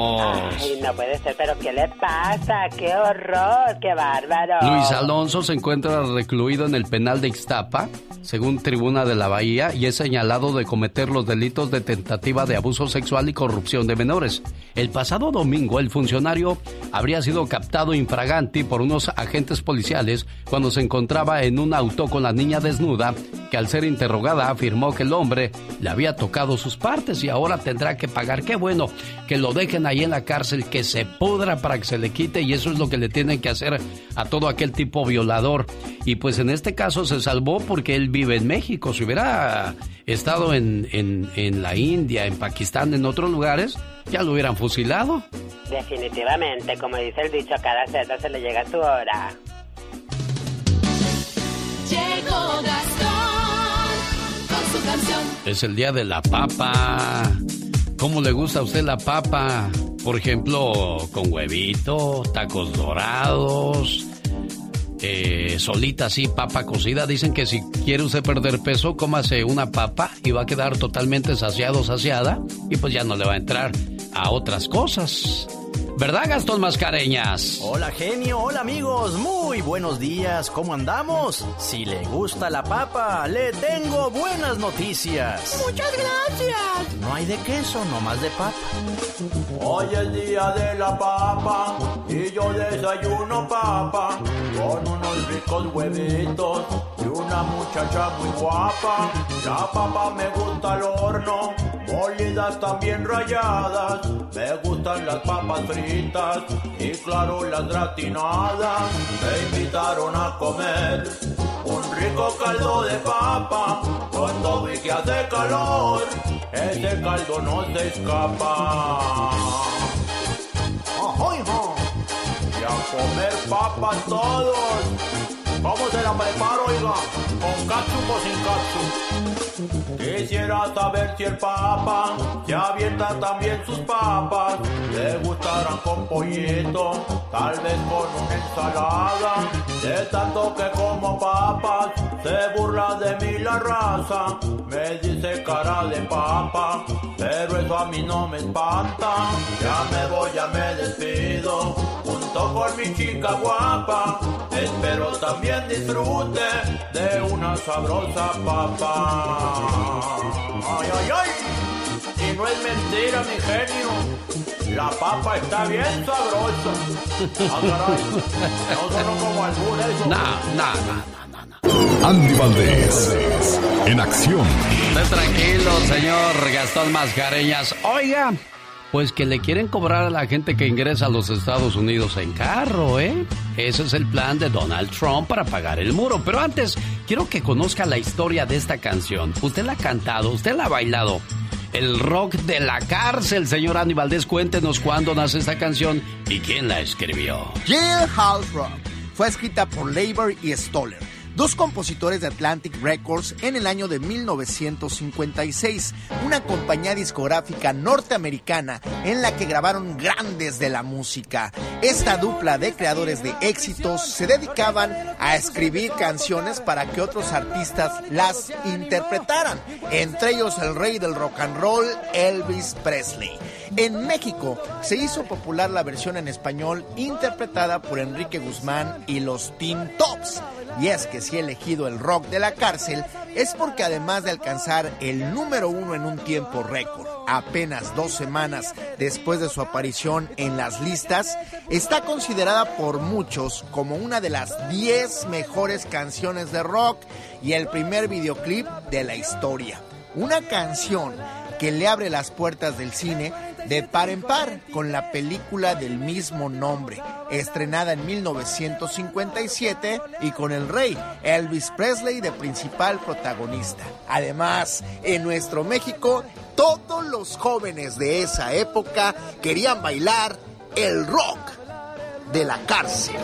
Ay, no puede ser, pero ¿qué le pasa? ¡Qué horror! ¡Qué bárbaro! Luis Alonso se encuentra recluido en el penal de Ixtapa, según Tribuna de la Bahía, y es señalado de cometer los delitos de tentativa de abuso sexual y corrupción de menores. El pasado domingo, el funcionario habría sido captado infraganti por unos agentes policiales cuando se encontraba en un auto con la niña desnuda, que al ser interrogada afirmó que el hombre le había tocado sus partes y ahora tendrá que pagar. Qué bueno que lo dejen ahí en la cárcel, que se pudra para que se le quite y eso es lo que le tienen que hacer a todo aquel tipo violador. Y pues en este caso se salvó porque él vive en México. Si hubiera estado en, en, la India, en Pakistán, en otros lugares, ya lo hubieran fusilado. Definitivamente, como dice el dicho, a cada cerdo se le llega su hora. Llegó Gastón con su canción. Es el día de la papa. ¿Cómo le gusta a usted la papa? Por ejemplo, con huevito, tacos dorados, eh, solita así, papa cocida. Dicen que si quiere usted perder peso, cómase una papa y va a quedar totalmente saciado, saciada, y pues ya no le va a entrar a otras cosas. ¿Verdad, Gastón Mascareñas? Hola, genio. Hola, amigos. Muy buenos días. ¿Cómo andamos? Si le gusta la papa, le tengo buenas noticias. Muchas gracias. No hay de queso, nomás de papa. Hoy es día de la papa y yo desayuno papa con unos ricos huevitos y una muchacha muy guapa. La papa me gusta al horno, molidas también rayadas. Me gustan las papas fritas y claro las gratinadas. Me invitaron a comer un rico caldo de papa todo y que hace calor. Ese caldo no se escapa. Y a comer papas todos. ¿Cómo se la preparo, oiga? ¿Con catsup o sin catsup? Quisiera saber si el papa se avienta también sus papas. Le gustarán con pollito, tal vez con una ensalada. De tanto que como papas, se burla de mí la raza. Me dice cara de papa, pero eso a mí no me espanta. Ya me voy, ya me despido, junto con mi chica guapa. Espero también disfrute de una sabrosa papa. Ay, ay, ay. Y no es mentira, mi genio. La papa está bien sabrosa. Ah, caray. No solo como albur eso. No, no, no. Andy Valdés, en acción. Esté tranquilo, señor Gastón Mascareñas. Oiga, pues que le quieren cobrar a la gente que ingresa a los Estados Unidos en carro, ¿eh? Ese es el plan de Donald Trump para pagar el muro. Pero antes, quiero que conozca la historia de esta canción. Usted la ha cantado, usted la ha bailado. El rock de la cárcel, señor Andy Valdés, cuéntenos cuándo nace esta canción y quién la escribió. Jailhouse Rock fue escrita por Labor y Stoller, dos compositores de Atlantic Records en el año de 1956, una compañía discográfica norteamericana en la que grabaron grandes de la música. Esta dupla de creadores de éxitos se dedicaban a escribir canciones para que otros artistas las interpretaran, entre ellos el rey del rock and roll, Elvis Presley. En México se hizo popular la versión en español interpretada por Enrique Guzmán y los Teen Tops. Y es que elegido el rock de la cárcel es porque además de alcanzar el número uno en un tiempo récord, apenas dos semanas después de su aparición en las listas, está considerada por muchos como una de las 10 mejores canciones de rock y el primer videoclip de la historia. Una canción que le abre las puertas del cine de par en par con la película del mismo nombre, estrenada en 1957 y con el rey Elvis Presley de principal protagonista. Además, en nuestro México, todos los jóvenes de esa época querían bailar el rock de la cárcel.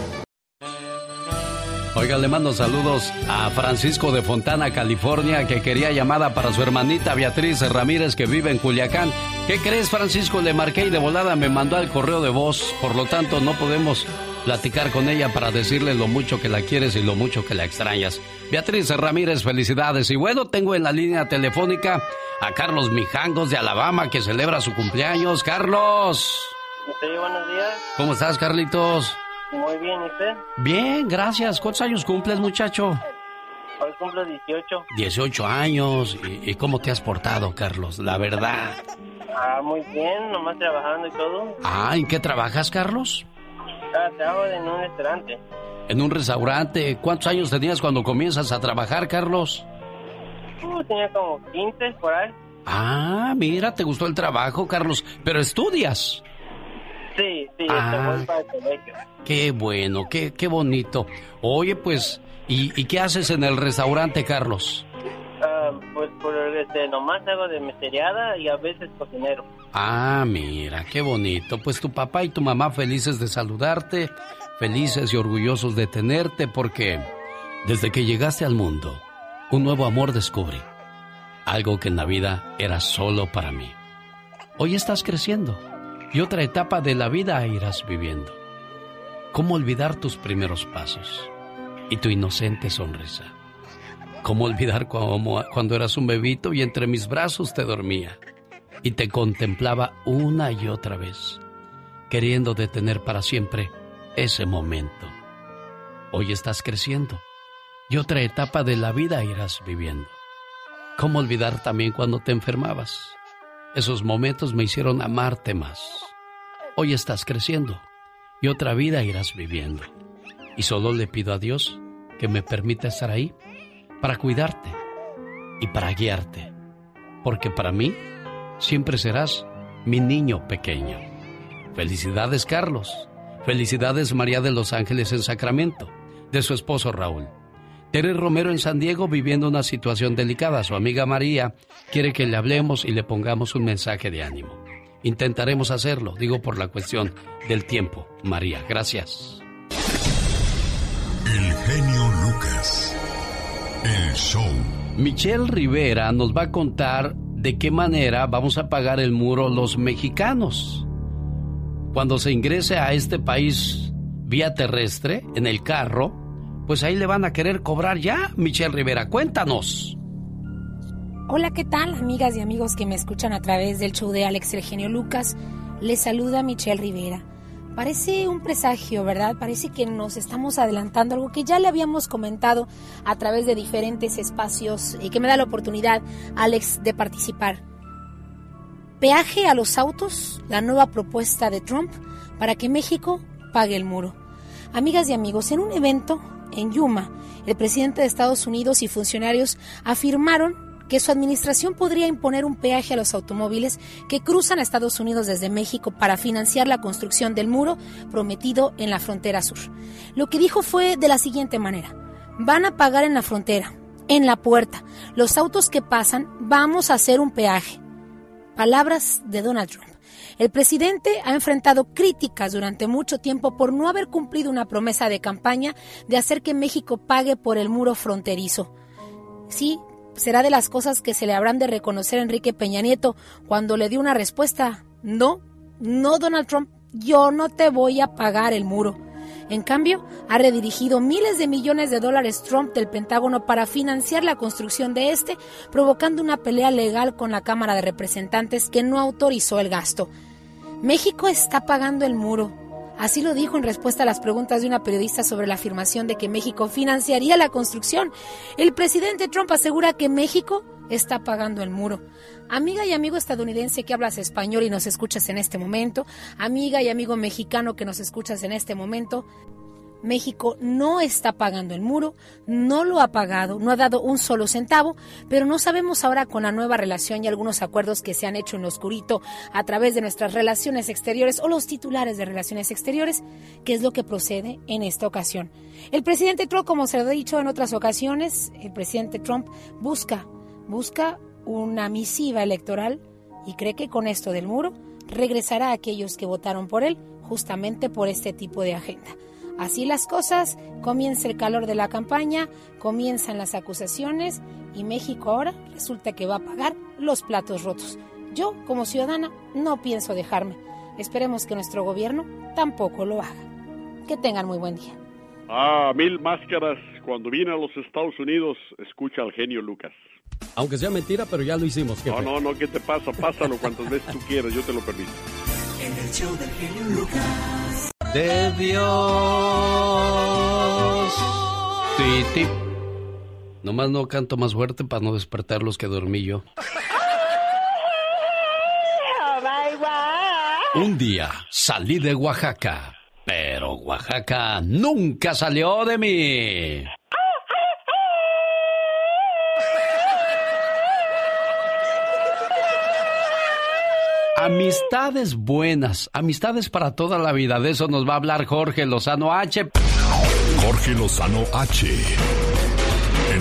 Oiga, le mando saludos a Francisco de Fontana, California, que quería llamada para su hermanita Beatriz Ramírez, que vive en Culiacán. ¿Qué crees, Francisco? Le marqué y de volada me mandó al correo de voz. Por lo tanto, no podemos platicar con ella para decirle lo mucho que la quieres y lo mucho que la extrañas. Beatriz Ramírez, felicidades. Y bueno, tengo en la línea telefónica a Carlos Mijangos de Alabama, que celebra su cumpleaños. Carlos. Sí, buenos días. ¿Cómo estás, Carlitos? Muy bien, ¿y usted? Bien, gracias. ¿Cuántos años cumples, muchacho? Hoy cumplo 18. 18 años. ¿Y, y cómo te has portado, Carlos? La verdad. Ah, muy bien, nomás trabajando y todo. Ah, ¿en qué trabajas, Carlos? Ah, trabajo en un restaurante. En un restaurante. ¿Cuántos años tenías cuando comienzas a trabajar, Carlos? Uh, tenía como 15 por ahí. Ah, mira, te gustó el trabajo, Carlos. Pero estudias. Sí, sí, Ah. colegio. Qué bueno, qué, qué bonito. Oye, pues, ¿y, y qué haces en el restaurante, Carlos? Ah, pues por este, nomás hago de meseriada y a veces cocinero. Ah, mira, qué bonito. Pues tu papá y tu mamá felices de saludarte, felices y orgullosos de tenerte, porque desde que llegaste al mundo, un nuevo amor descubrí. Algo que en la vida era solo para mí. Hoy estás creciendo y otra etapa de la vida irás viviendo. ¿Cómo olvidar tus primeros pasos y tu inocente sonrisa? ¿Cómo olvidar cuando eras un bebito y entre mis brazos te dormía y te contemplaba una y otra vez? queriendo detener para siempre ese momento. Hoy estás creciendo y otra etapa de la vida irás viviendo. ¿Cómo olvidar también cuando te enfermabas? Esos momentos me hicieron amarte más. Hoy estás creciendo y otra vida irás viviendo. Y solo le pido a Dios que me permita estar ahí para cuidarte y para guiarte. Porque para mí siempre serás mi niño pequeño. Felicidades Carlos. Felicidades María de los Ángeles en Sacramento, de su esposo Raúl. Tere Romero en San Diego viviendo una situación delicada. Su amiga María quiere que le hablemos y le pongamos un mensaje de ánimo. Intentaremos hacerlo, digo por la cuestión del tiempo. María, gracias. El genio Lucas. El show. Michelle Rivera nos va a contar de qué manera vamos a pagar el muro los mexicanos. Cuando se ingrese a este país vía terrestre, en el carro, pues ahí le van a querer cobrar ya. Michelle Rivera, cuéntanos. Hola, ¿qué tal, amigas y amigos que me escuchan a través del show de Alex el genio Lucas? Les saluda Michelle Rivera. Parece un presagio, ¿verdad? Parece que nos estamos adelantando algo que ya le habíamos comentado a través de diferentes espacios y que me da la oportunidad, Alex, de participar. Peaje a los autos, la nueva propuesta de Trump para que México pague el muro. Amigas y amigos, en un evento en Yuma, el presidente de Estados Unidos y funcionarios afirmaron que su administración podría imponer un peaje a los automóviles que cruzan a Estados Unidos desde México para financiar la construcción del muro prometido en la frontera sur. Lo que dijo fue de la siguiente manera, van a pagar en la frontera, en la puerta, los autos que pasan, vamos a hacer un peaje. Palabras de Donald Trump. El presidente ha enfrentado críticas durante mucho tiempo por no haber cumplido una promesa de campaña de hacer que México pague por el muro fronterizo. Sí, será de las cosas que se le habrán de reconocer a Enrique Peña Nieto cuando le dio una respuesta. No, no Donald Trump, yo no te voy a pagar el muro. En cambio, ha redirigido miles de millones de dólares Trump del Pentágono para financiar la construcción de este, provocando una pelea legal con la Cámara de Representantes que no autorizó el gasto. México está pagando el muro. Así lo dijo en respuesta a las preguntas de una periodista sobre la afirmación de que México financiaría la construcción. El presidente Trump asegura que México está pagando el muro. Amiga y amigo estadounidense que hablas español y nos escuchas en este momento, amiga y amigo mexicano que nos escuchas en este momento, México no está pagando el muro, no lo ha pagado, no ha dado un solo centavo, pero no sabemos ahora con la nueva relación y algunos acuerdos que se han hecho en lo oscurito a través de nuestras relaciones exteriores o los titulares de relaciones exteriores, qué es lo que procede en esta ocasión. El presidente Trump, como se lo he dicho en otras ocasiones, el presidente Trump busca, busca una misiva electoral y cree que con esto del muro regresará a aquellos que votaron por él justamente por este tipo de agenda. Así las cosas, comienza el calor de la campaña, comienzan las acusaciones y México ahora resulta que va a pagar los platos rotos. Yo, como ciudadana, no pienso dejarme. Esperemos que nuestro gobierno tampoco lo haga. Que tengan muy buen día. Ah, mil máscaras. Cuando vine a los Estados Unidos, escucha al genio Lucas. Aunque sea mentira, pero ya lo hicimos. No, no, no, ¿qué te pasa? Pásalo cuantas veces tú quieras, yo te lo permito. En el show del genio Lucas. De Dios. Titi. Nomás no canto más fuerte para no despertar los que dormí yo. Un día salí de Oaxaca, pero Oaxaca nunca salió de mí. Amistades buenas, amistades para toda la vida. De eso nos va a hablar Jorge Lozano H. Jorge Lozano H.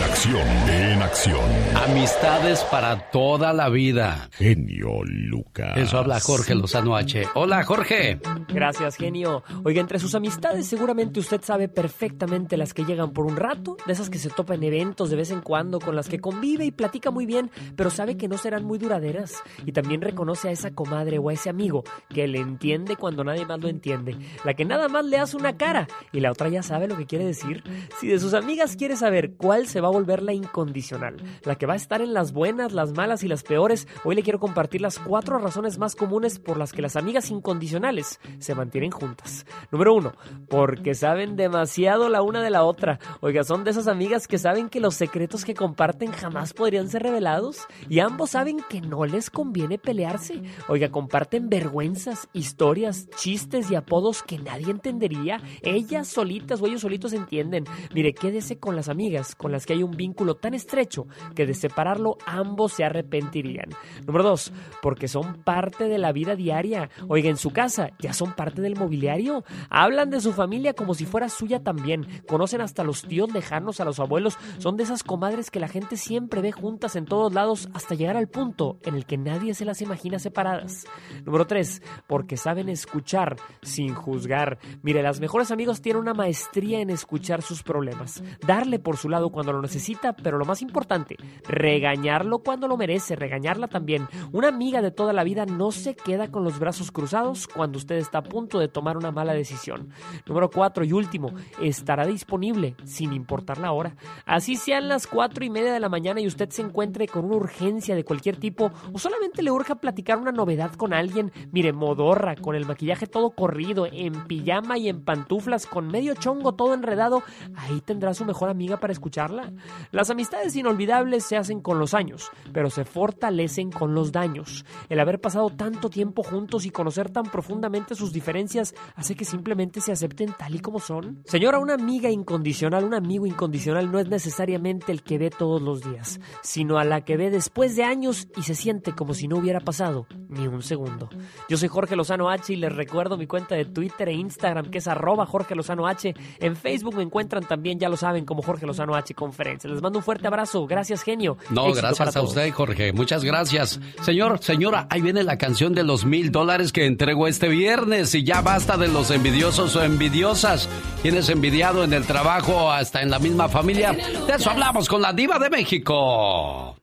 En acción, en acción. Amistades para toda la vida. Genio Lucas. Eso habla Jorge Lozano H. Hola, Jorge. Gracias, genio. Oiga, entre sus amistades seguramente usted sabe perfectamente las que llegan por un rato, de esas que se topa en eventos de vez en cuando, con las que convive y platica muy bien, pero sabe que no serán muy duraderas. Y también reconoce a esa comadre o a ese amigo que le entiende cuando nadie más lo entiende. La que nada más le hace una cara y la otra ya sabe lo que quiere decir. Si de sus amigas quiere saber cuál se va a volver la incondicional, la que va a estar en las buenas, las malas y las peores. Hoy le quiero compartir las cuatro razones más comunes por las que las amigas incondicionales se mantienen juntas. Número uno, porque saben demasiado la una de la otra. Oiga, son de esas amigas que saben que los secretos que comparten jamás podrían ser revelados y ambos saben que no les conviene pelearse. Oiga, comparten vergüenzas, historias, chistes y apodos que nadie entendería. Ellas solitas o ellos solitos entienden. Mire, quédese con las amigas con las que hay un vínculo tan estrecho que de separarlo ambos se arrepentirían. Número dos, porque son parte de la vida diaria. Oiga, en su casa ya son parte del mobiliario. Hablan de su familia como si fuera suya también. Conocen hasta los tíos lejanos, a los abuelos. Son de esas comadres que la gente siempre ve juntas en todos lados hasta llegar al punto en el que nadie se las imagina separadas. Número tres, porque saben escuchar sin juzgar. Mire, las mejores amigos tienen una maestría en escuchar sus problemas, darle por su lado cuando lo necesita, pero lo más importante, regañarlo cuando lo merece, regañarla también. Una amiga de toda la vida no se queda con los brazos cruzados cuando usted está a punto de tomar una mala decisión. Número cuatro y último, estará disponible sin importar la hora. Así sean las cuatro y media de la mañana y usted se encuentre con una urgencia de cualquier tipo o solamente le urge platicar una novedad con alguien, mire, modorra, con el maquillaje todo corrido, en pijama y en pantuflas, con medio chongo todo enredado, ahí tendrá su mejor amiga para escucharla. Las amistades inolvidables se hacen con los años, pero se fortalecen con los daños. El haber pasado tanto tiempo juntos y conocer tan profundamente sus diferencias hace que simplemente se acepten tal y como son. Señora, una amiga incondicional, un amigo incondicional no es necesariamente el que ve todos los días, sino a la que ve después de años y se siente como si no hubiera pasado ni un segundo. Yo soy Jorge Lozano H y les recuerdo mi cuenta de Twitter e Instagram que es arroba Jorge Lozano H. En Facebook me encuentran también, ya lo saben, como Jorge Lozano H Conferencia. Les mando un fuerte abrazo. Gracias, genio. No, gracias a usted, Jorge. Muchas gracias. Señor, señora, ahí viene la canción de los mil dólares que entrego este viernes y ya basta de los envidiosos o envidiosas. Tienes envidiado en el trabajo hasta en la misma familia? De eso hablamos con la diva de México.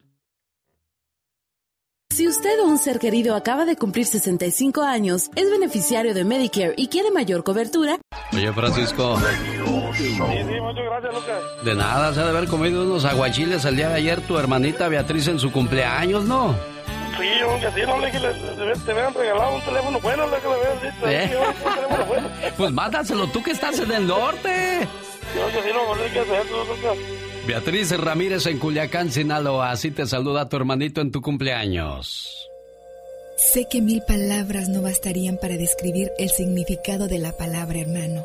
Si usted o un ser querido acaba de cumplir 65 años, es beneficiario de Medicare y quiere mayor cobertura. Oye, Francisco. Sí, sí, muchas gracias, Lucas. De nada, se ha de haber comido unos aguachiles el día de ayer tu hermanita Beatriz en su cumpleaños, ¿no? Sí, aunque sí, no le que le, te habían regalado un teléfono bueno, le que le habían dicho. ¿Eh? Sí, un teléfono bueno. Pues mándaselo tú que estás en el norte. Yo que sí, no, no hay que hacer, Lucas. Beatriz Ramírez en Culiacán, Sinaloa. Así te saluda tu hermanito en tu cumpleaños. Sé que mil palabras no bastarían para describir el significado de la palabra hermano.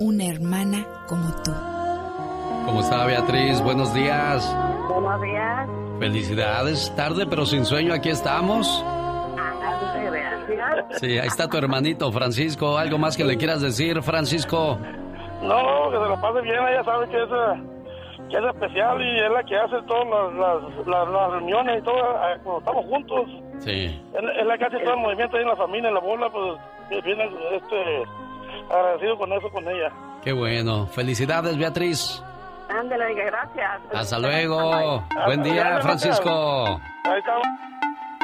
una hermana como tú. ¿Cómo está Beatriz? Buenos días. Buenos días. Felicidades. Tarde pero sin sueño, aquí estamos. Sí, ahí está tu hermanito Francisco. ¿Algo más que le quieras decir, Francisco? No, que se la pase bien, ella sabe que es, que es especial y es la que hace todas las, las, las, las reuniones y todo eh, cuando estamos juntos. Sí. Es, es la que hace todo el movimiento ahí en la familia, en la bola, pues viene este, agradecido con eso con ella. Qué bueno. Felicidades, Beatriz. Ándale, gracias. Hasta luego. Buen día, Francisco. Ahí estamos.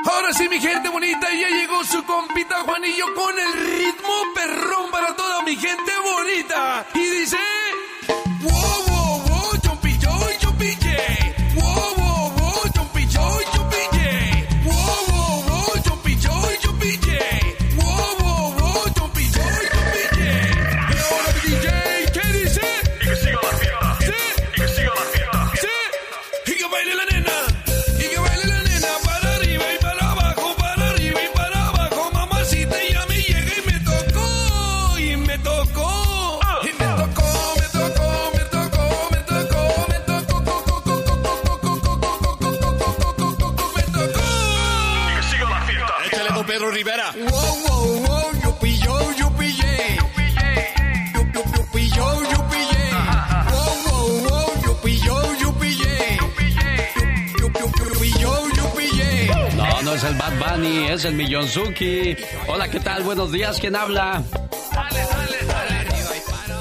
Ahora sí, mi gente bonita, ya llegó su compita Juanillo con el ritmo perrón para toda mi gente bonita. Y dice... Wow, es el Bad Bunny, es el Millonzuki. Hola, ¿qué tal? Buenos días, ¿quién habla?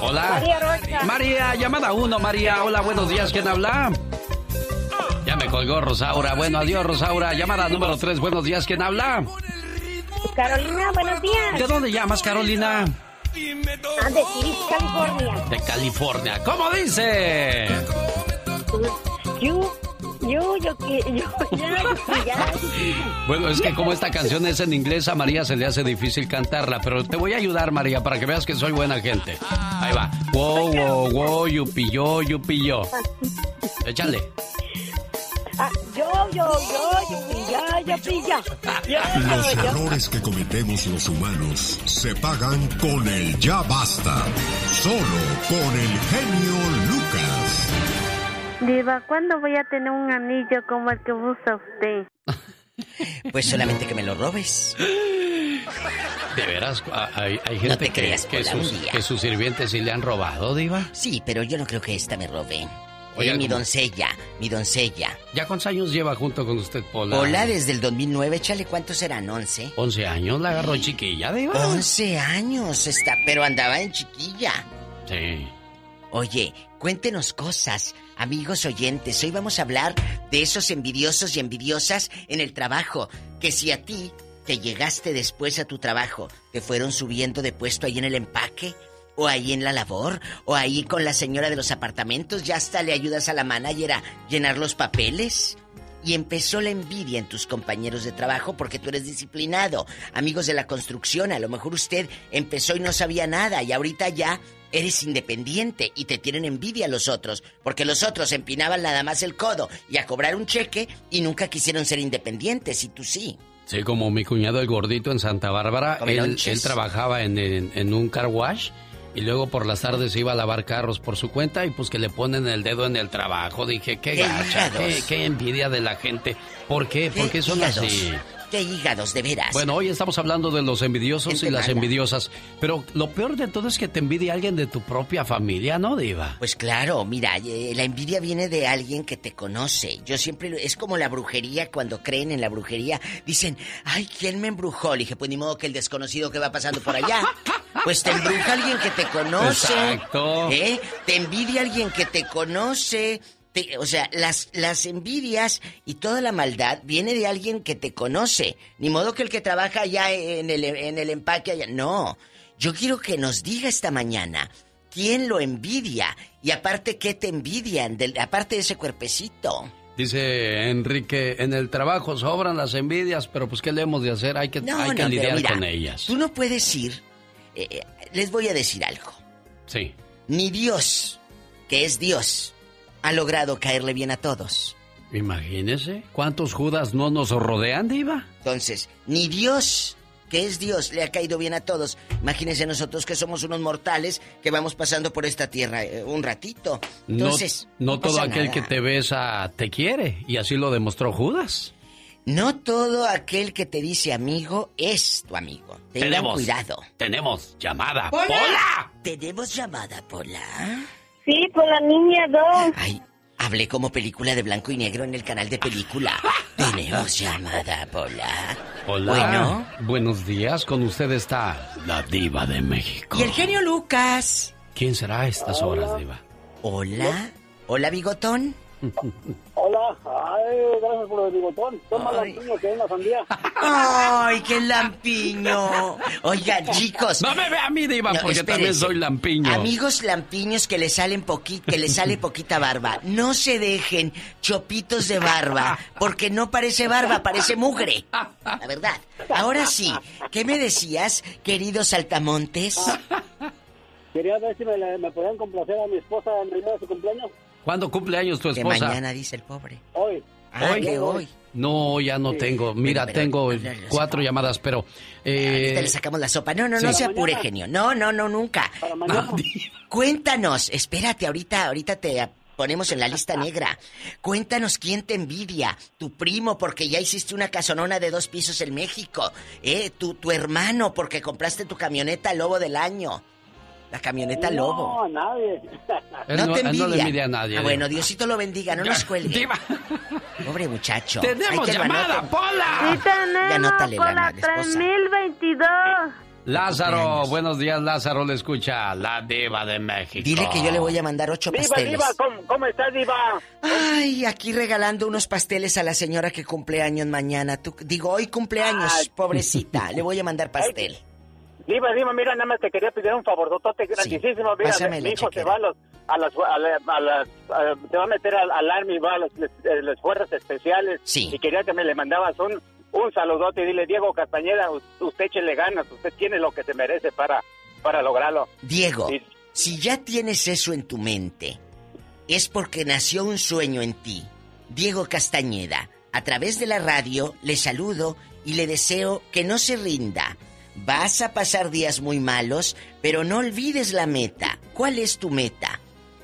Hola. María Rosa. María, llamada uno, María. Hola, buenos días, ¿quién habla? Ya me colgó Rosaura. Bueno, adiós, Rosaura. Llamada número tres, buenos días, ¿quién habla? Carolina, buenos días. ¿De dónde llamas, Carolina? Ah, de California. De California. ¿Cómo dice? Yo, yo, yo, que- yo, ya, yo, ya. Bueno, es que como esta canción es en inglés, a María se le hace difícil cantarla, pero te voy a ayudar, María, para que veas que soy buena gente. Ahí va. Wow, wow, wow, yupi yo, yupi yo. Échale. Ah, yo, yo, yo, yo, ya, yo, ya. Los yo, yo. errores que cometemos los humanos se pagan con el ya basta. Solo con el genio Lucas. Diva, ¿cuándo voy a tener un anillo como el que usa usted? Pues solamente que me lo robes. De veras, hay, hay No gente te que, creas, que, Pola, sus, que sus sirvientes sí le han robado, Diva. Sí, pero yo no creo que esta me robe. Oye, mi ¿cómo? doncella, mi doncella. ¿Ya cuántos años lleva junto con usted, Pola? Hola, desde el 2009, échale, ¿cuántos serán? ¿11? 11 años, la agarró chiquilla, Diva. 11 años está, pero andaba en chiquilla. Sí. Oye, cuéntenos cosas, amigos oyentes. Hoy vamos a hablar de esos envidiosos y envidiosas en el trabajo. Que si a ti te llegaste después a tu trabajo, te fueron subiendo de puesto ahí en el empaque, o ahí en la labor, o ahí con la señora de los apartamentos, ya hasta le ayudas a la manager a llenar los papeles. Y empezó la envidia en tus compañeros de trabajo porque tú eres disciplinado. Amigos de la construcción, a lo mejor usted empezó y no sabía nada y ahorita ya eres independiente y te tienen envidia los otros, porque los otros empinaban nada más el codo y a cobrar un cheque y nunca quisieron ser independientes y tú sí. Sí, como mi cuñado el gordito en Santa Bárbara, él, trabajaba en, en- en un car wash y luego por las tardes iba a lavar carros por su cuenta y pues que le ponen el dedo en el trabajo. Dije, qué, ¡Qué gacha, qué, envidia de la gente. ¿Por qué? ¿Por qué son hígados? así? ¡Qué hígados, de veras! Bueno, hoy estamos hablando de los envidiosos Gente y las mala. envidiosas, pero lo peor de todo es que te envidia alguien de tu propia familia, ¿no, Diva? Pues claro, mira, eh, la envidia viene de alguien que te conoce. Yo siempre, es como la brujería, cuando creen en la brujería, dicen, ay, ¿quién me embrujó? Le dije, pues ni modo que el desconocido que va pasando por allá. Pues te embruja alguien que te conoce. Exacto. ¿Eh? Te envidia alguien que te conoce. Te- o sea, las, las envidias y toda la maldad viene de alguien que te conoce. Ni modo que el que trabaja allá en el, en el empaque allá. No. Yo quiero que nos diga esta mañana quién lo envidia y aparte qué te envidian, del- aparte de ese cuerpecito. Dice Enrique, en el trabajo sobran las envidias, pero pues ¿qué le hemos de hacer? Hay que, No, hay que no, lidiar mira, con ellas. Tú no puedes ir. eh, eh, les voy a decir algo. Sí. Ni Dios, que es Dios, ha logrado caerle bien a todos. Imagínese, ¿cuántos Judas no nos rodean, Diva? Entonces, ni Dios, que es Dios, le ha caído bien a todos. Imagínense nosotros que somos unos mortales que vamos pasando por esta tierra eh, un ratito. Entonces, no, no todo aquel nada. que te besa te quiere, y así lo demostró Judas. No todo aquel que te dice amigo es tu amigo. Tengan Tenemos. cuidado. Tenemos llamada. ¡Pola! ¿Tenemos llamada, Pola? Sí, por la niña 2. Ay, hablé como película de blanco y negro en el canal de película. Tenemos llamada, Pola. Hola. Bueno. Buenos días, con usted está la diva de México. Y el genio Lucas. ¿Quién será a estas horas, diva? Hola. Hola, bigotón. Hola, ay, gracias por el bigotón. Toma la piña que es la sandía. Ay, qué lampiño. Oigan, chicos. No me vea a mí, diva, porque también espérense. soy lampiño. Amigos lampiños que le salen poquito, que le sale poquita barba. No se dejen chopitos de barba, porque no parece barba, parece mugre. La verdad. Ahora sí, ¿qué me decías, queridos saltamontes? Quería ver si me, podían complacer a mi esposa en el día de su cumpleaños. ¿Cuándo cumple años tu Que esposa? mañana dice el pobre. Hoy. Ah, que hoy. No, ya no tengo. Mira, Bueno, tengo no, no, no, cuatro llamadas, pero... eh, Ahorita le sacamos la sopa. No, no, sí. no se apure, genio. No, no, no, nunca. Para mañana. Cuéntanos, espérate, ahorita, ahorita te ponemos en la lista negra. Cuéntanos quién te envidia, tu primo porque ya hiciste una casonona de dos pisos en México, eh, tu, tu hermano porque compraste tu camioneta Lobo del año. La camioneta Lobo. No, a nadie. Él no, no- te él no le envidia a nadie, Ah, bueno, Diosito lo bendiga, no nos cuelgue. Diva. Pobre muchacho. ¡Tenemos llamada, anoto. Pola! Sí tenemos, Ya anótale la, Pola la esposa. 3022. Lázaro, buenos días, Lázaro, le escucha la diva de México. Dile que yo le voy a mandar ocho Diva, pasteles. Diva, ¿cómo, cómo estás, Diva? Ay, aquí regalando unos pasteles a la señora que cumpleaños mañana. Tú, digo, hoy cumpleaños, pobrecita. Le voy a mandar pastel. Diva, Diva, mira, nada más te quería pedir un favorzote grandísimo. Mira, Pásame mi hijo se va a los, a las, a la- a las- a- se va a meter al, al Army, va a eh, las fuerzas especiales. Sí. Y quería que me le mandabas un, un saludote y dile, Diego Castañeda, usted échele ganas, usted tiene lo que se merece para, para lograrlo. Diego, si ya tienes eso en tu mente, es porque nació un sueño en ti. Diego Castañeda, a través de la radio, le saludo y le deseo que no se rinda. Vas a pasar días muy malos, pero no olvides la meta. ¿Cuál es tu meta?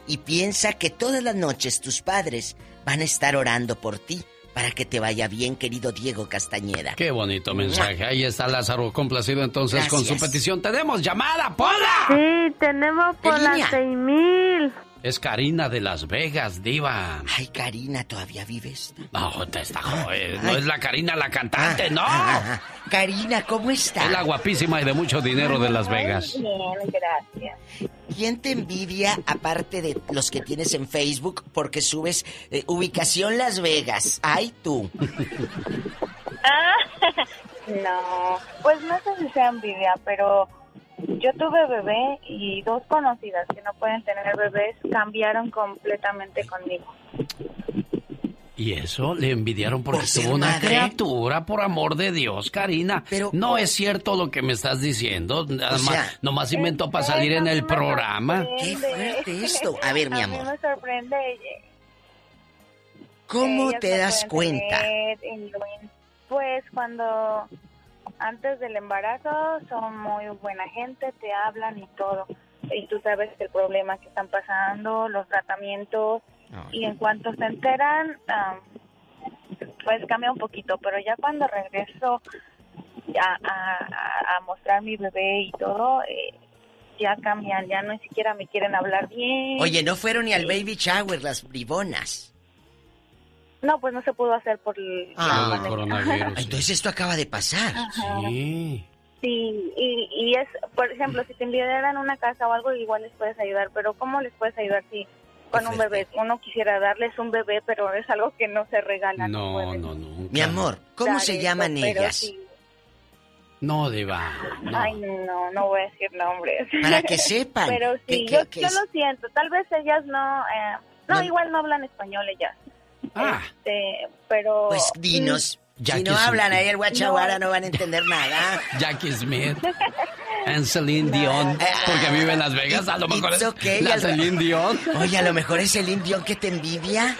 Y piensa que todas las noches tus padres van a estar orando por ti para que te vaya bien, querido Diego Castañeda. Qué bonito mensaje. Ahí está Lázaro, complacido entonces con su petición. ¡Tenemos llamada, Pola! Sí, tenemos por las línea? 6000. Es Karina de Las Vegas, diva. Ay, Karina, ¿todavía vives? No, te está joven. No es la Karina la cantante, no. Ah, Karina, ¿cómo está? Es la guapísima y de mucho dinero de Las Vegas. Bien, gracias. ¿Quién te envidia aparte de los que tienes en Facebook porque subes eh, ubicación Las Vegas? Ay, tú. Ah, no, pues no sé si sea envidia, pero yo tuve bebé y dos conocidas que no pueden tener bebés cambiaron completamente conmigo. Y eso le envidiaron porque Por ser tuvo una madre. criatura, por amor de Dios, Karina. Pero no es cierto lo que me estás diciendo. Nada sea, más, nomás inventó para salir en el programa. Qué fuerte esto. A ver, mi A amor. mí me sorprende. ¿Cómo te das cuenta? Pues cuando antes del embarazo son muy buena gente, te hablan y todo. Y tú sabes el problema que están pasando, los tratamientos. Y en cuanto se enteran, pues cambia un poquito. Pero ya cuando regreso a, a- a- a mostrar mi bebé y todo, eh, ya cambian, ya no siquiera me quieren hablar bien. Oye, no fueron ni al baby shower las bribonas. No, pues no se pudo hacer por el... Ah, pandemia. Entonces esto acaba de pasar. Ajá. Sí. Sí, y, y es, por ejemplo, si te enviaran una casa o algo, igual les puedes ayudar, pero ¿cómo les puedes ayudar si con un bebé? Uno quisiera darles un bebé, pero es algo que no se regala. No, no, no. Mi amor, ¿cómo dar se llaman ellas? sí. No, diva. No. Ay, no, no voy a decir nombres. Para que sepan pero sí, que- yo, que yo es- lo siento, tal vez ellas no, eh, no, No. igual no hablan español ellas. Ah. Este, pero... Pues mm, dinos. Jackie si no Smith. hablan ahí el guachaguara no. no. van a entender nada. Jackie Smith. Anceline Dion, porque vive en Las Vegas, a lo mejor es okay, la Celine Dion. Oye, a lo mejor es Celine Dion que te envidia.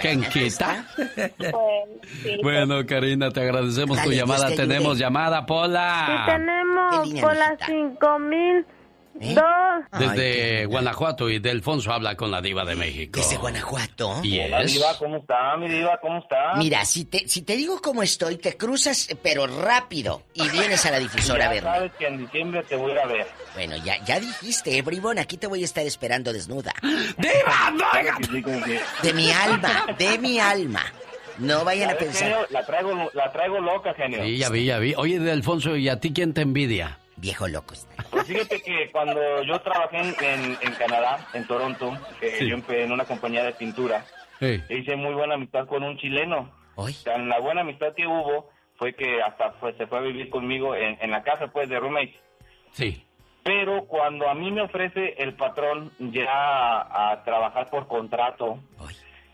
¿Quién quita? Pues, pues. bueno, Karina, te agradecemos tu llamada. Tenemos llamada, Pola. Sí, tenemos, Pola 5000. ¿Eh? Desde Guanajuato y Delfonso habla con la diva de México. Desde Guanajuato. ¿Y Hola, es? diva, ¿cómo está? Mi diva, ¿cómo está? Mira, si te, si te digo cómo estoy, te cruzas, pero rápido, y vienes a la difusora ya a verme. sabes que en diciembre te voy a ver. Bueno, ya, ya dijiste, ¿eh, bribón, aquí te voy a estar esperando desnuda. ¡Diva, no! De mi alma, de mi alma. No vayan a, pensar. La, traigo, la traigo loca, genio. Sí, ya vi, ya vi. Oye, de Alfonso, ¿y a ti quién te envidia? Viejo loco está. Pues fíjate que cuando yo trabajé en, en, Canadá, en Toronto, que Sí. yo empecé en una compañía de pintura, Sí. hice muy buena amistad con un chileno. Hoy. Tan la buena amistad que hubo fue que hasta fue- se fue a vivir conmigo en, en la casa, pues, de roommate. Sí. Pero cuando a mí me ofrece el patrón ya a, a trabajar por contrato,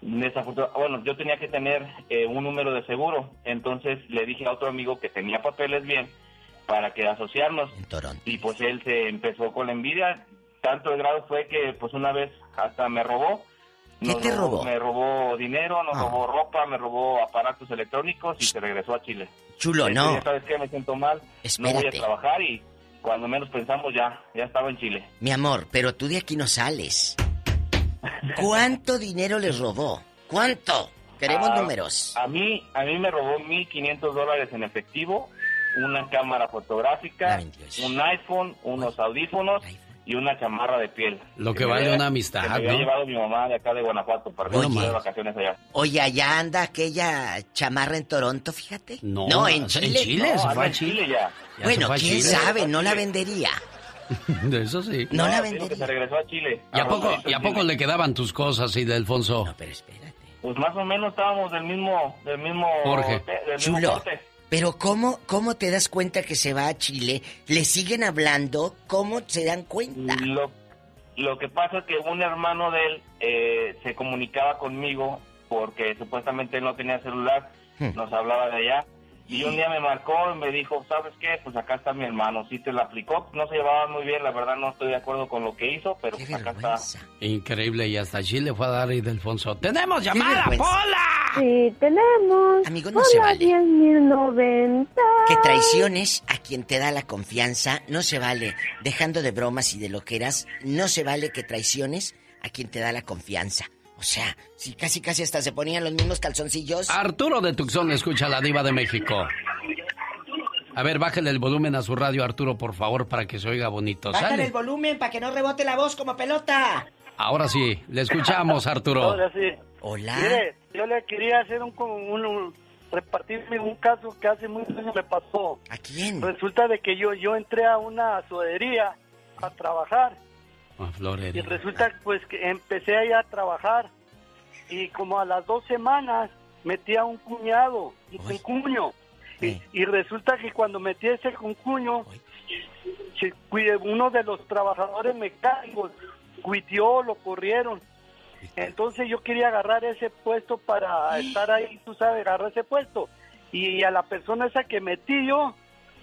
bueno, yo tenía que tener eh, un número de seguro, entonces le dije a otro amigo que tenía papeles bien para que asociarnos. Y pues él se empezó con la envidia, tanto el grado fue que pues una vez hasta me robó. ¿Qué te robó? Me robó dinero, nos Ah. robó ropa, me robó aparatos electrónicos y se regresó a Chile. Chulo, Entonces, no. ya ¿Sabes qué? Me siento mal, no voy Espérate. a trabajar y cuando menos pensamos ya, ya estaba en Chile. Mi amor, pero tú de aquí no sales. ¿Cuánto dinero les robó? ¿Cuánto? Queremos Ah, números. A mí, a mí me robó 1.500 dólares en efectivo, una cámara fotográfica, un iPhone, unos audífonos y una chamarra de piel. Lo que vale una amistad, que me había ¿no? llevado mi mamá de acá de Guanajuato para Oye. de vacaciones allá. Oye, allá anda aquella chamarra en Toronto, fíjate. No, no en en Chile. Chile, se No, fue a en Chile. ya. Ya se Bueno, quién Chile. sabe, no la vendería. De eso sí. No la vendería. que se regresó a Chile. ¿Y a poco, Rosadito ¿y a poco le quedaban tus cosas, y de Alfonso? Pues más o menos estábamos del mismo... Del mismo Jorge. del mismo Chulo. corte. Pero ¿cómo, ¿cómo te das cuenta que se va a Chile? ¿Le siguen hablando? ¿Cómo se dan cuenta? Lo, lo que pasa es que un hermano de él eh, se comunicaba conmigo porque supuestamente él no tenía celular, Hmm. nos hablaba de allá. Y un día me marcó y me dijo, ¿sabes qué? Pues acá está mi hermano, sí te la aplicó. No se llevaban muy bien, la verdad no estoy de acuerdo con lo que hizo, pero pues acá está. Increíble, y hasta Chile fue a dar y de Alfonso. ¡Tenemos llamada. Pola! Sí, tenemos. Amigos, no se Hola, vale. 10,090. Que traiciones a quien te da la confianza, no se vale. Dejando de bromas y de loqueras, no se vale que traiciones a quien te da la confianza. O sea, si casi casi hasta se ponían los mismos calzoncillos. Arturo de Tucson escucha a la diva de México. A ver, bájale el volumen a su radio, Arturo, por favor, para que se oiga bonito. Bájale Sale. el volumen para que no rebote la voz como pelota. Ahora sí, le escuchamos, Arturo. Ahora sí. Hola. Mire, yo le quería hacer un, un, un- repartirme un caso que hace muchos años me pasó. ¿A quién? Resulta de que yo yo entré a una sudería a trabajar y Florería. resulta pues que empecé ahí a trabajar y como a las dos semanas metí a un cuñado, un cuño. Y, y resulta que cuando metí ese cuño, se- cuide- uno de los trabajadores mecánicos cuitió, lo corrieron. Entonces yo quería agarrar ese puesto para estar ahí, tú sabes, agarrar ese puesto. Y a la persona esa que metí yo,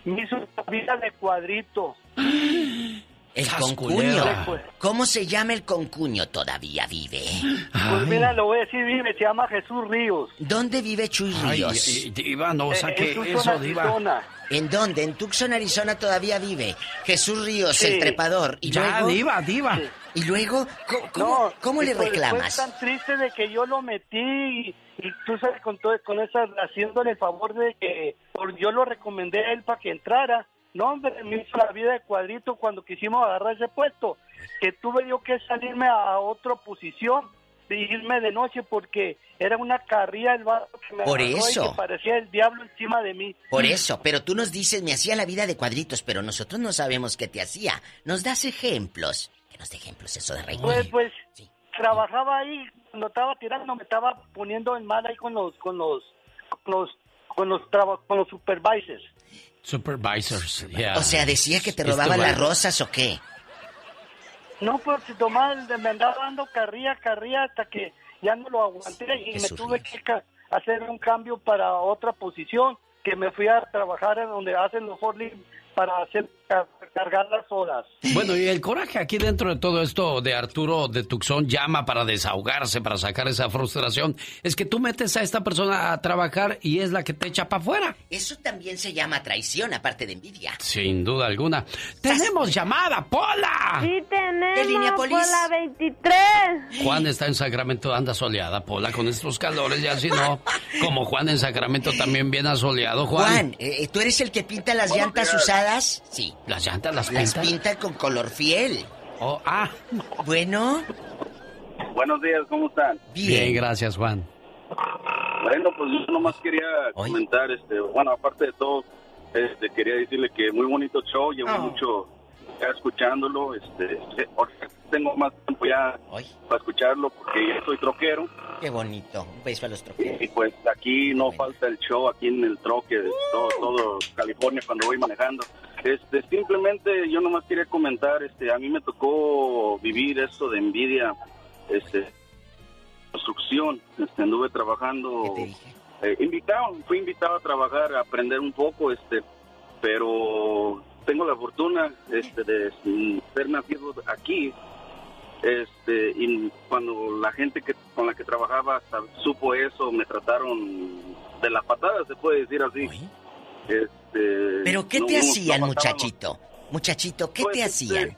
me hizo una vida de cuadrito. El concuño. culebra. ¿Cómo se llama el concuño? Todavía vive. Pues mira, lo voy a decir, vive, se llama Jesús Ríos. ¿Dónde vive Chuy Ríos? diva, no Eh, saque en Tucson, eso, diva. Arizona. ¿En dónde? En Tucson, Arizona todavía vive. Jesús Ríos, Sí. el trepador. ¿Y Ya, luego? diva, diva. ¿Y luego? ¿Cómo, cómo- No, cómo y le pues, reclamas? Fue tan triste de que yo lo metí y, y tú sabes, con, todo, con esa, haciéndole el favor de que por, yo lo recomendé a él para que entrara. No, hombre, me hizo la vida de cuadrito cuando quisimos agarrar ese puesto. Que tuve yo que salirme a, otra posición y irme de noche porque era una carrilla el vato que me Por y eso. que parecía el diablo encima de mí. Por eso, pero tú nos dices, me hacía la vida de cuadritos, pero nosotros no sabemos qué te hacía. Nos das ejemplos. Que nos dé ejemplos eso de reír. Pues, pues, trabajaba ahí, cuando estaba tirando me estaba poniendo en mal ahí con los, con los, con los, con los, traba- con los supervisors. Supervisors, yeah. O sea, decía que te robaban las rosas o qué. No, pues si tomás, me andaba dando carrilla, carrilla hasta que ya no lo aguanté y me tuve que hacer un cambio para otra posición, que me fui a trabajar en donde hacen los forklift para hacer cargar las horas. Bueno, y el coraje aquí dentro de todo esto de Arturo de Tucson llama para desahogarse, para sacar esa frustración, es que tú metes a esta persona a trabajar y es la que te echa para afuera. Eso también se llama traición, aparte de envidia. Sin duda alguna. ¡Tenemos llamada, Pola! Sí, tenemos. ¿Qué línea, por Polis? la 23. Juan está en Sacramento, anda soleada, Pola, con estos calores, ya si no, como Juan en Sacramento también bien asoleado, Juan. Juan, eh, ¿tú eres el que pinta las llantas usadas? Sí. ¿Las llantas las Las pinta? pinta con color fiel. Oh, ah. Bueno. Buenos días, ¿cómo están? Bien, gracias, Juan. Bueno, pues yo nomás quería comentar, este, bueno, aparte de todo, este, quería decirle que muy bonito show, llevo Oh. mucho escuchándolo, este, tengo más tiempo ya para escucharlo porque yo soy troquero Qué bonito. Un beso a los troqueros. y pues aquí no falta el show aquí en el troque de todo, todo California cuando voy manejando. Este, simplemente yo nomás quería comentar, este, a mí me tocó vivir esto de envidia, este, construcción, este, anduve trabajando, eh, invitado, fui invitado a trabajar, a aprender un poco, este, pero tengo la fortuna, este, de ser nacido aquí, este, y cuando la gente que con la que trabajaba hasta supo eso, me trataron de la patada, se puede decir así. Este, ¿Pero qué no- te hacían, muchachito? Muchachito, ¿qué Pues, te este, hacían?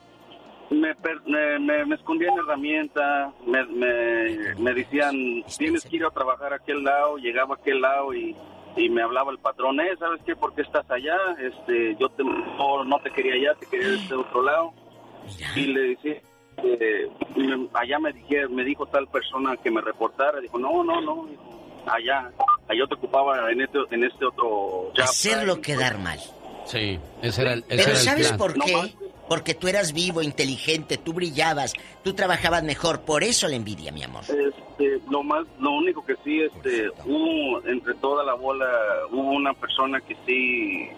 me, per- me, me, me escondían herramientas, me, me, me decían, tienes que ir a trabajar a aquel lado, llegaba a aquel lado y, y me hablaba el patrón, eh, ¿sabes qué? ¿Por qué estás allá? Este, yo te, no, no te quería allá, te quería de este otro lado. y le decía, eh, me- allá me, dije, me dijo tal persona que me reportara, dijo, no, no, no, allá, allá te ocupaba en este, en este otro... Hacerlo quedar mal. Sí, ese era el, ese Pero era el ¿sabes plan. por qué? Porque tú eras vivo, inteligente, tú brillabas, tú trabajabas mejor, por eso la envidia, mi amor. Este, lo más, lo único que sí, este, hubo entre toda la bola, hubo una persona que sí,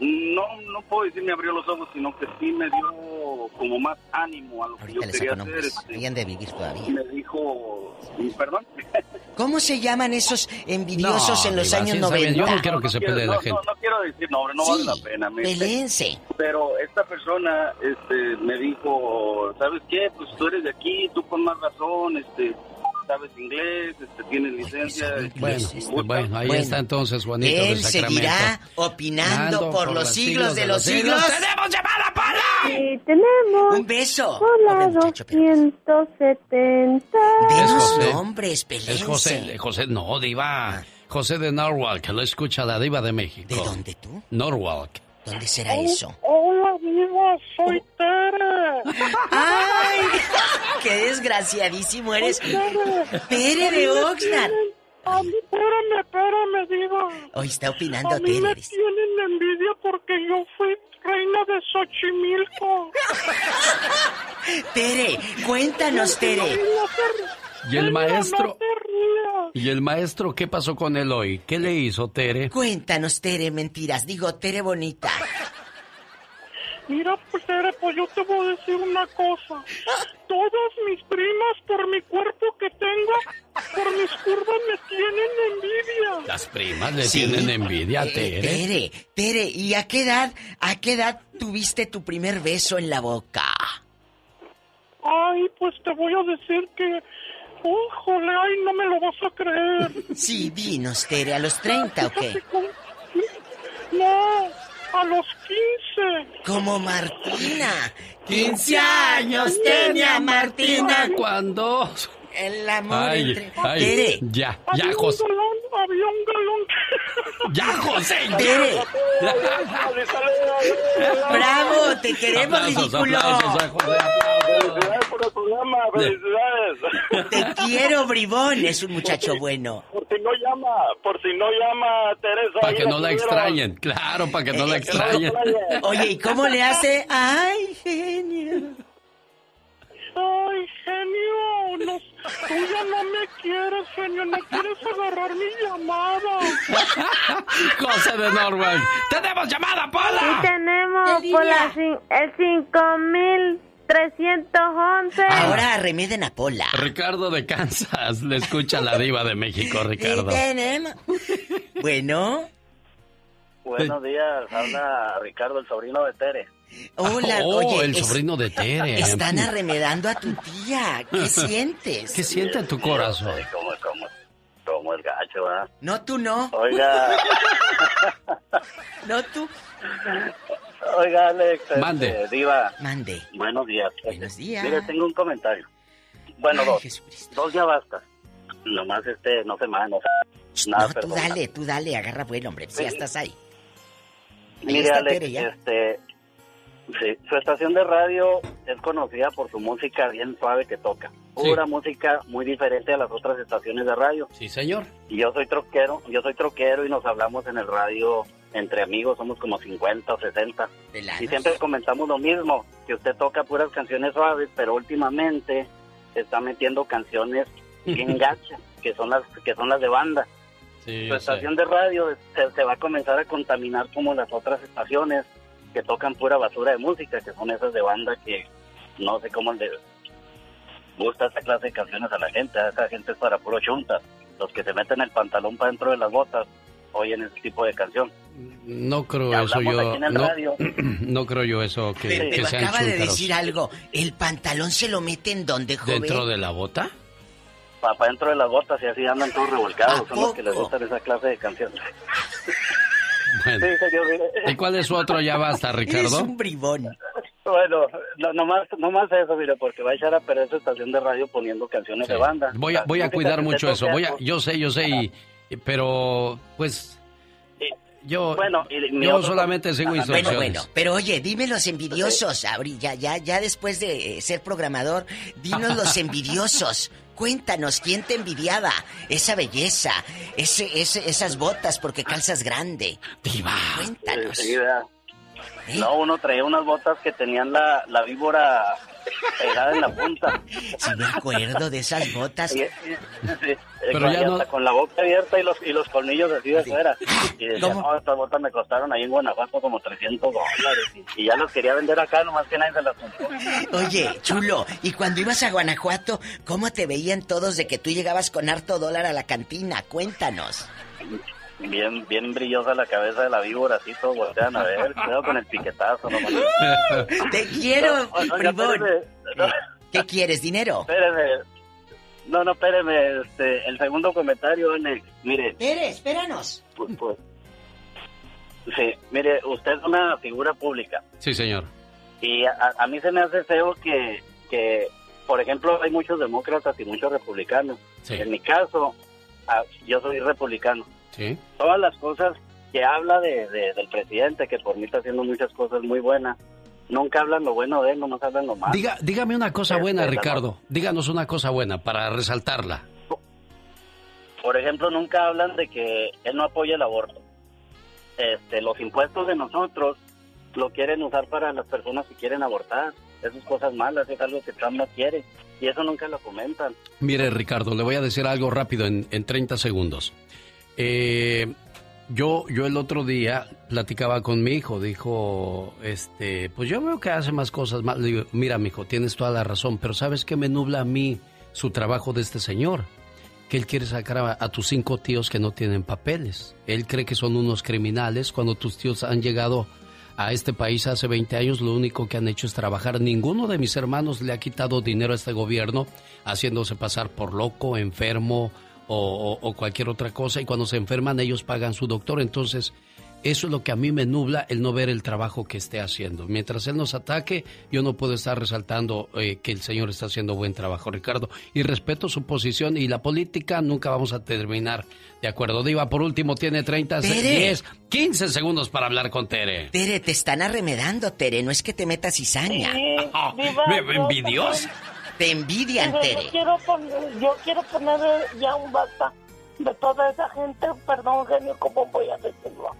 no, no puedo decir me abrió los ojos, sino que sí me dio como más ánimo a lo que yo Ahorita quería hacer. este, Habían de vivir todavía. me dijo, perdón. ¿Cómo se llaman esos envidiosos No, en los Diva, años sí está 90? bien, yo no quiero que se pelee no, la no, gente. no quiero decir nombre, no vale la pena. me- peléense. Pero esta persona este, me dijo, ¿sabes qué? Pues tú eres de aquí, tú con más razón, este, sabes inglés, este, tienes licencia. Bueno, bueno, ahí Bueno, está entonces Juanito Él de Sacramento. seguirá opinando Ando por, los siglos de los siglos. ¡Tenemos llamada, Pola! Sí, tenemos. Un beso. Hola, 270. Es José. nombres, Es pelense. José, José, no, Diva. José de Norwalk, lo escucha la Diva de México. ¿De dónde tú? Norwalk. ¿Dónde será eso? Hola, Diva, soy Tere. ¡Ay! ¡Qué desgraciadísimo eres! ¡Tere de Oxnard! A mí, espérame, espérame, Diva. Hoy está opinando A mí Tere. me tienen envidia porque yo fui reina de Xochimilco. Tere, cuéntanos, Tere. ¿Y el maestro? No te rías. ¿Y el maestro qué pasó con él hoy? ¿Qué le hizo, Tere? Cuéntanos, Tere, mentiras. Digo, Tere bonita. Mira, pues, Tere, pues yo te voy a decir una cosa. Todas mis primas, por mi cuerpo que tengo, por mis curvas, me tienen envidia. Las primas le Sí. tienen envidia a Eh, Tere. Tere, Tere, ¿y a qué edad, a qué edad tuviste tu primer beso en la boca? Ay, pues te voy a decir que... ¡Híjole, ay, no me lo vas a creer! Sí, dinos, Tere, ¿a los 30 o qué? No, a los 15. Como Martina. 15 años tenía Martina cuando... El amor Ay, entre... ay, Tere, ya, Había ya, un José. galón, había un galón. Ya, José. Tere. ¡Bravo! ¡Te queremos, Aplausos, ridículo! aplausos a José, aplausos. por el programa, felicidades. Te quiero, bribón. Es un muchacho bueno. Por si no llama, por si no llama Teresa. Para que no la extrañen, claro, para que no la extrañen. Oye, ¿y cómo le hace? ¡Ay, genio! Ay, genio, no, tú ya no me quieres, genio, no quieres agarrar mi llamada. José de Norwalk. ¡Tenemos llamada, Sí, Pola! tenemos por la cin- el 5311. Ahora arremeden a Pola. Ricardo de Kansas, le escucha la diva de México, Ricardo. Tenemos- Bueno, Buenos días, habla Ricardo, el sobrino de Tere. Hola, Oh, oye. el es- sobrino de Tere. Están arremedando a tu tía. ¿Qué sientes? ¿Qué siente en tu corazón? Como, como, como el gacho, ¿verdad? No, tú no. Oiga, No, tú. oiga, Alex. este, Mande. Diva, Mande. buenos días. Buenos días. Mire, tengo un comentario. Bueno, Ay, dos. Jesucristo. Dos ya basta. Nomás este, no se se- nada No, tú dale, tú dale, agarra vuelo, hombre. Si ya estás ahí. Ahí Mire, Alex, Tere ya. este, sí, su estación de radio es conocida por su música bien suave que toca. Pura música muy diferente a las otras estaciones de radio. Sí, señor. Y yo soy troquero, yo soy troquero y nos hablamos en el radio entre amigos, somos como 50 o 60. Y siempre comentamos lo mismo, que usted toca puras canciones suaves, pero últimamente está metiendo canciones bien gachas, que son las que son las de banda. Sí, Su sé. estación de radio se, se va a comenzar a contaminar como las otras estaciones que tocan pura basura de música, que son esas de banda que no sé cómo le gusta esa clase de canciones a la gente. Esa gente es para puro chuntas. Los que se meten el pantalón para dentro de las botas oyen ese tipo de canción. No creo eso yo. No, no creo yo eso que, Pero, que sean acaba de chúntaros. decir algo. ¿El pantalón se lo mete en donde, joven? ¿Dentro de la bota? Para dentro de las botas y así andan todos revolcados. ¿A Son los que les gustan esa clase de canciones. Bueno. Sí, señor. mire. ¿Y cuál es su otro ya basta, Ricardo? un bribón. Bueno, no, nomás, nomás eso, mire, porque va a echar a perder su estación de radio poniendo canciones de banda. Voy a, voy a cuidar mucho eso. Voy a, yo sé, yo sé, y, y- pero pues Yo, bueno, y yo otro- solamente sigo Ajá. instrucciones. Bueno, bueno, pero oye, dime los envidiosos, Abri, ya, ya, ya después de ser programador, dinos los envidiosos. Cuéntanos, ¿quién te envidiaba? Esa belleza, ese, ese, esas botas porque calzas grande. Cuéntanos. Sí, ¿verdad? No, uno traía unas botas que tenían la, la víbora pegada en la punta. Sí me acuerdo de esas botas. Sí, sí, Pero y ya no- con la boca abierta y los, y los colmillos así de fuera. Y decía, no, estas botas me costaron ahí en Guanajuato como 300 dólares. Y, y ya las quería vender acá, nomás que nadie se las compró. Oye, chulo, y cuando ibas a Guanajuato, ¿cómo te veían todos de que tú llegabas con harto dólar a la cantina? Cuéntanos. Bien, bien brillosa la cabeza de la víbora, así todos voltean a ver. Cuidado con el piquetazo, nomás. Te quiero, No, oiga, bribón. espéreme. No, ¿Qué quieres, dinero? espéreme. No, no, espéreme. Este, el segundo comentario, Alex. Mire, Espere, espéranos. pues, pues, sí, mire, usted es una figura pública. Sí, señor. Y a, a mí se me hace feo que, que, por ejemplo, hay muchos demócratas y muchos republicanos. Sí. En mi caso, ah, yo soy republicano. Sí. Todas las cosas que habla de, de- del presidente, que por mí está haciendo muchas cosas muy buenas, nunca hablan lo bueno de él, nomás hablan lo malo. Diga, dígame una cosa Este, buena, Ricardo. Díganos una cosa buena para resaltarla. Por ejemplo, nunca hablan de que él no apoya el aborto. Este, los impuestos de nosotros lo quieren usar para las personas que quieren abortar. Esas cosas malas, es algo que Trump no quiere. Y eso nunca lo comentan. Mire, Ricardo, le voy a decir algo rápido en, en 30 segundos. Eh, yo, yo el otro día platicaba con mi hijo, dijo, este, pues yo veo que hace más cosas mal. Le digo, mira, mi hijo, tienes toda la razón, pero ¿sabes qué me nubla a mí su trabajo de este señor? Que él quiere sacar a, a tus cinco tíos que no tienen papeles. Él cree que son unos criminales cuando tus tíos han llegado a este país hace 20 años lo único que han hecho es trabajar. Ninguno de mis hermanos le ha quitado dinero a este gobierno haciéndose pasar por loco, enfermo o, o- o cualquier otra cosa. Y cuando se enferman ellos pagan su doctor. Entonces eso es lo que a mí me nubla el no ver el trabajo que esté haciendo. Mientras él nos ataque, yo no puedo estar resaltando eh, que el señor está haciendo buen trabajo, Ricardo. Y respeto su posición y la política nunca vamos a terminar de acuerdo. Diva, por último, tiene 30, Tere. 10, 15 segundos para hablar con Tere. Tere, te están arremedando, Tere. No es que te metas cizaña. Ah, Diva, me- envidios. Te envidian, Diva, Tere. Yo quiero, poner, yo quiero poner ya un basta de toda esa gente, perdón, genio, ¿cómo voy a decirlo?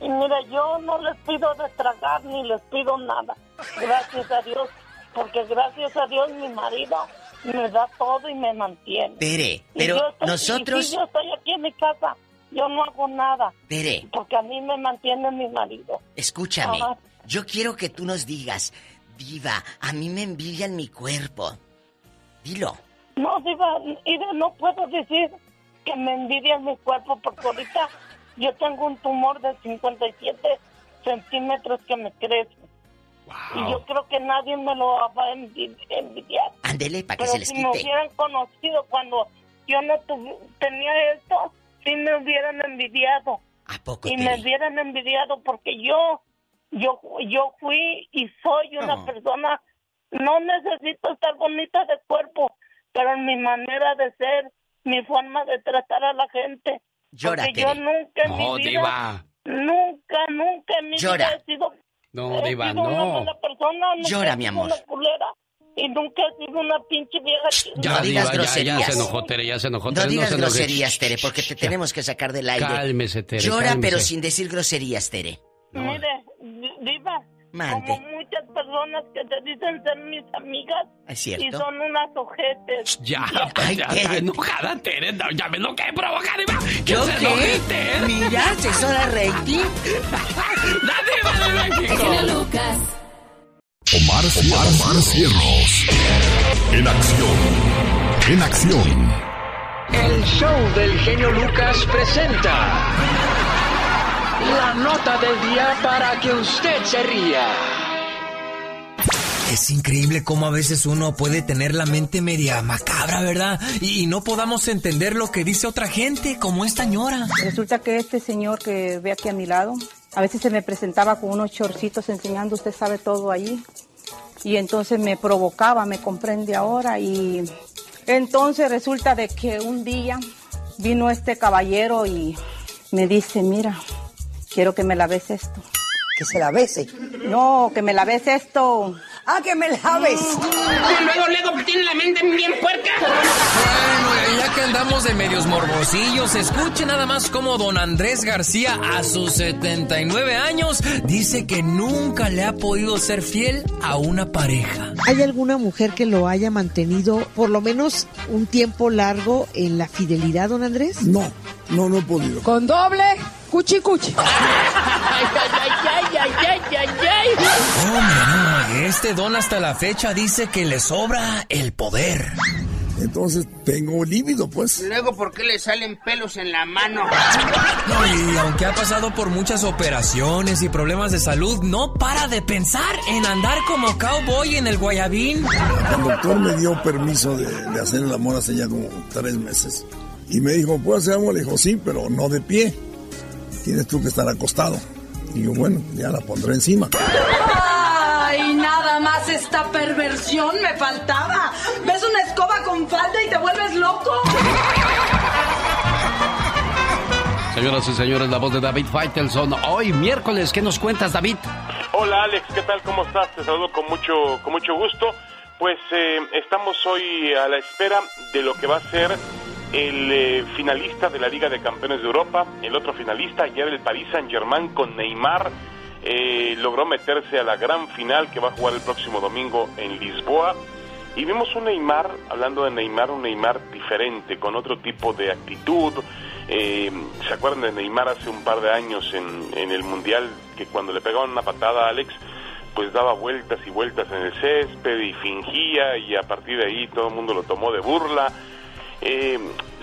Y mira, yo no les pido de tragar ni les pido nada. Gracias a Dios, porque gracias a Dios mi marido me da todo y me mantiene. Tere, pero yo estoy- nosotros- si yo estoy aquí en mi casa, yo no hago nada. Tere. Porque a mí me mantiene mi marido. Escúchame, Ajá. yo quiero que tú nos digas, Diva, a mí me envidian mi cuerpo. Dilo. No, Diva, no puedo decir que me envidian mi cuerpo porque ahorita yo tengo un tumor de 57 centímetros que me crece. Y yo creo que nadie me lo va a envi- envidiar. Ándele, para que Pero se les si me quite. hubieran conocido cuando yo no tuvi- tenía esto, sí me hubieran envidiado. ¿A poco, Y Tere? me hubieran envidiado porque yo, yo, yo fui y soy una No. persona, no necesito estar bonita de cuerpo, pero en mi manera de ser, mi forma de tratar a la gente. Llora, porque yo nunca en No, mi vida, diva. nunca, nunca en mi Llora. vida he sido, No, he Diva, sido una no. buena persona, nunca Llora, he mi amor. una culera, y nunca he sido una pinche vieja Ya, No digas Diva, ya, groserías. ya se enojó, Tere, ya se enojó. No Tere, digas groserías, Tere, porque te tenemos que sacar del aire. Cálmese, Tere, Llora, cálmese. pero sin decir groserías, Tere. Mire, diva, Mande. como muchas personas que te dicen ser mis amigas Es cierto. y son unas ojetes. Ya, pues, ya está enojada, Tere. No, ya me enojé, provoca, Diva. Que ¿Yo qué? Mira, se hizo la rating. ¡La Diva de México! Lucas. Omar, Cierros. Omar Cierros. En acción. En acción. El show del genio Lucas presenta la nota del día para que usted se ría. Es increíble cómo a veces uno puede tener la mente media macabra, ¿verdad? Y, y no podamos entender lo que dice otra gente, como esta ñora. Resulta que este señor que ve aquí a mi lado, a veces se me presentaba con unos chorcitos enseñando, usted sabe todo allí. Y entonces me provocaba, me comprende ahora. Y entonces resulta de que un día vino este caballero y me dice, mira, quiero que me la bes esto. ¿Que se la bese? No, que me la bes esto. Ah, que me la bes. Y luego, luego, tiene la mente bien puerca. Bueno, ya que andamos de medios morbosillos, escuche nada más como don Andrés García, a sus 79 años, dice que nunca le ha podido ser fiel a una pareja. ¿Hay alguna mujer que lo haya mantenido por lo menos un tiempo largo en la fidelidad, don Andrés? No, no, no he podido. ¿Con doble? Cuchi, cuchi. Ay, ay, ay, ay, ay, ay, ay. Hombre, no, este don hasta la fecha dice que le sobra el poder. Entonces tengo líbido, pues. Luego, ¿por qué le salen pelos en la mano? No, y aunque ha pasado por muchas operaciones y problemas de salud, no para de pensar en andar como cowboy en el Guayabín. El doctor me dio permiso de, de hacer el amor hace ya como tres meses. Y me dijo, ¿puedo hacer amor? Le dijo, sí, pero no de pie. Tienes tú que estar acostado. Y yo, bueno, ya la pondré encima. Ay, nada más esta perversión me faltaba. ¿Ves una escoba con falda y te vuelves loco? Señoras y señores, la voz de David Faitelson. Hoy, miércoles, ¿qué nos cuentas, David? Hola, Alex, ¿qué tal? ¿Cómo estás? Te saludo con mucho, con mucho gusto. Pues eh, estamos hoy a la espera de lo que va a ser el eh, finalista de la Liga de Campeones de Europa. El otro finalista, ayer el Paris Saint-Germain con Neymar, eh, logró meterse a la gran final que va a jugar el próximo domingo en Lisboa. Y vimos un Neymar, hablando de Neymar, un Neymar diferente, con otro tipo de actitud. Eh, ¿Se acuerdan de Neymar hace un par de años en, en el Mundial, que cuando le pegaban una patada a Alex, pues daba vueltas y vueltas en el césped y fingía y a partir de ahí todo el mundo lo tomó de burla? Eh,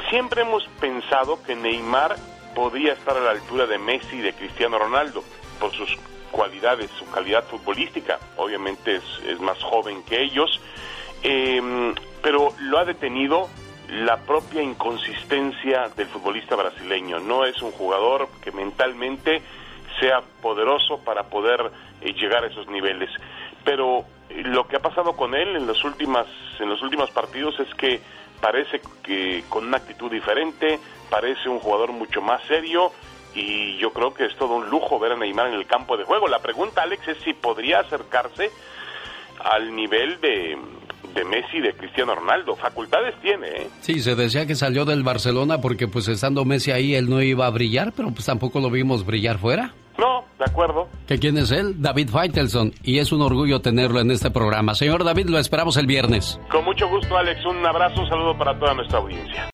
siempre hemos pensado que Neymar podía estar a la altura de Messi y de Cristiano Ronaldo por sus cualidades, su calidad futbolística. Obviamente es, es más joven que ellos, eh, pero lo ha detenido la propia inconsistencia del futbolista brasileño. No es un jugador que mentalmente sea poderoso para poder eh, llegar a esos niveles. Pero eh, lo que ha pasado con él en los últimas en los últimos partidos es que parece que con una actitud diferente, parece un jugador mucho más serio y yo creo que es todo un lujo ver a Neymar en el campo de juego. La pregunta, Alex, es si podría acercarse al nivel de, de Messi de Cristiano Ronaldo. Facultades tiene, ¿eh? Sí, se decía que salió del Barcelona porque pues estando Messi ahí él no iba a brillar, pero pues tampoco lo vimos brillar fuera. No, de acuerdo. ¿Que quién es él? David Faitelson. Y es un orgullo tenerlo en este programa. Señor David, lo esperamos el viernes. Con mucho gusto, Alex. Un abrazo, un saludo para toda nuestra audiencia.